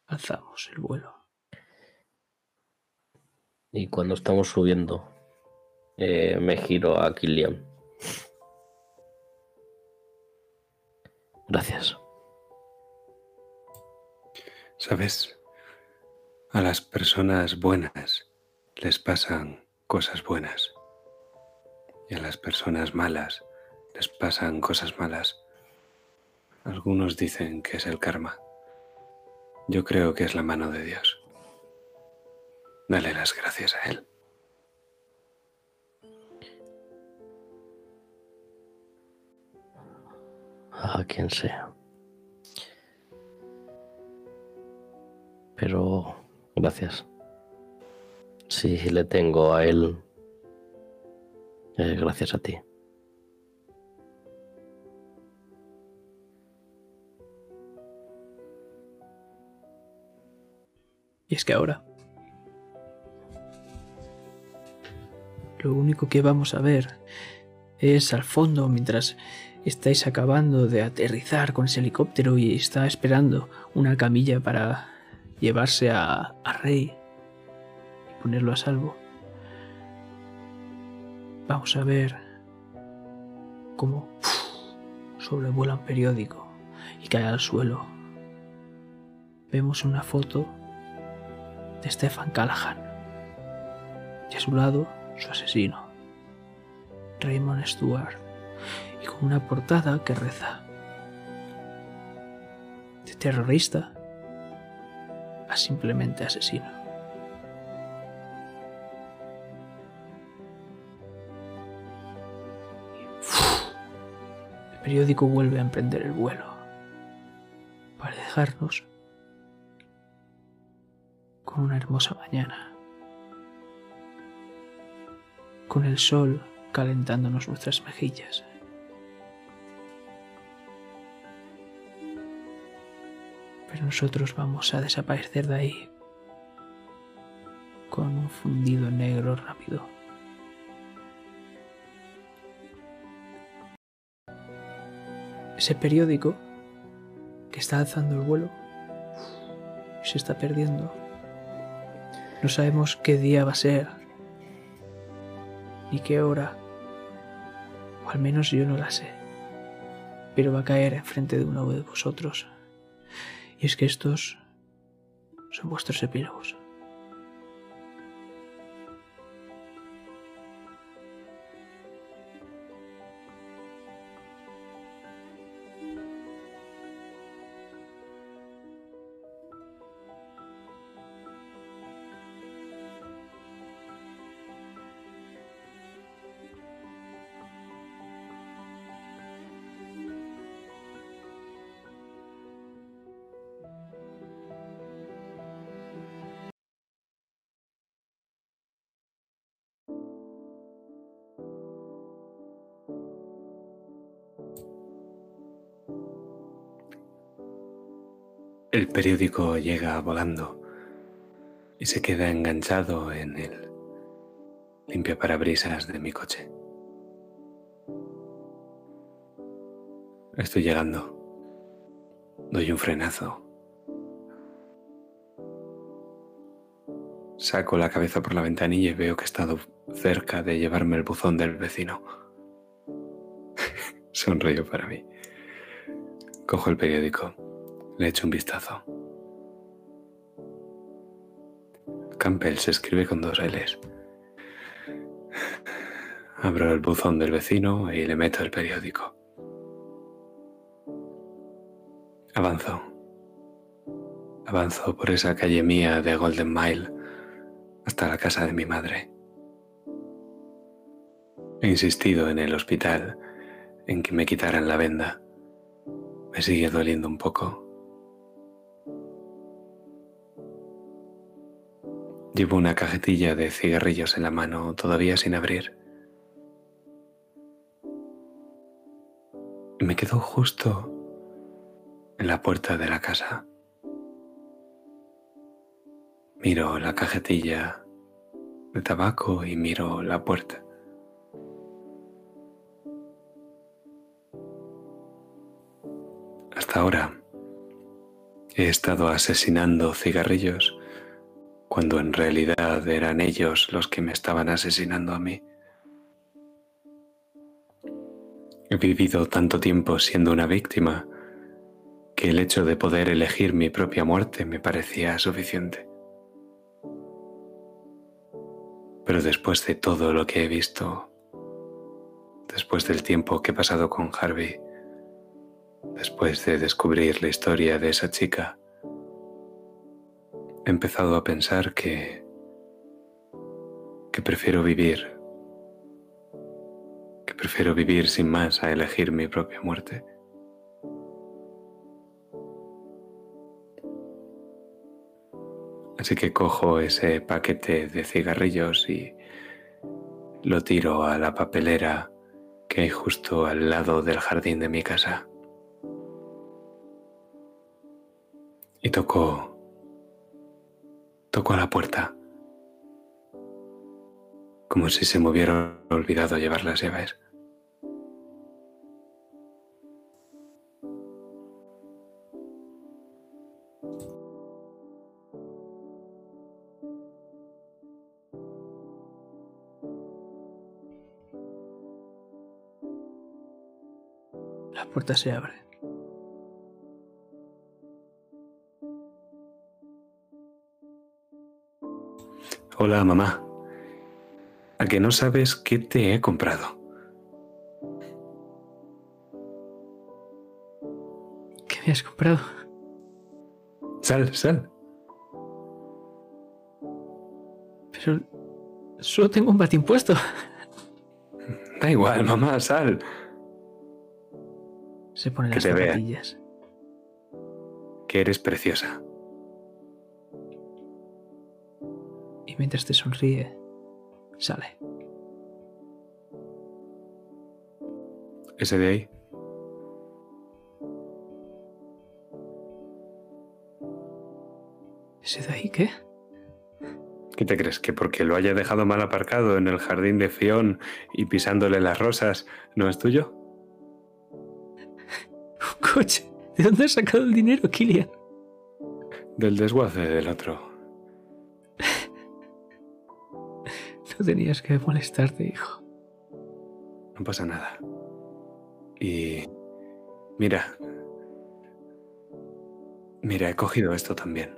alzamos el vuelo. Y cuando estamos subiendo, eh, me giro a Kilian. Gracias. ¿Sabes? A las personas buenas les pasan cosas buenas. Y a las personas malas les pasan cosas malas. Algunos dicen que es el karma. Yo creo que es la mano de Dios. Dale las gracias a Él. a quien sea. Pero gracias. Si le tengo a él, eh, gracias a ti. Y es que ahora lo único que vamos a ver es al fondo mientras estáis acabando de aterrizar con ese helicóptero y está esperando una camilla para llevarse a, a Rey y ponerlo a salvo. Vamos a ver cómo sobrevuela un periódico y cae al suelo. Vemos una foto de Stefan Callahan y a su lado su asesino, Raymond Stewart, y con una portada que reza de terrorista a simplemente asesino. El periódico vuelve a emprender el vuelo para dejarnos con una hermosa mañana con el sol calentándonos nuestras mejillas. Nosotros vamos a desaparecer de ahí con un fundido negro rápido. Ese periódico que está alzando el vuelo se está perdiendo. No sabemos qué día va a ser, ¿Y qué hora? O al menos yo no la sé. Pero va a caer enfrente de uno de vosotros. Y es que estos son vuestros epílogos. El periódico llega volando y se queda enganchado en el limpio parabrisas de mi coche. Estoy llegando. Doy un frenazo. Saco la cabeza por la ventanilla y veo que he estado cerca de llevarme el buzón del vecino. Sonrío para mí. Cojo el periódico. Le echo un vistazo. Campbell se escribe con dos L's. Abro el buzón del vecino y le meto el periódico. Avanzo. Avanzo por esa calle mía de Golden Mile hasta la casa de mi madre. He insistido en el hospital en que me quitaran la venda. Me sigue doliendo un poco, Llevo una cajetilla de cigarrillos en la mano, todavía sin abrir. Me quedo justo en la puerta de la casa. Miro la cajetilla de tabaco y miro la puerta. Hasta ahora he estado asesinando cigarrillos cuando en realidad eran ellos los que me estaban asesinando a mí. He vivido tanto tiempo siendo una víctima que el hecho de poder elegir mi propia muerte me parecía suficiente. Pero después de todo lo que he visto, después del tiempo que he pasado con Harvey, después de descubrir la historia de esa chica, he empezado a pensar que, que prefiero vivir, que prefiero vivir sin más a elegir mi propia muerte. Así que cojo ese paquete de cigarrillos y lo tiro a la papelera que hay justo al lado del jardín de mi casa. Y toco Tocó a la puerta. Como si se me hubiera olvidado llevar las llaves. La puerta se abre. Hola, mamá. ¿A que no sabes qué te he comprado? ¿Qué me has comprado? Sal, sal. Pero solo tengo un batín puesto. Da igual, mamá, sal. Se pone Que las vea. zapatillas. Que eres preciosa. Mientras te sonríe, sale. Ese de ahí. ¿Ese de ahí qué? ¿Qué te crees? ¿Que porque lo haya dejado mal aparcado en el jardín de Fion y pisándole las rosas, no es tuyo? Un coche. ¿De dónde has sacado el dinero, Kilian? Del desguace del otro. No tenías que molestarte, hijo. No pasa nada. Y... Mira. Mira, he cogido esto también.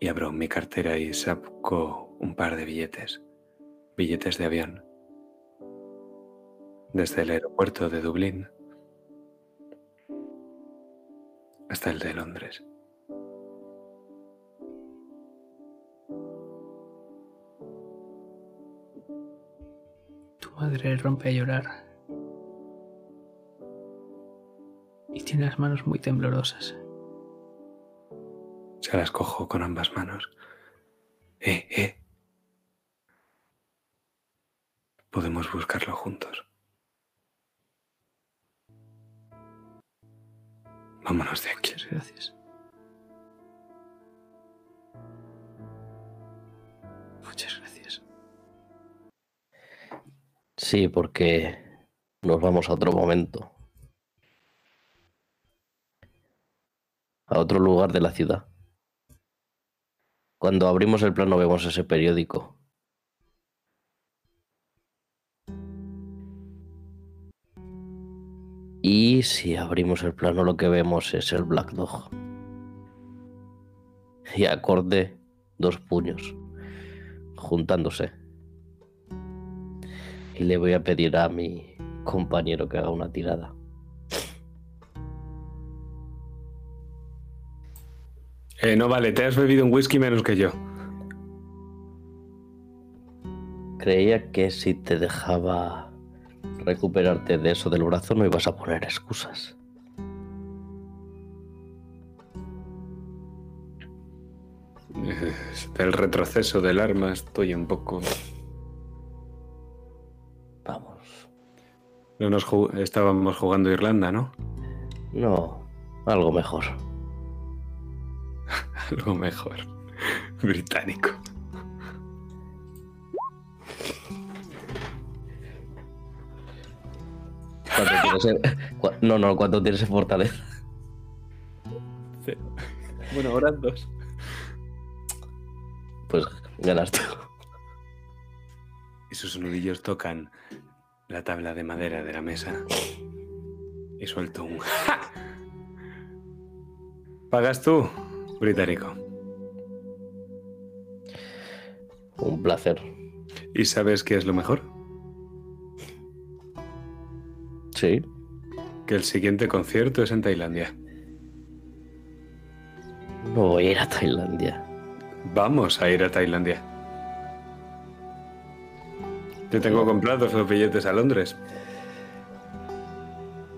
Y abro mi cartera y saco un par de billetes. Billetes de avión. Desde el aeropuerto de Dublín hasta el de Londres. Madre rompe a llorar. Y tiene las manos muy temblorosas. Se las cojo con ambas manos. Eh, eh. Podemos buscarlo juntos. Vámonos de aquí. Muchas gracias. Sí, porque nos vamos a otro momento. A otro lugar de la ciudad. Cuando abrimos el plano vemos ese periódico. Y si abrimos el plano lo que vemos es el Black Dog. Y acorde dos puños juntándose. Y le voy a pedir a mi compañero que haga una tirada. Eh, no vale, te has bebido un whisky menos que yo. Creía que si te dejaba recuperarte de eso del brazo no ibas a poner excusas. Eh, Del retroceso del arma estoy un poco... No nos ju- estábamos jugando Irlanda, ¿no? No, algo mejor. Algo mejor. Británico. ¿Cuánto tienes en- No, no, ¿cuánto tienes en fortaleza? Bueno, ahora dos. Pues ganas tú. Y sus nudillos tocan la tabla de madera de la mesa. Y suelto un... ¡Ja! ¿Pagas tú, británico? Un placer. ¿Y sabes qué es lo mejor? Sí. Que el siguiente concierto es en Tailandia. No voy a ir a Tailandia. Vamos a ir a Tailandia. Te tengo comprados los billetes a Londres.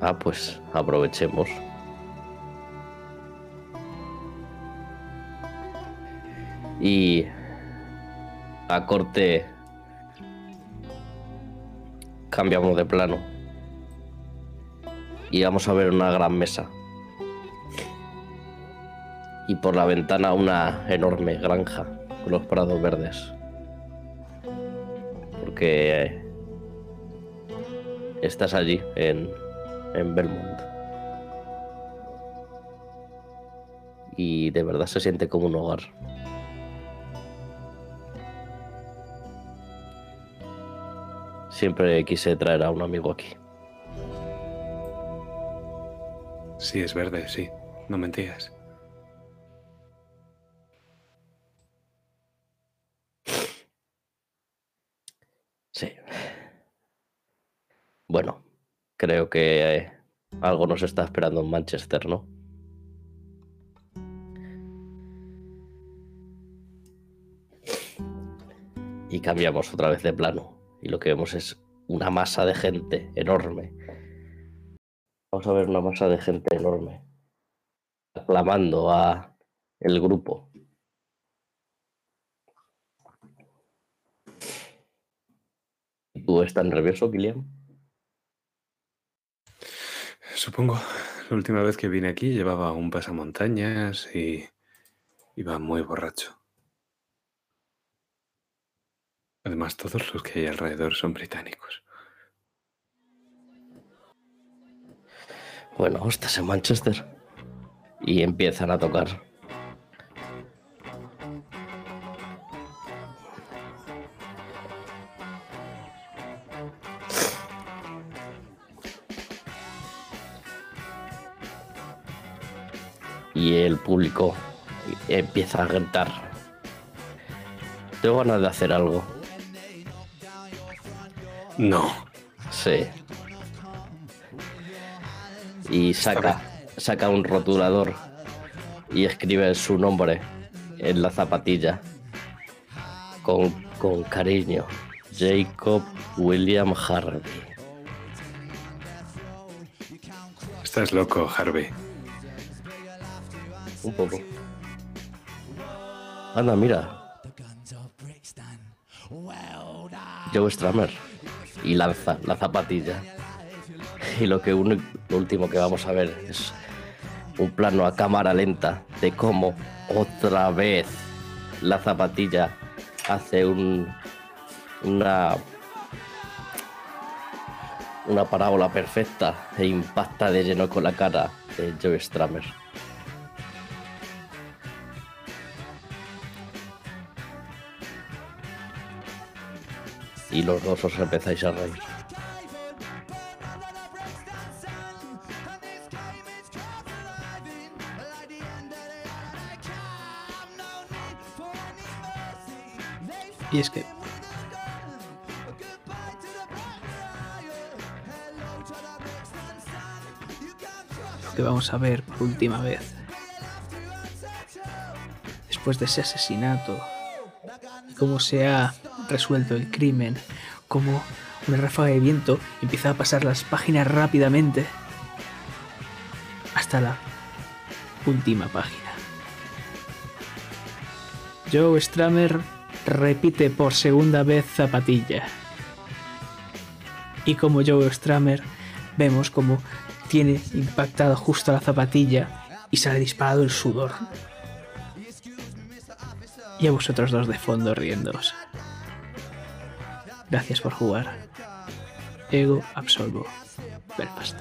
Ah, pues aprovechemos. Y a corte cambiamos de plano. Y vamos a ver una gran mesa. y por la ventana una enorme granja con los prados verdes. Eh, estás allí en, en Belmont. Y de verdad se siente como un hogar. Siempre quise traer a un amigo aquí. Sí, es verde, sí. No mentías. Sí. Bueno, creo que eh, algo nos está esperando en Manchester, ¿no? Y cambiamos otra vez de plano. Y lo que vemos es una masa de gente enorme. Vamos a ver una masa de gente enorme. Aclamando a el grupo. ¿Tú estás nervioso, Kilian? Supongo. La última vez que vine aquí llevaba un pasamontañas y iba muy borracho. Además, todos los que hay alrededor son británicos. Bueno, estás en Manchester. Y empiezan a tocar. Y el público empieza a gritar. Tengo ganas de hacer algo. No. Sí. Y saca, saca un rotulador y escribe su nombre en la zapatilla. Con, con cariño. Jacob William Harvey. Estás loco, Harvey. Un poco. Anda, mira. Joe Stramer. Y lanza la zapatilla. Y lo, que último que vamos a ver es un plano a cámara lenta de cómo otra vez la zapatilla hace un una una parábola perfecta e impacta de lleno con la cara de Joe Stramer. Y los dos os empezáis a reír. Y es que. Lo que vamos a ver por última vez. Después de ese asesinato. Cómo se ha resuelto el crimen. Cómo una ráfaga de viento empieza a pasar las páginas rápidamente. Hasta la última página. Joe Stramer repite por segunda vez zapatilla. Y como Joe Stramer, vemos como tiene impactado justo la zapatilla y sale disparado el sudor. Y a vosotros dos de fondo riéndoos. Gracias por jugar. Ego absolvo. Belfast.